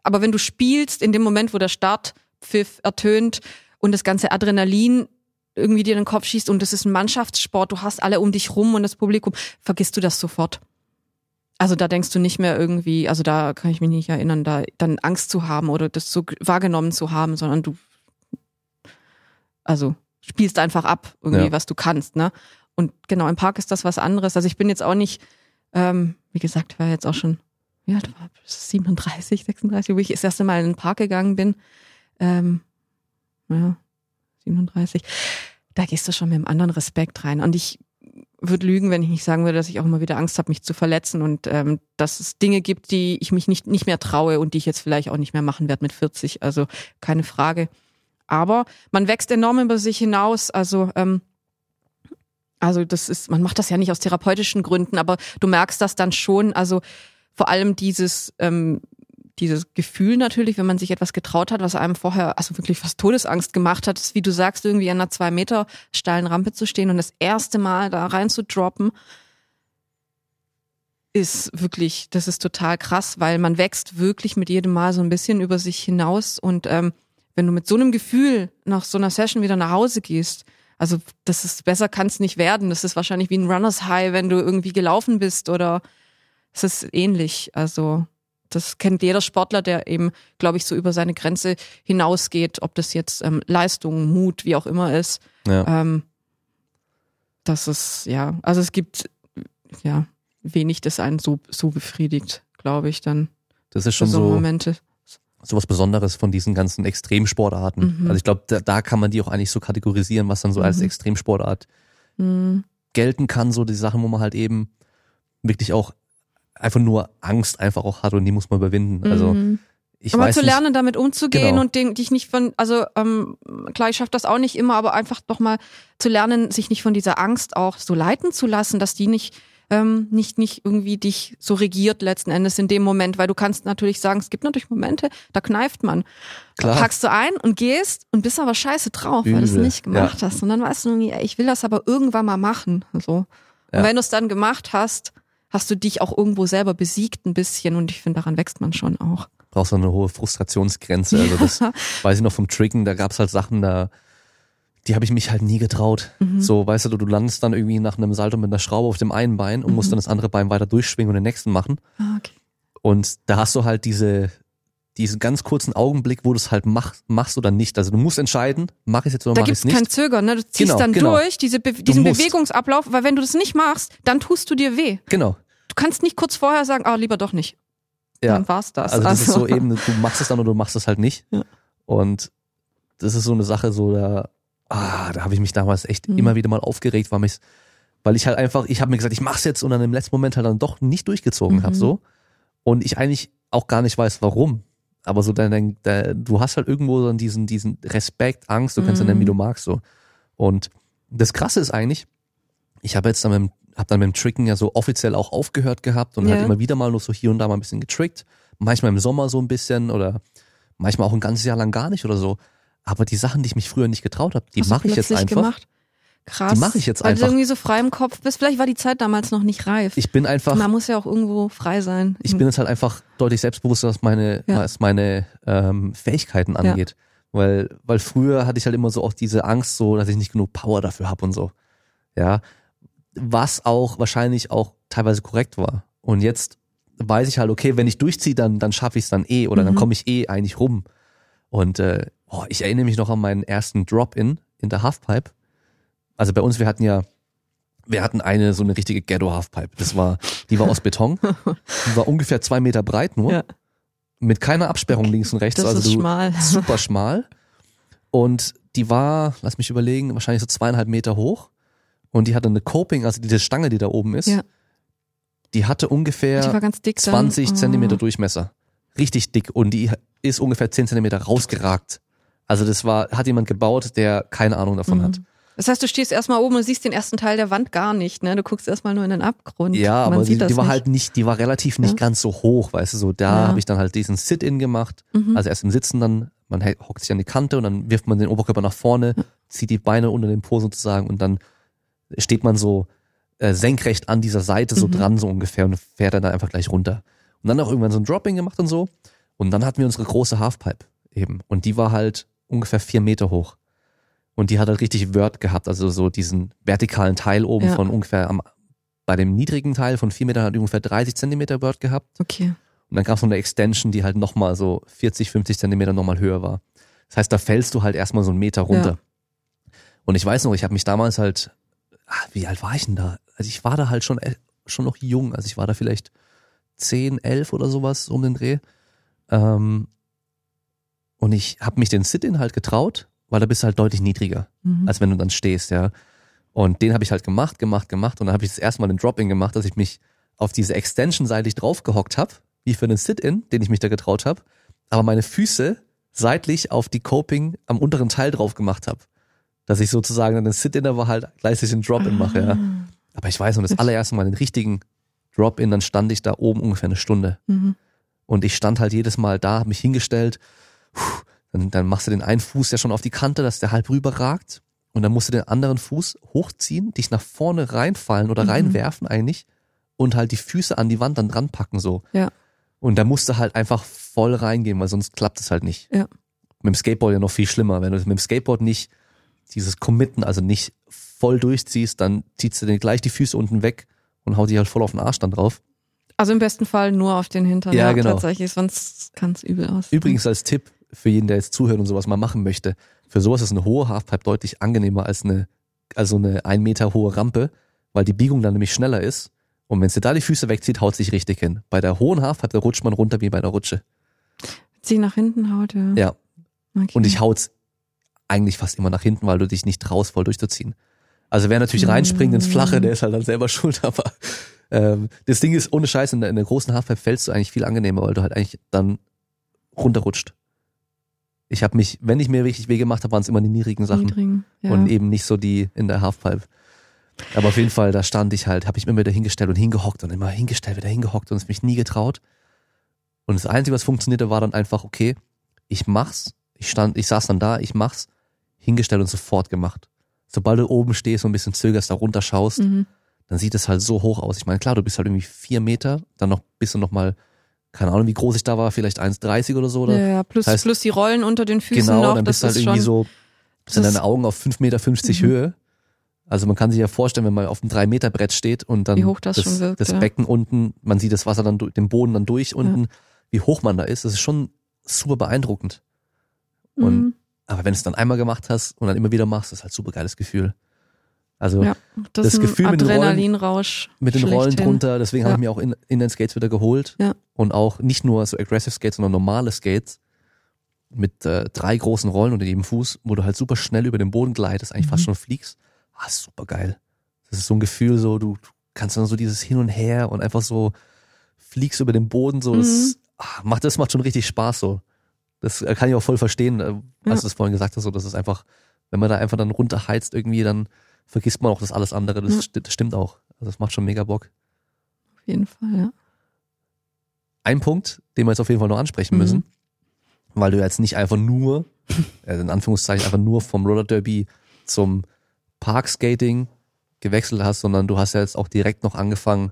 Aber wenn du spielst, in dem Moment, wo der Startpfiff ertönt und das ganze Adrenalin irgendwie dir in den Kopf schießt und das ist ein Mannschaftssport, du hast alle um dich rum und das Publikum, vergisst du das sofort. Also da denkst du nicht mehr irgendwie, also da kann ich mich nicht erinnern, da dann Angst zu haben oder das so wahrgenommen zu haben, sondern du, also spielst einfach ab irgendwie, ja. was du kannst, ne? Und genau, im Park ist das was anderes. Also ich bin jetzt auch nicht, ähm, wie gesagt, war jetzt auch schon, ja, war 37, 36, wo ich das erste Mal in den Park gegangen bin. Ähm, ja, 37. Da gehst du schon mit einem anderen Respekt rein. Und ich würde lügen, wenn ich nicht sagen würde, dass ich auch immer wieder Angst habe, mich zu verletzen und ähm, dass es Dinge gibt, die ich mich nicht, nicht mehr traue und die ich jetzt vielleicht auch nicht mehr machen werde mit 40. Also keine Frage. Aber man wächst enorm über sich hinaus. Also ähm, also das ist, man macht das ja nicht aus therapeutischen Gründen, aber du merkst das dann schon. Also vor allem dieses ähm, dieses Gefühl natürlich, wenn man sich etwas getraut hat, was einem vorher also wirklich fast Todesangst gemacht hat, ist, wie du sagst, irgendwie an einer zwei Meter steilen Rampe zu stehen und das erste Mal da rein zu droppen, ist wirklich, das ist total krass, weil man wächst wirklich mit jedem Mal so ein bisschen über sich hinaus und ähm, wenn du mit so einem Gefühl nach so einer Session wieder nach Hause gehst, also das ist besser kann es nicht werden. Das ist wahrscheinlich wie ein Runners High, wenn du irgendwie gelaufen bist oder es ist ähnlich. Also das kennt jeder Sportler, der eben, glaube ich, so über seine Grenze hinausgeht, ob das jetzt ähm, Leistung, Mut, wie auch immer ist. Ja. Ähm, das ist, ja, also es gibt ja wenig, das einen so, so befriedigt, glaube ich, dann. Das ist schon so, so Momente. So was Besonderes von diesen ganzen Extremsportarten. Mhm. Also ich glaube, da, da, kann man die auch eigentlich so kategorisieren, was dann so mhm. als Extremsportart mhm. gelten kann, so die Sachen, wo man halt eben wirklich auch einfach nur Angst einfach auch hat und die muss man überwinden. Also mhm. ich aber weiß zu lernen, nicht, damit umzugehen genau. und den, dich nicht von, also ähm, klar, ich schaffe das auch nicht immer, aber einfach doch mal zu lernen, sich nicht von dieser Angst auch so leiten zu lassen, dass die nicht ähm, nicht nicht irgendwie dich so regiert letzten Endes in dem Moment, weil du kannst natürlich sagen, es gibt natürlich Momente, da kneift man. Klar. Packst du ein und gehst und bist aber scheiße drauf, Übel. weil du es nicht gemacht ja. hast. Und dann weißt du irgendwie, ey, ich will das aber irgendwann mal machen. So. Ja. Und wenn du es dann gemacht hast, hast du dich auch irgendwo selber besiegt ein bisschen und ich finde, daran wächst man schon auch. Brauchst du eine hohe Frustrationsgrenze. Also das weiß ich noch vom Tricken, da gab's halt Sachen, da die habe ich mich halt nie getraut. Mhm. So, weißt du, du landest dann irgendwie nach einem Salto mit einer Schraube auf dem einen Bein und mhm. musst dann das andere Bein weiter durchschwingen und den nächsten machen. Ah, okay. Und da hast du halt diese, diesen ganz kurzen Augenblick, wo du es halt mach, machst oder nicht. Also du musst entscheiden, mach ich es jetzt oder da mach ich es nicht. Da gibt's kein Zögern, ne? Du ziehst genau, dann genau. durch, diese Be diesen Bewegungsablauf, weil wenn du das nicht machst, dann tust du dir weh. Genau. Du kannst nicht kurz vorher sagen, ah, lieber doch nicht. Ja. Dann war's das. Also das also. ist so eben, du machst es dann oder du machst es halt nicht. Ja. Und das ist so eine Sache, so da, ah, da habe ich mich damals echt mhm. immer wieder mal aufgeregt, weil mich, weil ich halt einfach, ich habe mir gesagt, ich mach's jetzt und dann im letzten Moment halt dann doch nicht durchgezogen mhm. habe so. Und ich eigentlich auch gar nicht weiß, warum aber so dein, dein, du hast halt irgendwo dann diesen, diesen Respekt, Angst, du kannst mhm. nennen, wie du magst, so. Und das Krasse ist eigentlich, ich habe jetzt dann mit, hab dann mit dem Tricken ja so offiziell auch aufgehört gehabt und ja. halt immer wieder mal nur so hier und da mal ein bisschen getrickt. Manchmal im Sommer so ein bisschen oder manchmal auch ein ganzes Jahr lang gar nicht oder so. Aber die Sachen, die ich mich früher nicht getraut habe, die mache ich jetzt einfach. Gemacht? Krass. Die mache ich jetzt weil einfach. Weil du irgendwie so frei im Kopf bist. Vielleicht war die Zeit damals noch nicht reif. Ich bin einfach. Man muss ja auch irgendwo frei sein. Ich bin jetzt halt einfach deutlich selbstbewusster, was meine, ja. was meine ähm, Fähigkeiten angeht. Ja. Weil, weil früher hatte ich halt immer so auch diese Angst, so, dass ich nicht genug Power dafür habe und so. Ja. Was auch wahrscheinlich auch teilweise korrekt war. Und jetzt weiß ich halt, okay, wenn ich durchziehe, dann, dann schaffe ich es dann eh oder mhm. dann komme ich eh eigentlich rum. Und äh, oh, ich erinnere mich noch an meinen ersten Drop-In in der Halfpipe also bei uns, wir hatten ja, wir hatten eine so eine richtige Ghetto-Halfpipe. Das war, die war aus Beton. Die war ungefähr zwei Meter breit nur. Ja. Mit keiner Absperrung links und rechts. Das also ist du, schmal. super schmal. Und die war, lass mich überlegen, wahrscheinlich so zweieinhalb Meter hoch. Und die hatte eine Coping, also diese Stange, die da oben ist. Ja. Die hatte ungefähr die 20 oh. Zentimeter Durchmesser. Richtig dick. Und die ist ungefähr 10 Zentimeter rausgeragt. Also das war, hat jemand gebaut, der keine Ahnung davon mhm. hat. Das heißt, du stehst erstmal oben und siehst den ersten Teil der Wand gar nicht, ne? Du guckst erstmal nur in den Abgrund. Ja, aber die, die war nicht. halt nicht, die war relativ nicht ja. ganz so hoch, weißt du, so da ja. habe ich dann halt diesen Sit-In gemacht. Mhm. Also erst im Sitzen dann, man hockt sich an die Kante und dann wirft man den Oberkörper nach vorne, ja. zieht die Beine unter den Po sozusagen und dann steht man so äh, senkrecht an dieser Seite so mhm. dran so ungefähr und fährt dann da einfach gleich runter. Und dann auch irgendwann so ein Dropping gemacht und so. Und dann hatten wir unsere große Halfpipe eben. Und die war halt ungefähr vier Meter hoch. Und die hat halt richtig Word gehabt, also so diesen vertikalen Teil oben ja. von ungefähr am, bei dem niedrigen Teil von vier Metern hat ungefähr 30 Zentimeter Word gehabt. Okay. Und dann gab es noch eine Extension, die halt nochmal so 40, 50 Zentimeter nochmal höher war. Das heißt, da fällst du halt erstmal so einen Meter runter. Ja. Und ich weiß noch, ich habe mich damals halt, ach, wie alt war ich denn da? Also ich war da halt schon, schon noch jung, also ich war da vielleicht 10, 11 oder sowas um den Dreh. Ähm, und ich habe mich den Sit-In halt getraut weil da bist du halt deutlich niedriger, mhm. als wenn du dann stehst, ja. Und den habe ich halt gemacht, gemacht, gemacht und dann habe ich das erste Mal den Drop-In gemacht, dass ich mich auf diese Extension seitlich draufgehockt habe, wie für einen Sit-In, den ich mich da getraut habe, aber meine Füße seitlich auf die Coping am unteren Teil drauf gemacht habe. Dass ich sozusagen dann den Sit-In, aber halt gleichzeitig den Drop-In mache, ja. Ah. Aber ich weiß noch, das allererste Mal den richtigen Drop-In, dann stand ich da oben ungefähr eine Stunde. Mhm. Und ich stand halt jedes Mal da, habe mich hingestellt, dann, dann machst du den einen Fuß ja schon auf die Kante, dass der halb rüber ragt. Und dann musst du den anderen Fuß hochziehen, dich nach vorne reinfallen oder mhm. reinwerfen eigentlich und halt die Füße an die Wand dann dran packen so. Ja. Und da musst du halt einfach voll reingehen, weil sonst klappt es halt nicht. Ja. Mit dem Skateboard ja noch viel schlimmer. Wenn du mit dem Skateboard nicht dieses Committen, also nicht voll durchziehst, dann ziehst du dir gleich die Füße unten weg und haut dich halt voll auf den Arsch dann drauf. Also im besten Fall nur auf den Hintern. Ja, ja genau. Tatsächlich, sonst kann es übel aus. Übrigens als Tipp, für jeden, der jetzt zuhört und sowas mal machen möchte. Für sowas ist eine hohe Halfpipe deutlich angenehmer als eine, also eine ein Meter hohe Rampe, weil die Biegung dann nämlich schneller ist. Und wenn sie da die Füße wegzieht, haut sich richtig hin. Bei der hohen Halfpipe, da rutscht man runter wie bei einer Rutsche. Sie nach hinten haut, ja. Ja. Okay. Und ich haut's eigentlich fast immer nach hinten, weil du dich nicht traust, voll durchzuziehen. Also wer natürlich reinspringt ins Flache, der ist halt dann selber schuld, aber ähm, das Ding ist, ohne Scheiß, in der, in der großen Halfpipe fällst du eigentlich viel angenehmer, weil du halt eigentlich dann runterrutscht ich habe mich, wenn ich mir richtig weh gemacht habe, waren es immer die niedrigen Sachen Niedrigen, ja. und eben nicht so die in der Halfpipe. Aber auf jeden Fall, da stand ich halt, habe ich mir wieder hingestellt und hingehockt und immer hingestellt, wieder hingehockt und es mich nie getraut. Und das Einzige, was funktionierte, war dann einfach, okay, ich mach's. Ich stand, ich saß dann da, ich mach's, hingestellt und sofort gemacht. Sobald du oben stehst und ein bisschen zögerst, da runter schaust, mhm. dann sieht es halt so hoch aus. Ich meine, klar, du bist halt irgendwie vier Meter, dann noch bist du noch mal keine Ahnung, wie groß ich da war, vielleicht 1,30 oder so. Oder? Ja, plus, das heißt, plus die Rollen unter den Füßen genau, noch. dann bist du halt irgendwie so, sind deine Augen auf 5,50 Meter mhm. Höhe. Also man kann sich ja vorstellen, wenn man auf einem 3-Meter-Brett steht und dann wie hoch das, das, wirkt, das ja. Becken unten, man sieht das Wasser dann den Boden dann durch unten, ja. wie hoch man da ist, das ist schon super beeindruckend. Und mhm. aber wenn du es dann einmal gemacht hast und dann immer wieder machst, das ist halt super geiles Gefühl. Also ja, das, das Gefühl mit den Rollen, mit den Rollen drunter, deswegen ja. habe ich mir auch in, den Skates wieder geholt. Ja. Und auch nicht nur so aggressive Skates, sondern normale Skates mit äh, drei großen Rollen unter jedem Fuß, wo du halt super schnell über den Boden gleitest, eigentlich mhm. fast schon fliegst. Ah, super geil. Das ist so ein Gefühl, so du, du kannst dann so dieses Hin und Her und einfach so fliegst über den Boden, so mhm. das ah, macht das macht schon richtig Spaß so. Das äh, kann ich auch voll verstehen, äh, als du es vorhin gesagt hast, so das ist einfach, wenn man da einfach dann runterheizt irgendwie, dann vergisst man auch das alles andere. Das, ja. das stimmt auch. Also das macht schon mega Bock. Auf jeden Fall, ja. Ein Punkt, den wir jetzt auf jeden Fall noch ansprechen mhm. müssen, weil du jetzt nicht einfach nur, also in Anführungszeichen einfach nur vom Roller Derby zum Parkskating gewechselt hast, sondern du hast ja jetzt auch direkt noch angefangen,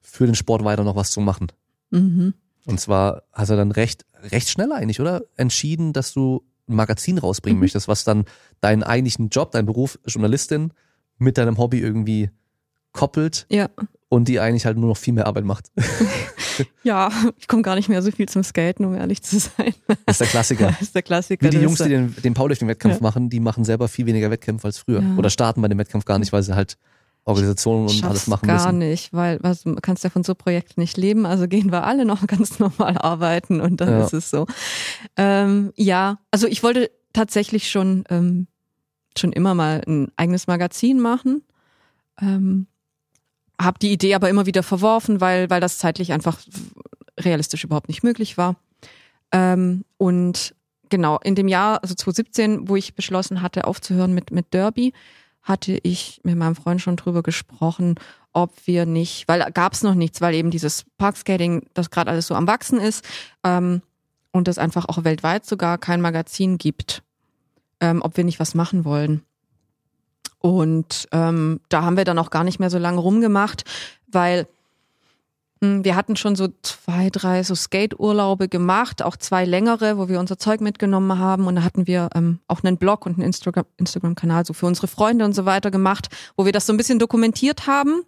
für den Sport weiter noch was zu machen. Mhm. Und zwar hast du dann recht, recht schnell eigentlich, oder? Entschieden, dass du ein Magazin rausbringen mhm. möchtest, was dann deinen eigentlichen Job, deinen Beruf Journalistin mit deinem Hobby irgendwie koppelt. Ja. Und die eigentlich halt nur noch viel mehr Arbeit macht. ja, ich komme gar nicht mehr so viel zum Skaten, um ehrlich zu sein. Das ist der Klassiker. Das ist der Klassiker. Wie die Jungs, die den, den Powerlifting-Wettkampf ja. machen, die machen selber viel weniger Wettkämpfe als früher. Ja. Oder starten bei dem Wettkampf gar nicht, weil sie halt Organisationen und alles machen gar müssen. Gar nicht, weil was, du kannst ja von so Projekten nicht leben, also gehen wir alle noch ganz normal arbeiten und dann ja. ist es so. Ähm, ja, also ich wollte tatsächlich schon, ähm, schon immer mal ein eigenes Magazin machen. Ähm, habe die Idee aber immer wieder verworfen, weil, weil das zeitlich einfach realistisch überhaupt nicht möglich war. Ähm, und genau, in dem Jahr, also 2017, wo ich beschlossen hatte, aufzuhören mit, mit Derby, hatte ich mit meinem Freund schon drüber gesprochen, ob wir nicht, weil gab es noch nichts, weil eben dieses Parkskating, das gerade alles so am Wachsen ist ähm, und es einfach auch weltweit sogar kein Magazin gibt, ähm, ob wir nicht was machen wollen. Und ähm, da haben wir dann auch gar nicht mehr so lange rumgemacht, weil hm, wir hatten schon so zwei, drei so Skate-Urlaube gemacht, auch zwei längere, wo wir unser Zeug mitgenommen haben. Und da hatten wir ähm, auch einen Blog und einen Instagram-Kanal so für unsere Freunde und so weiter gemacht, wo wir das so ein bisschen dokumentiert haben.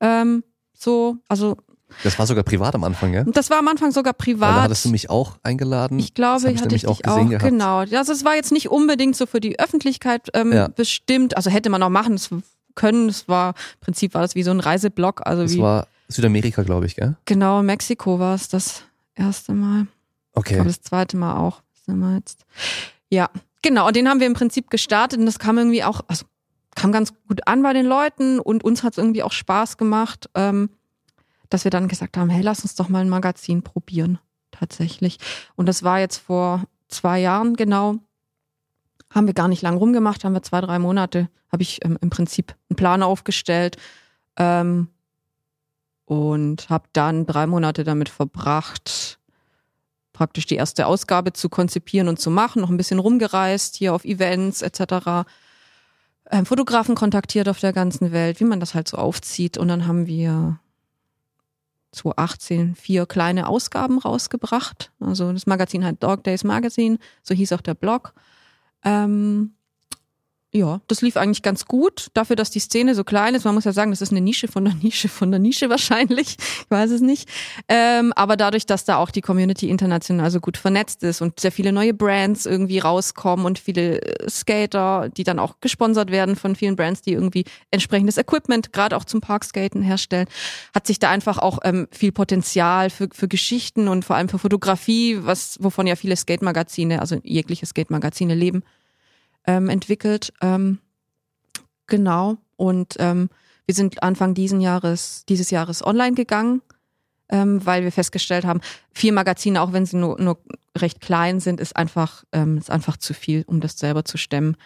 Ähm, so, also das war sogar privat am Anfang, ja? Das war am Anfang sogar privat. Da hattest du mich auch eingeladen. Ich glaube, das ich hatte ich auch gesehen auch, gehabt. Genau. Also es war jetzt nicht unbedingt so für die Öffentlichkeit ähm, ja. bestimmt. Also hätte man auch machen können. Es war, im Prinzip war das wie so ein Reiseblog. Also das wie, war Südamerika, glaube ich, gell? Genau, Mexiko war es das erste Mal. Okay. Aber das zweite Mal auch. Sind wir jetzt. Ja, genau. Und den haben wir im Prinzip gestartet und das kam irgendwie auch, also kam ganz gut an bei den Leuten und uns hat es irgendwie auch Spaß gemacht. Ähm, dass wir dann gesagt haben, hey, lass uns doch mal ein Magazin probieren, tatsächlich. Und das war jetzt vor zwei Jahren genau. Haben wir gar nicht lang rumgemacht, haben wir zwei, drei Monate, habe ich ähm, im Prinzip einen Plan aufgestellt ähm, und habe dann drei Monate damit verbracht, praktisch die erste Ausgabe zu konzipieren und zu machen, noch ein bisschen rumgereist, hier auf Events etc. Ähm, Fotografen kontaktiert auf der ganzen Welt, wie man das halt so aufzieht. Und dann haben wir 2018 vier kleine Ausgaben rausgebracht. Also das Magazin hat Dog Days Magazine, so hieß auch der Blog. Ähm, ja, das lief eigentlich ganz gut. Dafür, dass die Szene so klein ist, man muss ja sagen, das ist eine Nische von der Nische von der Nische wahrscheinlich. Ich weiß es nicht. Ähm, aber dadurch, dass da auch die Community international so gut vernetzt ist und sehr viele neue Brands irgendwie rauskommen und viele äh, Skater, die dann auch gesponsert werden von vielen Brands, die irgendwie entsprechendes Equipment gerade auch zum Parkskaten herstellen, hat sich da einfach auch ähm, viel Potenzial für, für Geschichten und vor allem für Fotografie, was wovon ja viele Skate-Magazine, also jegliche Skate-Magazine leben ähm, entwickelt. Ähm, genau. Und ähm, wir sind Anfang diesen Jahres, dieses Jahres online gegangen, ähm, weil wir festgestellt haben, vier Magazine, auch wenn sie nur, nur recht klein sind, ist einfach, ähm, ist einfach zu viel, um das selber zu stemmen.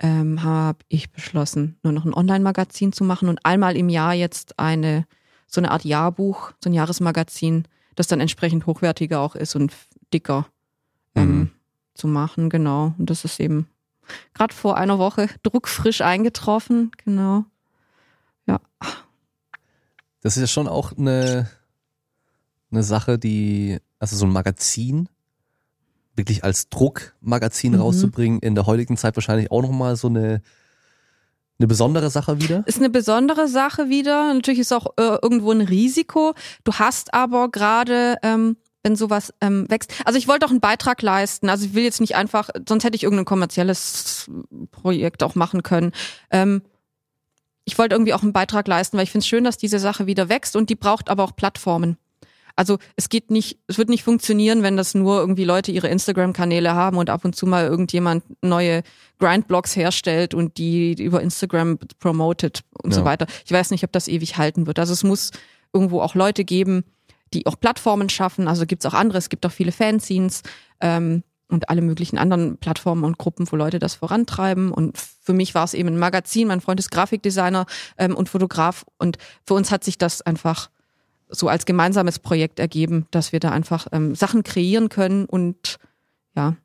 Ähm, habe ich beschlossen, nur noch ein Online-Magazin zu machen und einmal im Jahr jetzt eine so eine Art Jahrbuch, so ein Jahresmagazin, das dann entsprechend hochwertiger auch ist und dicker ähm, mhm. zu machen, genau. Und das ist eben gerade vor einer Woche druckfrisch eingetroffen, genau. Ja. Das ist ja schon auch eine, eine Sache, die, also so ein Magazin, wirklich als Druckmagazin mhm. rauszubringen, in der heutigen Zeit wahrscheinlich auch nochmal so eine, eine besondere Sache wieder? Ist eine besondere Sache wieder. Natürlich ist auch äh, irgendwo ein Risiko. Du hast aber gerade ähm, wenn sowas ähm, wächst. Also ich wollte auch einen Beitrag leisten. Also ich will jetzt nicht einfach, sonst hätte ich irgendein kommerzielles Projekt auch machen können. Ähm, ich wollte irgendwie auch einen Beitrag leisten, weil ich finde es schön, dass diese Sache wieder wächst und die braucht aber auch Plattformen. Also es geht nicht, es wird nicht funktionieren, wenn das nur irgendwie Leute ihre Instagram-Kanäle haben und ab und zu mal irgendjemand neue Grind-Blogs herstellt und die über Instagram promotet und ja. so weiter. Ich weiß nicht, ob das ewig halten wird. Also es muss irgendwo auch Leute geben, die auch Plattformen schaffen. Also gibt's auch andere, es gibt auch viele Fanzines ähm, und alle möglichen anderen Plattformen und Gruppen, wo Leute das vorantreiben. Und für mich war es eben ein Magazin. Mein Freund ist Grafikdesigner ähm, und Fotograf. Und für uns hat sich das einfach so als gemeinsames Projekt ergeben, dass wir da einfach ähm, Sachen kreieren können und ja,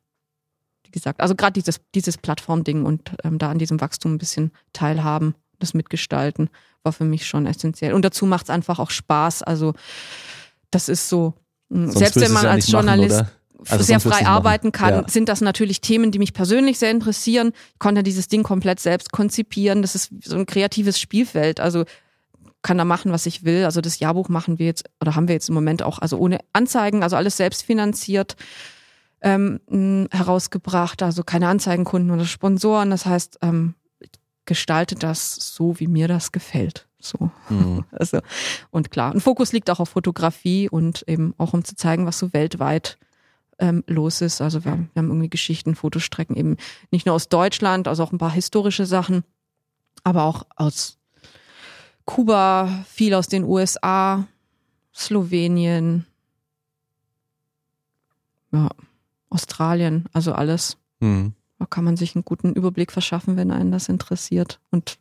wie gesagt, also gerade dieses, dieses Plattformding und ähm, da an diesem Wachstum ein bisschen teilhaben, das mitgestalten, war für mich schon essentiell. Und dazu macht es einfach auch Spaß. Also das ist so, hm, Sonst selbst wenn man als Journalist machen, also sehr frei arbeiten kann, ja. sind das natürlich Themen, die mich persönlich sehr interessieren. Ich konnte dieses Ding komplett selbst konzipieren. Das ist so ein kreatives Spielfeld. Also kann da machen, was ich will. Also das Jahrbuch machen wir jetzt oder haben wir jetzt im Moment auch, also ohne Anzeigen, also alles selbst finanziert ähm, herausgebracht. Also keine Anzeigenkunden oder Sponsoren. Das heißt, ähm, gestalte das so, wie mir das gefällt. So. Mhm. Also, und klar, ein Fokus liegt auch auf Fotografie und eben auch um zu zeigen, was so weltweit ähm, los ist. Also wir, wir haben irgendwie Geschichten, Fotostrecken eben nicht nur aus Deutschland, also auch ein paar historische Sachen, aber auch aus Kuba, viel aus den USA, Slowenien, ja, Australien, also alles. Mhm. Da kann man sich einen guten Überblick verschaffen, wenn einen das interessiert. Und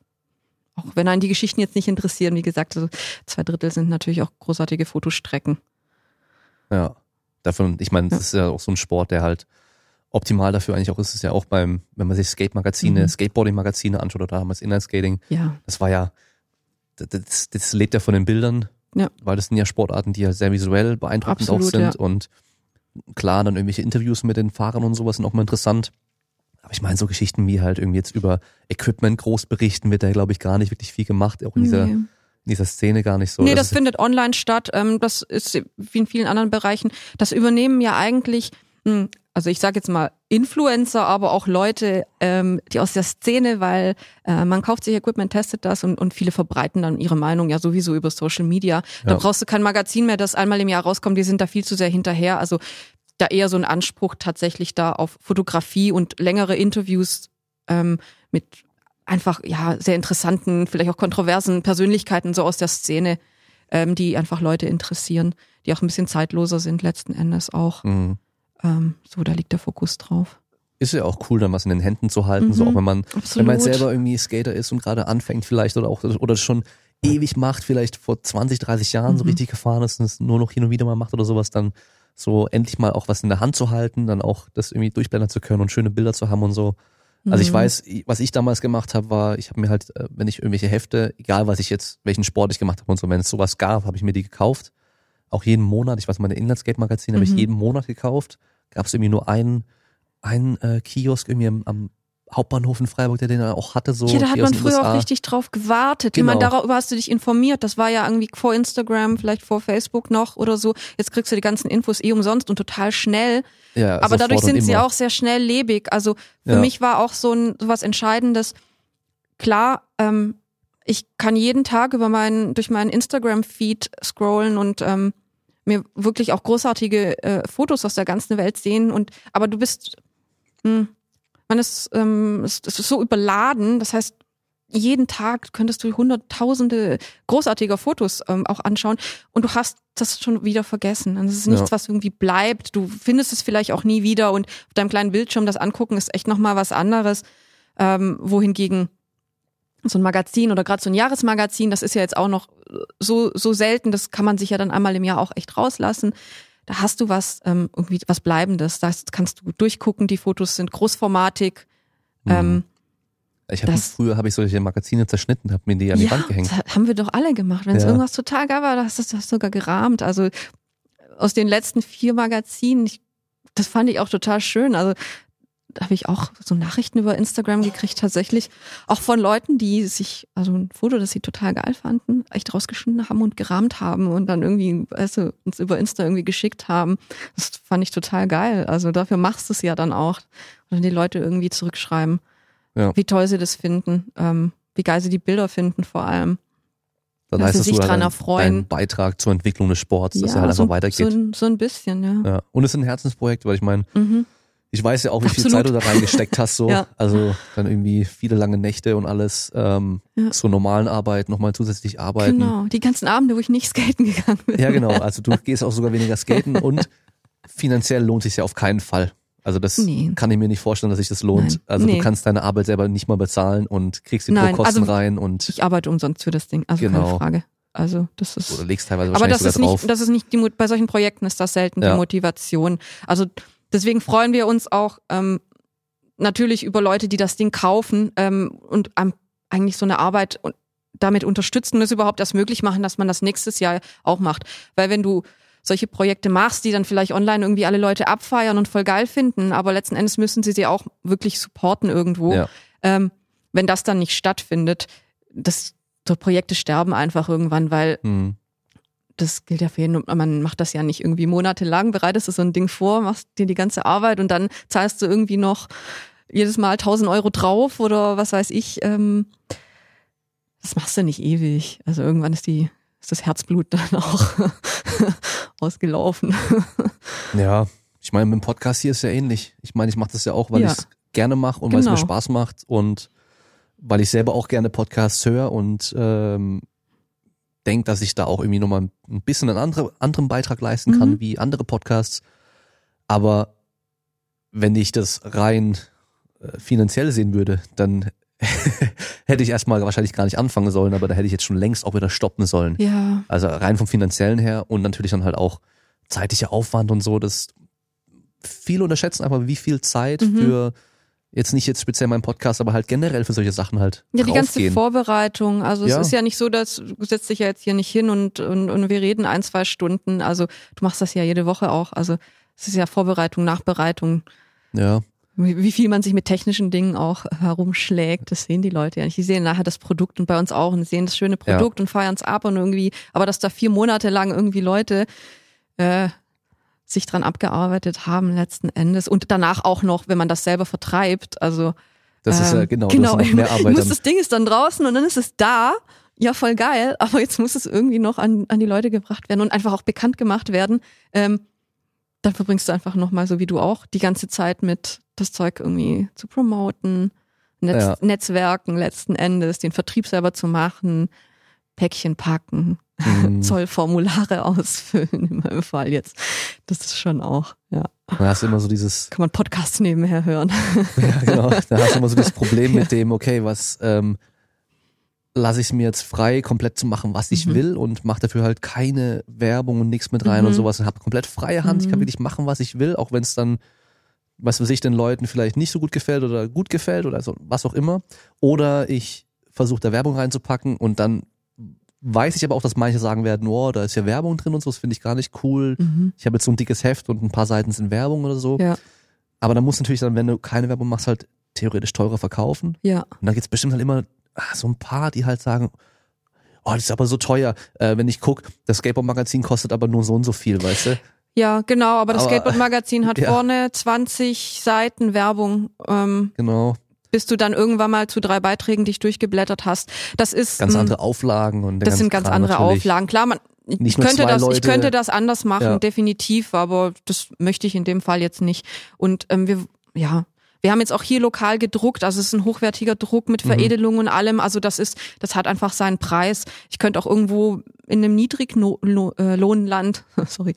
auch wenn einen die Geschichten jetzt nicht interessieren, wie gesagt, also zwei Drittel sind natürlich auch großartige Fotostrecken. Ja. Davon, ich meine, das ist ja auch so ein Sport, der halt optimal dafür eigentlich auch ist. Es ist ja auch beim, wenn man sich Skate-Magazine, mhm. Skateboarding-Magazine anschaut oder damals Inline-Skating, ja. das war ja, das, das lebt ja von den Bildern, ja. weil das sind ja Sportarten, die ja sehr visuell beeindruckend Absolut, auch sind ja. und klar, dann irgendwelche Interviews mit den Fahrern und sowas sind auch mal interessant. Aber ich meine, so Geschichten wie halt irgendwie jetzt über Equipment groß berichten, wird da, glaube ich, gar nicht wirklich viel gemacht, auch in dieser nee in dieser Szene gar nicht so. Nee, das, das findet online statt. Ähm, das ist wie in vielen anderen Bereichen. Das übernehmen ja eigentlich, hm, also ich sage jetzt mal Influencer, aber auch Leute, ähm, die aus der Szene, weil äh, man kauft sich Equipment, testet das und, und viele verbreiten dann ihre Meinung ja sowieso über Social Media. Da ja. brauchst du kein Magazin mehr, das einmal im Jahr rauskommt. Die sind da viel zu sehr hinterher. Also da eher so ein Anspruch tatsächlich da auf Fotografie und längere Interviews ähm, mit einfach ja sehr interessanten, vielleicht auch kontroversen Persönlichkeiten so aus der Szene, ähm, die einfach Leute interessieren, die auch ein bisschen zeitloser sind letzten Endes auch. Mhm. Ähm, so, da liegt der Fokus drauf. Ist ja auch cool, dann was in den Händen zu halten, mhm. so auch wenn man, Absolut. wenn man selber irgendwie Skater ist und gerade anfängt vielleicht oder auch oder schon ewig macht, vielleicht vor 20, 30 Jahren mhm. so richtig gefahren ist und es nur noch hin und wieder mal macht oder sowas, dann so endlich mal auch was in der Hand zu halten, dann auch das irgendwie durchblenden zu können und schöne Bilder zu haben und so. Also ich mhm. weiß, was ich damals gemacht habe, war, ich habe mir halt, äh, wenn ich irgendwelche Hefte, egal was ich jetzt, welchen Sport ich gemacht habe und so, wenn es sowas gab, habe ich mir die gekauft. Auch jeden Monat, ich weiß, meine Inlandskate-Magazine mhm. habe ich jeden Monat gekauft. Gab es irgendwie nur einen, einen äh, Kiosk irgendwie am, am Hauptbahnhof in Freiburg, der den auch hatte. So ja, da hat man früher USA. auch richtig drauf gewartet. Genau. Ich meine, darüber hast du dich informiert. Das war ja irgendwie vor Instagram, vielleicht vor Facebook noch oder so. Jetzt kriegst du die ganzen Infos eh umsonst und total schnell. Ja, Aber dadurch sind sie auch sehr schnell lebig. Also für ja. mich war auch so ein so was Entscheidendes. Klar, ähm, ich kann jeden Tag über meinen durch meinen Instagram-Feed scrollen und ähm, mir wirklich auch großartige äh, Fotos aus der ganzen Welt sehen. Und aber du bist mh, hm, man ist, ähm, ist, ist so überladen. Das heißt, jeden Tag könntest du hunderttausende großartiger Fotos ähm, auch anschauen und du hast das schon wieder vergessen. Und das ist nichts, ja. was irgendwie bleibt. Du findest es vielleicht auch nie wieder und auf deinem kleinen Bildschirm das angucken ist echt nochmal was anderes. Ähm, wohingegen so ein Magazin oder gerade so ein Jahresmagazin, das ist ja jetzt auch noch so, so selten, das kann man sich ja dann einmal im Jahr auch echt rauslassen da hast du was, ähm, irgendwie was Bleibendes. Da kannst du durchgucken, die Fotos sind großformatig. Mhm. Ähm, ich habe früher habe ich solche Magazine zerschnitten, habe mir die an die ja, Wand gehängt. Das haben wir doch alle gemacht. Wenn es ja. irgendwas total geil war, hast du das sogar gerahmt. Also aus den letzten vier Magazinen, ich, das fand ich auch total schön. Also habe ich auch so Nachrichten über Instagram gekriegt, tatsächlich. Auch von Leuten, die sich, also ein Foto, das sie total geil fanden, echt rausgeschnitten haben und gerahmt haben und dann irgendwie, weißt du, uns über Insta irgendwie geschickt haben. Das fand ich total geil. Also dafür machst du es ja dann auch. Und die Leute irgendwie zurückschreiben, ja. wie toll sie das finden, ähm, wie geil sie die Bilder finden vor allem. Dann heißt das, sich dran erfreuen. Ein Beitrag zur Entwicklung des Sports, dass ja, er halt einfach weitergeht. So ein, so ein bisschen, ja. ja. Und es ist ein Herzensprojekt, weil ich meine, mhm ich weiß ja auch, wie Absolut. viel Zeit du da reingesteckt hast, so. ja. Also dann irgendwie viele lange Nächte und alles, ähm, ja. zur normalen Arbeit nochmal zusätzlich arbeiten. Genau, die ganzen Abende, wo ich nicht skaten gegangen bin. Ja, genau. Also du gehst auch sogar weniger skaten und finanziell lohnt sich ja auf keinen Fall. Also das nee. kann ich mir nicht vorstellen, dass sich das lohnt. Nein. Also nee. du kannst deine Arbeit selber nicht mal bezahlen und kriegst die Druckkosten also rein und. Ich arbeite umsonst für das Ding, also genau. keine Frage. Also das ist. Oder legst teilweise aber das ist drauf. nicht, das ist nicht die bei solchen Projekten ist das selten ja. die Motivation. Also Deswegen freuen wir uns auch, ähm, natürlich über Leute, die das Ding kaufen ähm, und ähm, eigentlich so eine Arbeit damit unterstützen, das überhaupt erst möglich machen, dass man das nächstes Jahr auch macht. Weil wenn du solche Projekte machst, die dann vielleicht online irgendwie alle Leute abfeiern und voll geil finden, aber letzten Endes müssen sie sie auch wirklich supporten irgendwo. Ja. Ähm, wenn das dann nicht stattfindet, das so Projekte sterben einfach irgendwann, weil mhm. Das gilt ja für jeden, man macht das ja nicht irgendwie monatelang, bereitest du so ein Ding vor, machst dir die ganze Arbeit und dann zahlst du irgendwie noch jedes Mal 1000 Euro drauf oder was weiß ich. Ähm, das machst du nicht ewig. Also irgendwann ist die ist das Herzblut dann auch ausgelaufen. ja, ich meine, mit dem Podcast hier ist ja ähnlich. Ich meine, ich mache das ja auch, weil ja. ich es gerne mache und genau. weil es mir. Spaß macht und weil ich selber auch gerne Podcasts höre und ähm, denke, dass ich da auch irgendwie nochmal ein bisschen einen andere, anderen Beitrag leisten kann mhm. wie andere Podcasts. Aber wenn ich das rein äh, finanziell sehen würde, dann hätte ich erstmal wahrscheinlich gar nicht anfangen sollen, aber da hätte ich jetzt schon längst auch wieder stoppen sollen. Ja. Also rein vom finanziellen her und natürlich dann halt auch zeitlicher Aufwand und so, das viele unterschätzen einfach, wie viel Zeit mhm. für jetzt nicht jetzt speziell mein Podcast, aber halt generell für solche Sachen halt. Ja, die ganze Vorbereitung. Also ja. es ist ja nicht so, dass du setzt dich ja jetzt hier nicht hin und, und, und wir reden ein, zwei Stunden. Also du machst das ja jede Woche auch. Also es ist ja Vorbereitung, Nachbereitung. Ja wie viel man sich mit technischen Dingen auch herumschlägt, das sehen die Leute ja nicht. Die sehen nachher das Produkt und bei uns auch und sehen das schöne Produkt ja. und feiern es ab und irgendwie, aber dass da vier Monate lang irgendwie Leute äh, sich dran abgearbeitet haben letzten Endes und danach auch noch, wenn man das selber vertreibt, also das ist ja ähm, genau, genau das noch mehr Arbeit. Muss, das Ding ist dann draußen und dann ist es da. Ja, voll geil, aber jetzt muss es irgendwie noch an, an die Leute gebracht werden und einfach auch bekannt gemacht werden. Ähm, dann verbringst du einfach nochmal, so wie du auch, die ganze Zeit mit das Zeug irgendwie zu promoten, Netz, ja. Netzwerken letzten Endes, den Vertrieb selber zu machen, Päckchen packen, mhm. Zollformulare ausfüllen in meinem Fall jetzt. Das ist schon auch, ja. Da hast du immer so dieses. Kann man Podcasts nebenher hören. Ja, genau. Da hast du immer so das Problem mit dem, okay, was ähm, lasse ich es mir jetzt frei, komplett zu machen, was ich mhm. will und mache dafür halt keine Werbung und nichts mit rein mhm. und sowas und habe komplett freie Hand. Ich kann mhm. wirklich machen, was ich will, auch wenn es dann, was weiß ich, den Leuten vielleicht nicht so gut gefällt oder gut gefällt oder so, was auch immer. Oder ich versuche da Werbung reinzupacken und dann weiß ich aber auch, dass manche sagen werden, oh, da ist ja Werbung drin und so, das finde ich gar nicht cool. Mhm. Ich habe jetzt so ein dickes Heft und ein paar Seiten sind Werbung oder so. Ja. Aber dann muss natürlich dann, wenn du keine Werbung machst, halt theoretisch teurer verkaufen. Ja. Und dann gibt's bestimmt halt immer ah, so ein paar, die halt sagen, oh, das ist aber so teuer. Äh, wenn ich guck, das Skateboard-Magazin kostet aber nur so und so viel, weißt du? Ja, genau, aber das Skateboard-Magazin hat ja. vorne 20 Seiten Werbung. Ähm, genau. Bis du dann irgendwann mal zu drei Beiträgen dich durchgeblättert hast. Das ist ganz andere Auflagen und das sind ganz Kram andere natürlich. Auflagen. Klar, man ich könnte das, Leute. ich könnte das anders machen, ja. definitiv, aber das möchte ich in dem Fall jetzt nicht. Und ähm, wir, ja, wir haben jetzt auch hier lokal gedruckt, also es ist ein hochwertiger Druck mit mhm. Veredelung mhm. und allem. Also das ist, das hat einfach seinen Preis. Ich könnte auch irgendwo in einem Niedriglohnland, sorry,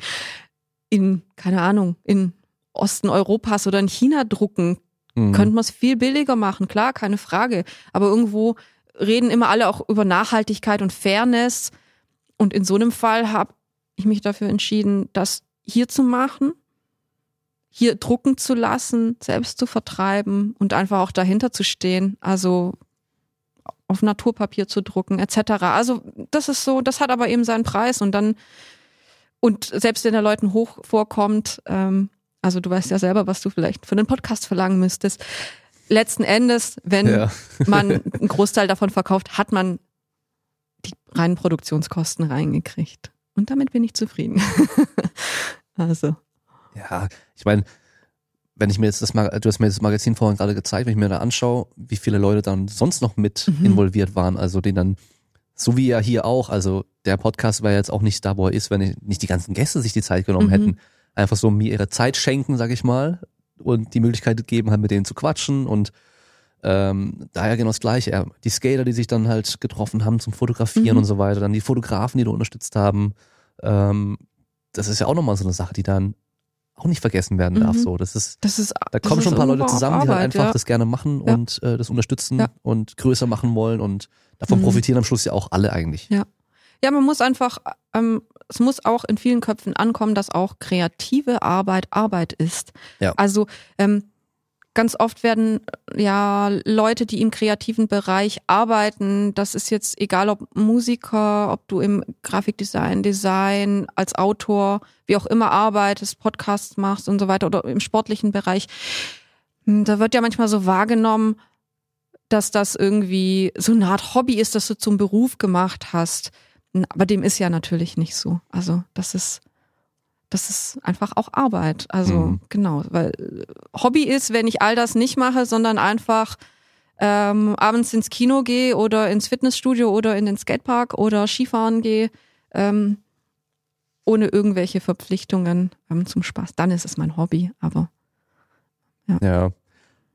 in, keine Ahnung, in Osten Europas oder in China drucken. Mhm. Könnte man es viel billiger machen, klar, keine Frage. Aber irgendwo reden immer alle auch über Nachhaltigkeit und Fairness. Und in so einem Fall habe ich mich dafür entschieden, das hier zu machen hier drucken zu lassen, selbst zu vertreiben und einfach auch dahinter zu stehen. Also auf Naturpapier zu drucken, etc. Also das ist so, das hat aber eben seinen Preis und dann und selbst wenn der Leuten hoch vorkommt, ähm, also du weißt ja selber, was du vielleicht für einen Podcast verlangen müsstest. Letzten Endes, wenn ja. man einen Großteil davon verkauft, hat man die reinen Produktionskosten reingekriegt. Und damit bin ich zufrieden. also. Ja, ich meine, wenn ich mir jetzt das, Mag du hast mir das Magazin vorhin gerade gezeigt, wenn ich mir da anschaue, wie viele Leute dann sonst noch mit mhm. involviert waren, also die dann, so wie ja hier auch, also der Podcast war jetzt auch nicht da, wo er ist, wenn nicht die ganzen Gäste sich die Zeit genommen mhm. hätten, einfach so mir ihre Zeit schenken, sag ich mal, und die Möglichkeit geben, halt mit denen zu quatschen und ähm, daher genau das Gleiche. Die Skater, die sich dann halt getroffen haben zum Fotografieren mhm. und so weiter, dann die Fotografen, die da unterstützt haben. Ähm, das ist ja auch nochmal so eine Sache, die dann auch nicht vergessen werden darf. Mhm. So, das ist, das ist, da kommen schon ein paar Leute zusammen, Arbeit, die halt einfach ja. das gerne machen ja. und äh, das unterstützen ja. und größer machen wollen und davon mhm. profitieren am Schluss ja auch alle eigentlich. Ja, ja, man muss einfach, ähm, es muss auch in vielen Köpfen ankommen, dass auch kreative Arbeit Arbeit ist. Ja. Also ähm, ganz oft werden ja Leute, die im kreativen Bereich arbeiten, das ist jetzt egal ob Musiker, ob du im Grafikdesign, Design, als Autor, wie auch immer arbeitest, Podcasts machst und so weiter oder im sportlichen Bereich. Hm, da wird ja manchmal so wahrgenommen, dass das irgendwie so eine Art Hobby ist, das du zum Beruf gemacht hast. Aber dem ist ja natürlich nicht so. Also das ist das ist einfach auch Arbeit. Also mhm. genau, weil äh, Hobby ist, wenn ich all das nicht mache, sondern einfach ähm, abends ins Kino gehe oder ins Fitnessstudio oder in den Skatepark oder Skifahren gehe, ähm, ohne irgendwelche Verpflichtungen ähm, zum Spaß. Dann ist es mein Hobby, aber ja. Ja,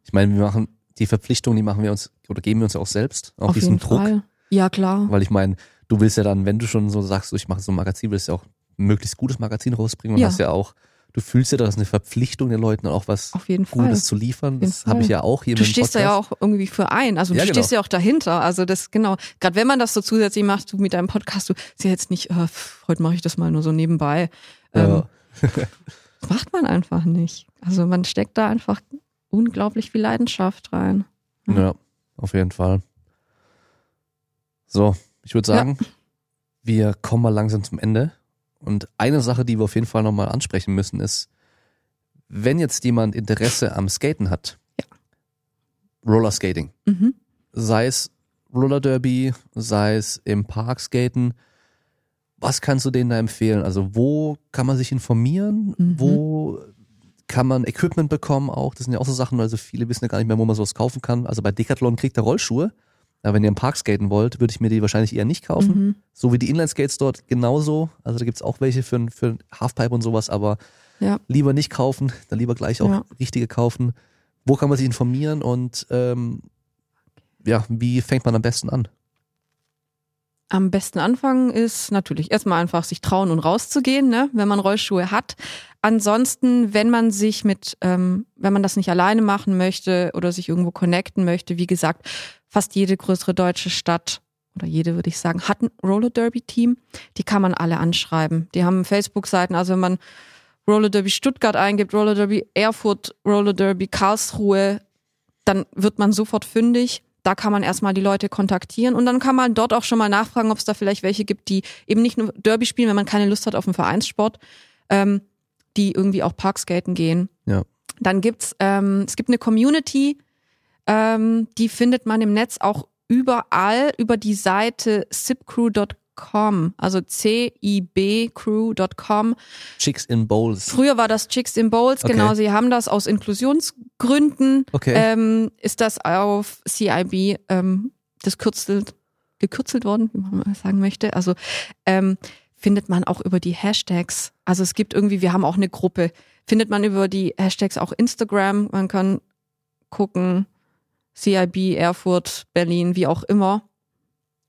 ich meine, wir machen die Verpflichtung, die machen wir uns oder geben wir uns auch selbst, auch Auf diesen Druck. Fall. Ja, klar. Weil ich meine, du willst ja dann, wenn du schon so sagst, ich mache so ein Magazin, willst du ja auch möglichst gutes Magazin rausbringen und ja. hast ja auch, du fühlst ja, das ist eine Verpflichtung den Leuten auch was Gutes Fall. zu liefern. Das habe ich ja auch hier Du stehst da ja auch irgendwie für ein. Also du ja, genau. stehst ja auch dahinter. Also das, genau. Gerade wenn man das so zusätzlich macht, du mit deinem Podcast, du ist ja jetzt nicht, äh, heute mache ich das mal nur so nebenbei. Ähm, ja. macht man einfach nicht. Also man steckt da einfach unglaublich viel Leidenschaft rein. Ja auf jeden Fall. So, ich würde sagen, ja. wir kommen mal langsam zum Ende. Und eine Sache, die wir auf jeden Fall nochmal ansprechen müssen, ist, wenn jetzt jemand Interesse am Skaten hat, ja. Rollerskating, mhm. sei es Roller Derby, sei es im Park skaten, was kannst du denen da empfehlen? Also wo kann man sich informieren? Mhm. Wo kann man Equipment bekommen auch? Das sind ja auch so Sachen, also viele wissen ja gar nicht mehr, wo man sowas kaufen kann. Also bei Decathlon kriegt er Rollschuhe. Aber wenn ihr im Park skaten wollt, würde ich mir die wahrscheinlich eher nicht kaufen. Mhm. So wie die Inline-Skates dort genauso. Also da gibt's auch welche für, für Halfpipe und sowas, aber ja. lieber nicht kaufen, dann lieber gleich auch ja. richtige kaufen. Wo kann man sich informieren und ähm, ja, wie fängt man am besten an? Am besten anfangen ist natürlich erstmal einfach sich trauen und rauszugehen, ne, wenn man Rollschuhe hat. Ansonsten, wenn man sich mit, ähm, wenn man das nicht alleine machen möchte oder sich irgendwo connecten möchte, wie gesagt, fast jede größere deutsche Stadt oder jede würde ich sagen, hat ein Roller Derby Team. Die kann man alle anschreiben. Die haben Facebook-Seiten. Also wenn man Roller Derby Stuttgart eingibt, Roller Derby Erfurt, Roller Derby Karlsruhe, dann wird man sofort fündig da kann man erstmal die Leute kontaktieren und dann kann man dort auch schon mal nachfragen, ob es da vielleicht welche gibt, die eben nicht nur Derby spielen, wenn man keine Lust hat auf einen Vereinssport, ähm, die irgendwie auch Parkskaten gehen. Ja. Dann gibt's, ähm, es gibt eine Community, ähm, die findet man im Netz auch überall über die Seite sipcrew.com Com, also cibcrew.com. Chicks in Bowls. Früher war das Chicks in Bowls, okay. genau. Sie haben das aus Inklusionsgründen. Okay. Ähm, ist das auf CIB ähm, das kürzelt, gekürzelt worden, wie man sagen möchte. Also ähm, findet man auch über die Hashtags. Also es gibt irgendwie, wir haben auch eine Gruppe, findet man über die Hashtags auch Instagram. Man kann gucken, CIB, Erfurt, Berlin, wie auch immer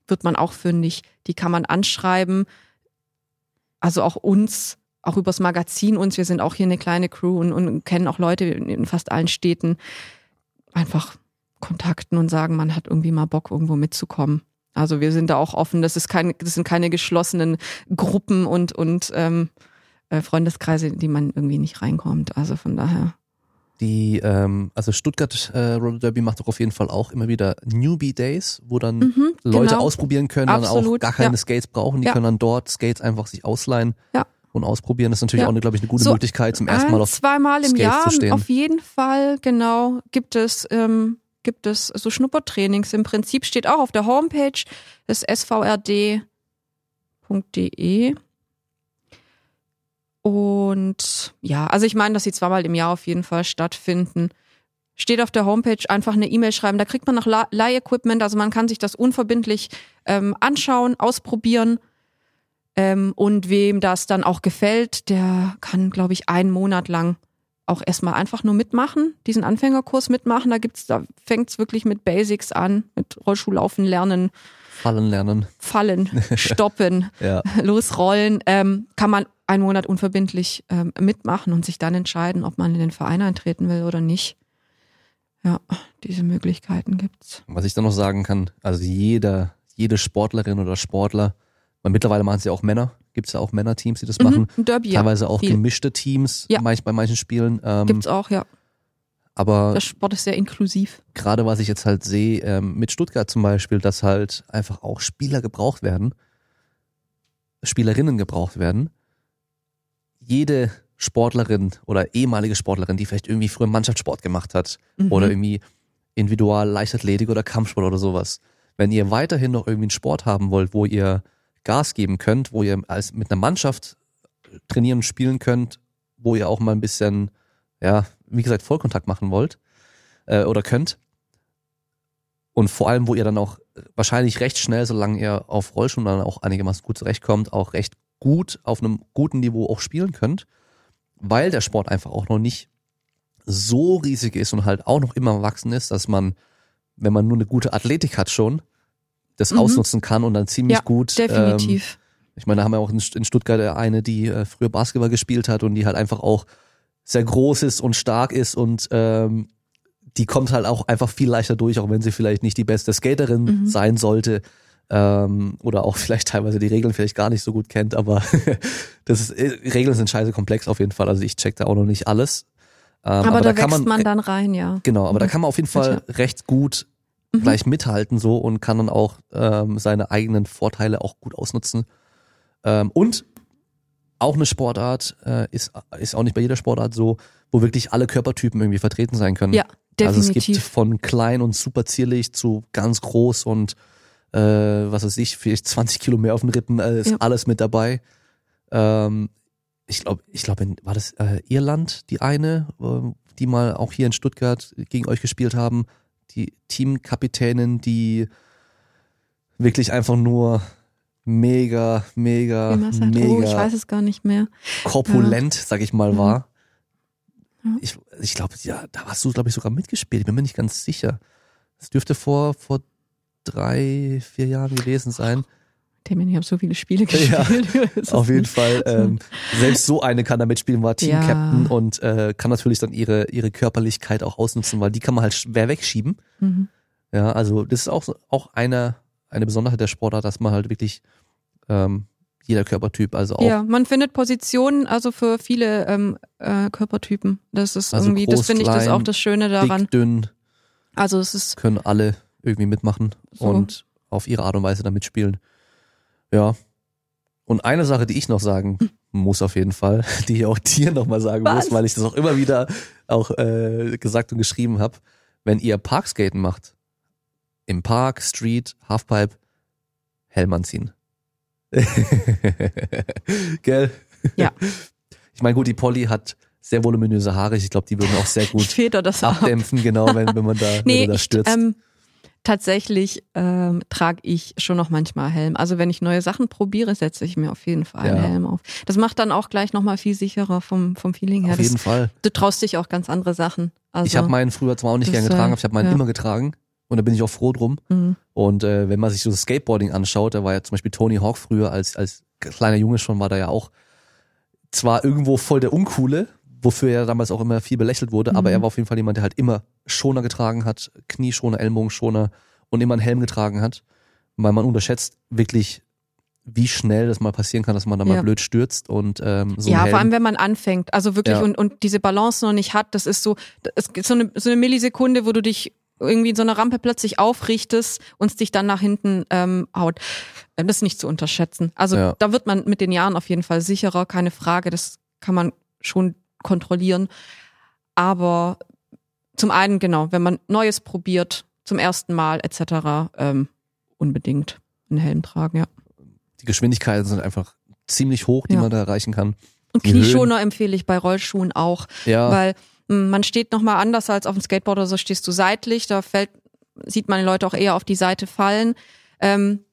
wird man auch fündig. Die kann man anschreiben. Also auch uns, auch übers Magazin uns. Wir sind auch hier eine kleine Crew und, und kennen auch Leute in fast allen Städten. Einfach kontakten und sagen, man hat irgendwie mal Bock, irgendwo mitzukommen. Also wir sind da auch offen. Das ist keine, das sind keine geschlossenen Gruppen und und ähm, äh, Freundeskreise, die man irgendwie nicht reinkommt. Also von daher. Die, ähm, also Stuttgart äh, Roller Derby macht doch auf jeden Fall auch immer wieder Newbie Days, wo dann mhm, Leute genau. ausprobieren können, Absolut, dann auch gar keine ja. Skates brauchen, die ja. können dann dort Skates einfach sich ausleihen. Ja. Und ausprobieren das ist natürlich ja. auch, glaube ich, eine gute so Möglichkeit, zum ersten Mal auf zweimal im Skates Jahr zu stehen. auf jeden Fall, genau, gibt es ähm, gibt es so Schnuppertrainings. Im Prinzip steht auch auf der Homepage des svrd.de und ja, also ich meine, dass sie zweimal im Jahr auf jeden Fall stattfinden. Steht auf der Homepage einfach eine E-Mail schreiben. Da kriegt man noch Leih-Equipment, also man kann sich das unverbindlich ähm, anschauen, ausprobieren. Ähm, und wem das dann auch gefällt, der kann, glaube ich, einen Monat lang auch erstmal einfach nur mitmachen, diesen Anfängerkurs mitmachen. Da gibt's, da fängt's wirklich mit Basics an, mit Rollschuhlaufen lernen. Fallen lernen. Fallen, stoppen, ja. losrollen. Ähm, kann man einen Monat unverbindlich ähm, mitmachen und sich dann entscheiden, ob man in den Verein eintreten will oder nicht. Ja, diese Möglichkeiten gibt's. Was ich dann noch sagen kann, also jeder, jede Sportlerin oder Sportler, weil mittlerweile machen es ja auch Männer, gibt's ja auch Männerteams, die das mhm, machen. Derby, Teilweise auch viel. gemischte Teams, ja. bei manchen Spielen. Ähm, gibt's auch, ja. Aber der Sport ist sehr inklusiv. Gerade was ich jetzt halt sehe, ähm, mit Stuttgart zum Beispiel, dass halt einfach auch Spieler gebraucht werden, Spielerinnen gebraucht werden. Jede Sportlerin oder ehemalige Sportlerin, die vielleicht irgendwie früher Mannschaftssport gemacht hat mhm. oder irgendwie Individual Leichtathletik oder Kampfsport oder sowas. Wenn ihr weiterhin noch irgendwie einen Sport haben wollt, wo ihr Gas geben könnt, wo ihr als mit einer Mannschaft trainieren und spielen könnt, wo ihr auch mal ein bisschen, ja, wie gesagt, Vollkontakt machen wollt äh, oder könnt. Und vor allem, wo ihr dann auch wahrscheinlich recht schnell, solange ihr auf Rollschuhen dann auch einigermaßen gut zurechtkommt, auch recht gut auf einem guten Niveau auch spielen könnt, weil der Sport einfach auch noch nicht so riesig ist und halt auch noch immer wachsen ist, dass man, wenn man nur eine gute Athletik hat schon, das mhm. ausnutzen kann und dann ziemlich ja, gut. Definitiv. Ähm, ich meine, da haben wir auch in Stuttgart eine, die äh, früher Basketball gespielt hat und die halt einfach auch sehr groß ist und stark ist und ähm, die kommt halt auch einfach viel leichter durch, auch wenn sie vielleicht nicht die beste Skaterin mhm. sein sollte ähm, oder auch vielleicht teilweise die Regeln vielleicht gar nicht so gut kennt, aber das ist, äh, Regeln sind scheiße komplex auf jeden Fall. Also ich check da auch noch nicht alles. Ähm, aber, aber, da, da wächst man, man, dann rein, ja. Genau, aber mhm. da kann man auf jeden Fall recht gut mhm. gleich mithalten so und kann dann auch ähm, seine eigenen Vorteile auch gut ausnutzen. Ähm, und auch eine Sportart äh, ist, ist auch nicht bei jeder Sportart so, wo wirklich alle Körpertypen irgendwie vertreten sein können. Ja, definitiv. Also es gibt von klein und super zierlich zu ganz groß und äh, was weiß ich, vielleicht 20 Kilo mehr auf den Rippen, äh, ist ja. alles mit dabei. Ähm, ich glaube, ich glaube, war das äh, Irland die eine, äh, die mal auch hier in Stuttgart gegen euch gespielt haben, die Teamkapitänin, die wirklich einfach nur mega, mega, mega. Oh, ich weiß es gar nicht mehr. Korpulent, ja. sag ich mal, war. Ja. Ich, ich glaube, ja, da warst du, glaube ich, sogar mitgespielt. Ich bin mir nicht ganz sicher. Es dürfte vor, vor drei, vier Jahren gewesen sein. Themen, ich habe so viele Spiele gespielt. Ja, auf jeden Fall. Ähm, selbst so eine kann da mitspielen, war Team-Captain ja. und äh, kann natürlich dann ihre, ihre Körperlichkeit auch ausnutzen, weil die kann man halt schwer wegschieben. Mhm. Ja, also das ist auch, auch eine, eine Besonderheit der Sportart, dass man halt wirklich ähm, jeder Körpertyp, also auch. Ja, man findet Positionen, also für viele ähm, äh, Körpertypen. Das ist also irgendwie, groß, das finde ich das auch das Schöne daran. Dick, dünn. Also es ist. Können alle irgendwie mitmachen so. und auf ihre Art und Weise damit spielen. Ja. Und eine Sache, die ich noch sagen muss auf jeden Fall, die ich auch dir nochmal sagen Was? muss, weil ich das auch immer wieder auch äh, gesagt und geschrieben habe, wenn ihr Parkskaten macht, im Park, Street, Halfpipe, Helm anziehen. Gell? Ja. Ich meine, gut, die Polly hat sehr voluminöse Haare. Ich glaube, die würden auch sehr gut das abdämpfen, ab. genau, wenn, wenn man da, nee, wenn da stürzt. Ich, ähm, tatsächlich ähm, trage ich schon noch manchmal Helm. Also wenn ich neue Sachen probiere, setze ich mir auf jeden Fall ja. Helm auf. Das macht dann auch gleich nochmal viel sicherer vom, vom Feeling her. Auf jeden das, Fall. Du traust dich auch ganz andere Sachen. Also, ich habe meinen früher zwar auch nicht gern getragen, aber ich habe meinen ja. immer getragen. Und da bin ich auch froh drum. Mhm. Und äh, wenn man sich so das Skateboarding anschaut, da war ja zum Beispiel Tony Hawk früher als, als kleiner Junge schon, war da ja auch zwar irgendwo voll der Uncoole, wofür er damals auch immer viel belächelt wurde, mhm. aber er war auf jeden Fall jemand, der halt immer Schoner getragen hat, Knieschoner, Ellbogenschoner und immer einen Helm getragen hat, weil man unterschätzt wirklich, wie schnell das mal passieren kann, dass man da mal ja. blöd stürzt und ähm, so. Ja, vor allem wenn man anfängt, also wirklich ja. und, und diese Balance noch nicht hat, das ist so, es gibt so eine, so eine Millisekunde, wo du dich irgendwie in so einer Rampe plötzlich aufrichtest und es dich dann nach hinten ähm, haut. Ähm, das ist nicht zu unterschätzen. Also ja. da wird man mit den Jahren auf jeden Fall sicherer, keine Frage. Das kann man schon kontrollieren. Aber zum einen, genau, wenn man Neues probiert, zum ersten Mal etc., ähm, unbedingt einen Helm tragen, ja. Die Geschwindigkeiten sind einfach ziemlich hoch, die ja. man da erreichen kann. Und Knieschoner empfehle ich bei Rollschuhen auch, ja. weil hm, man steht nochmal anders als auf dem Skateboard oder so stehst du seitlich, da fällt, sieht man die Leute auch eher auf die Seite fallen. Ähm,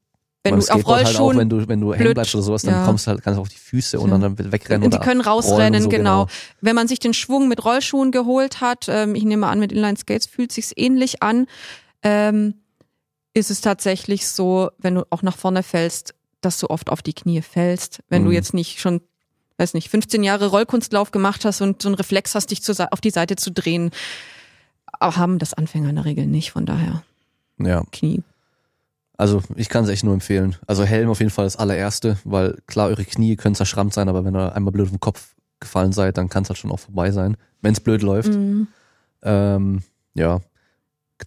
wenn du auf Rollschuhen, halt auch, wenn du wenn du hängen bleibst oder sowas, dann ja. kommst du halt ganz auf die Füße und dann wegrennen und die können rausrennen, so, genau. genau. Wenn man sich den Schwung mit Rollschuhen geholt hat, ähm, ich nehme an, mit Inline Skates fühlt sich's ähnlich an, ähm, ist es tatsächlich so, wenn du auch nach vorne fällst, dass du oft auf die Knie fällst, wenn mhm. du jetzt nicht schon weiß nicht, 15 Jahre Rollkunstlauf gemacht hast und so einen Reflex hast, dich zu, auf die Seite zu drehen, haben das Anfänger in der Regel nicht, von daher. Ja. Knie. Also ich kann es echt nur empfehlen. Also Helm auf jeden Fall das allererste, weil klar, eure Knie können zerschrammt sein, aber wenn ihr einmal blöd auf den Kopf gefallen seid, dann kann es halt schon auch vorbei sein, wenn es blöd läuft. Mhm. Ähm, ja.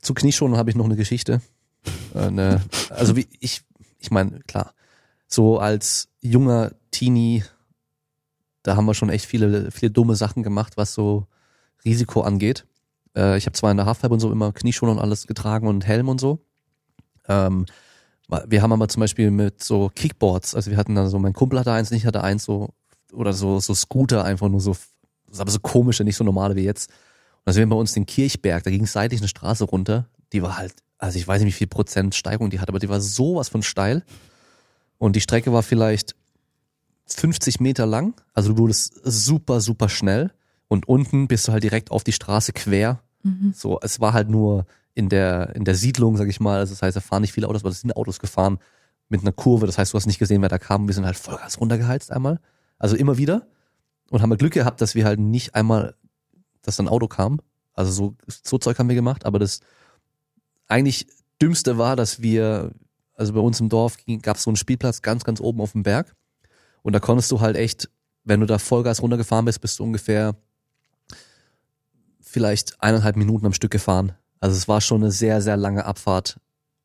Zu Knieschonen habe ich noch eine Geschichte. Eine, also wie ich, ich meine, klar, so als junger Teenie, da haben wir schon echt viele, viele dumme Sachen gemacht, was so Risiko angeht. Äh, ich habe zwar in der Halfpipe und so immer Knieschoner und alles getragen und Helm und so. Ähm, wir haben aber zum Beispiel mit so Kickboards, also wir hatten da so, mein Kumpel hatte eins, ich hatte eins so, oder so, so Scooter einfach nur so, aber so komische, nicht so normale wie jetzt. Und da sind wir bei uns den Kirchberg, da ging seitlich eine Straße runter, die war halt, also ich weiß nicht, wie viel Prozent Steigung die hat, aber die war sowas von steil. Und die Strecke war vielleicht 50 Meter lang, also du wurdest super, super schnell. Und unten bist du halt direkt auf die Straße quer. Mhm. So, es war halt nur in der, in der Siedlung, sag ich mal. Also das heißt, da fahren nicht viele Autos, aber es sind Autos gefahren mit einer Kurve. Das heißt, du hast nicht gesehen, wer da kam. Wir sind halt Vollgas runtergeheizt einmal. Also immer wieder. Und haben wir Glück gehabt, dass wir halt nicht einmal, dass ein Auto kam. Also so, so Zeug haben wir gemacht. Aber das eigentlich dümmste war, dass wir, also bei uns im Dorf gab es so einen Spielplatz ganz, ganz oben auf dem Berg. Und da konntest du halt echt, wenn du da Vollgas runtergefahren bist, bist du ungefähr vielleicht eineinhalb Minuten am Stück gefahren. Also es war schon eine sehr, sehr lange Abfahrt.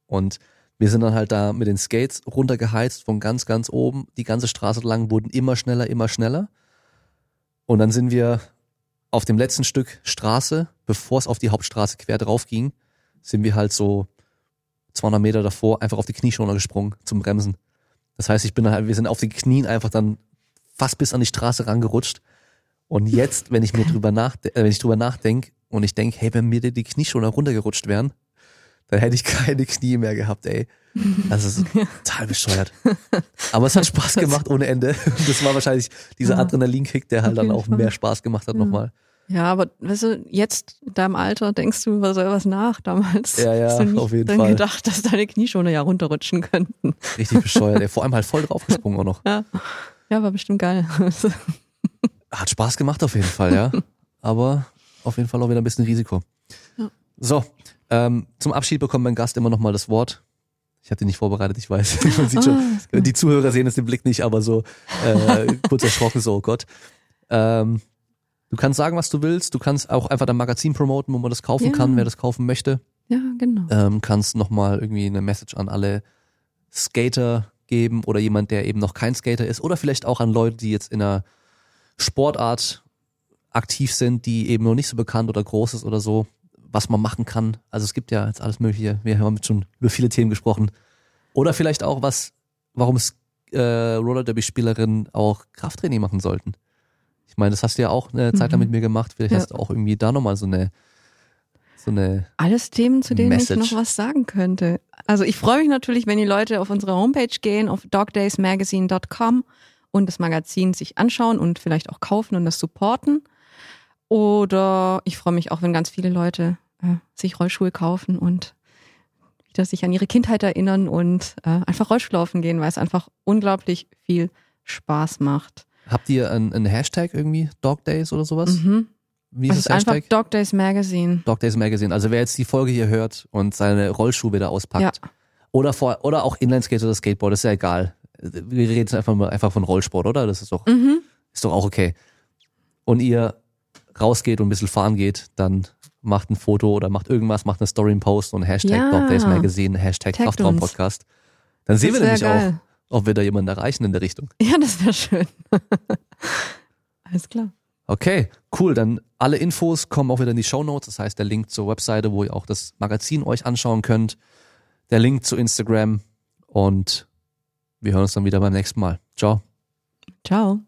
Und wir sind dann halt da mit den Skates runtergeheizt von ganz, ganz oben. Die ganze Straße lang wurden immer schneller, immer schneller. Und dann sind wir auf dem letzten Stück Straße, bevor es auf die Hauptstraße quer drauf ging, sind wir halt so 200 Meter davor einfach auf die Knieschoner gesprungen zum Bremsen. Das heißt, ich bin halt, wir sind auf den Knien einfach dann fast bis an die Straße rangerutscht. Und jetzt, wenn ich mir drüber nachdenke, äh, wenn ich drüber nachdenke, und ich denke, hey, wenn mir die Knie schon runtergerutscht wären, dann hätte ich keine Knie mehr gehabt, ey. Das ist total bescheuert. Aber es hat Spaß gemacht ohne Ende. Das war wahrscheinlich dieser. Adrenalinkick, der halt dann auch mehr Spaß gemacht hat ja. nochmal. Ja, aber weißt du, jetzt in deinem Alter denkst du über sowas nach. Damals ja, ja, hast du nicht auf jeden dann Fall. gedacht, dass deine Knie schon ja runterrutschen könnten. Richtig bescheuert, ey. Vor allem halt voll draufgesprungen auch noch. Ja, ja war bestimmt geil. Hat Spaß gemacht auf jeden Fall, ja. Aber auf jeden Fall auch wieder ein bisschen Risiko. Ja. So, ähm, zum Abschied bekommt mein Gast immer noch mal das Wort. Ich hatte nicht vorbereitet, ich weiß. Man sieht schon, ah, die Zuhörer sehen es den Blick nicht, aber so äh, kurz erschrocken, so, oh Gott. Ähm, du kannst sagen, was du willst. Du kannst auch einfach dein Magazin promoten, wo man das kaufen ja. kann, wer das kaufen möchte. Ja, genau. Ähm, kannst nochmal irgendwie eine Message an alle Skater geben oder jemand, der eben noch kein Skater ist oder vielleicht auch an Leute, die jetzt in einer Sportart aktiv sind, die eben noch nicht so bekannt oder groß ist oder so, was man machen kann. Also es gibt ja jetzt alles Mögliche. Wir haben schon über viele Themen gesprochen. Oder vielleicht auch was, warum es äh, Roller Derby Spielerinnen auch Krafttraining machen sollten. Ich meine, das hast du ja auch eine Zeit lang mhm. mit mir gemacht. Vielleicht ja. hast du auch irgendwie da nochmal so eine so eine Alles Themen, zu denen Message. ich noch was sagen könnte. Also ich freue mich natürlich, wenn die Leute auf unsere Homepage gehen, auf dogdaysmagazine.com und das Magazin sich anschauen und vielleicht auch kaufen und das supporten. Oder ich freue mich auch, wenn ganz viele Leute äh, sich Rollschuhe kaufen und wieder sich an ihre Kindheit erinnern und äh, einfach Rollstuhlaufen gehen, weil es einfach unglaublich viel Spaß macht. Habt ihr einen, Hashtag irgendwie, Dog Days oder sowas? Mhm. Wie ist es das ist Hashtag? einfach Dog Days Magazine. Dog Days Magazine. Also wer jetzt die Folge hier hört und seine Rollschuhe wieder auspackt. Ja. Oder, vor, oder auch Inlineskater oder Skateboard, ist ja egal. Wir reden einfach mal einfach von Rollsport, oder? Das ist doch, mhm. ist doch auch okay. Und ihr rausgeht und ein bisschen fahren geht, dann macht ein Foto oder macht irgendwas, macht eine Story, einen Post und Hashtag ja. Dog Days Magazine, Hashtag Kraftraum Podcast. Dann sehen wir nämlich geil. auch, ob wir da jemanden erreichen in der Richtung. Ja, das wäre schön. Alles klar. Okay, cool. Dann alle Infos kommen auch wieder in die Show Notes. Das heißt, der Link zur Webseite, wo ihr auch das Magazin euch anschauen könnt. Der Link zu Instagram. Und wir hören uns dann wieder beim nächsten Mal. Ciao. Ciao.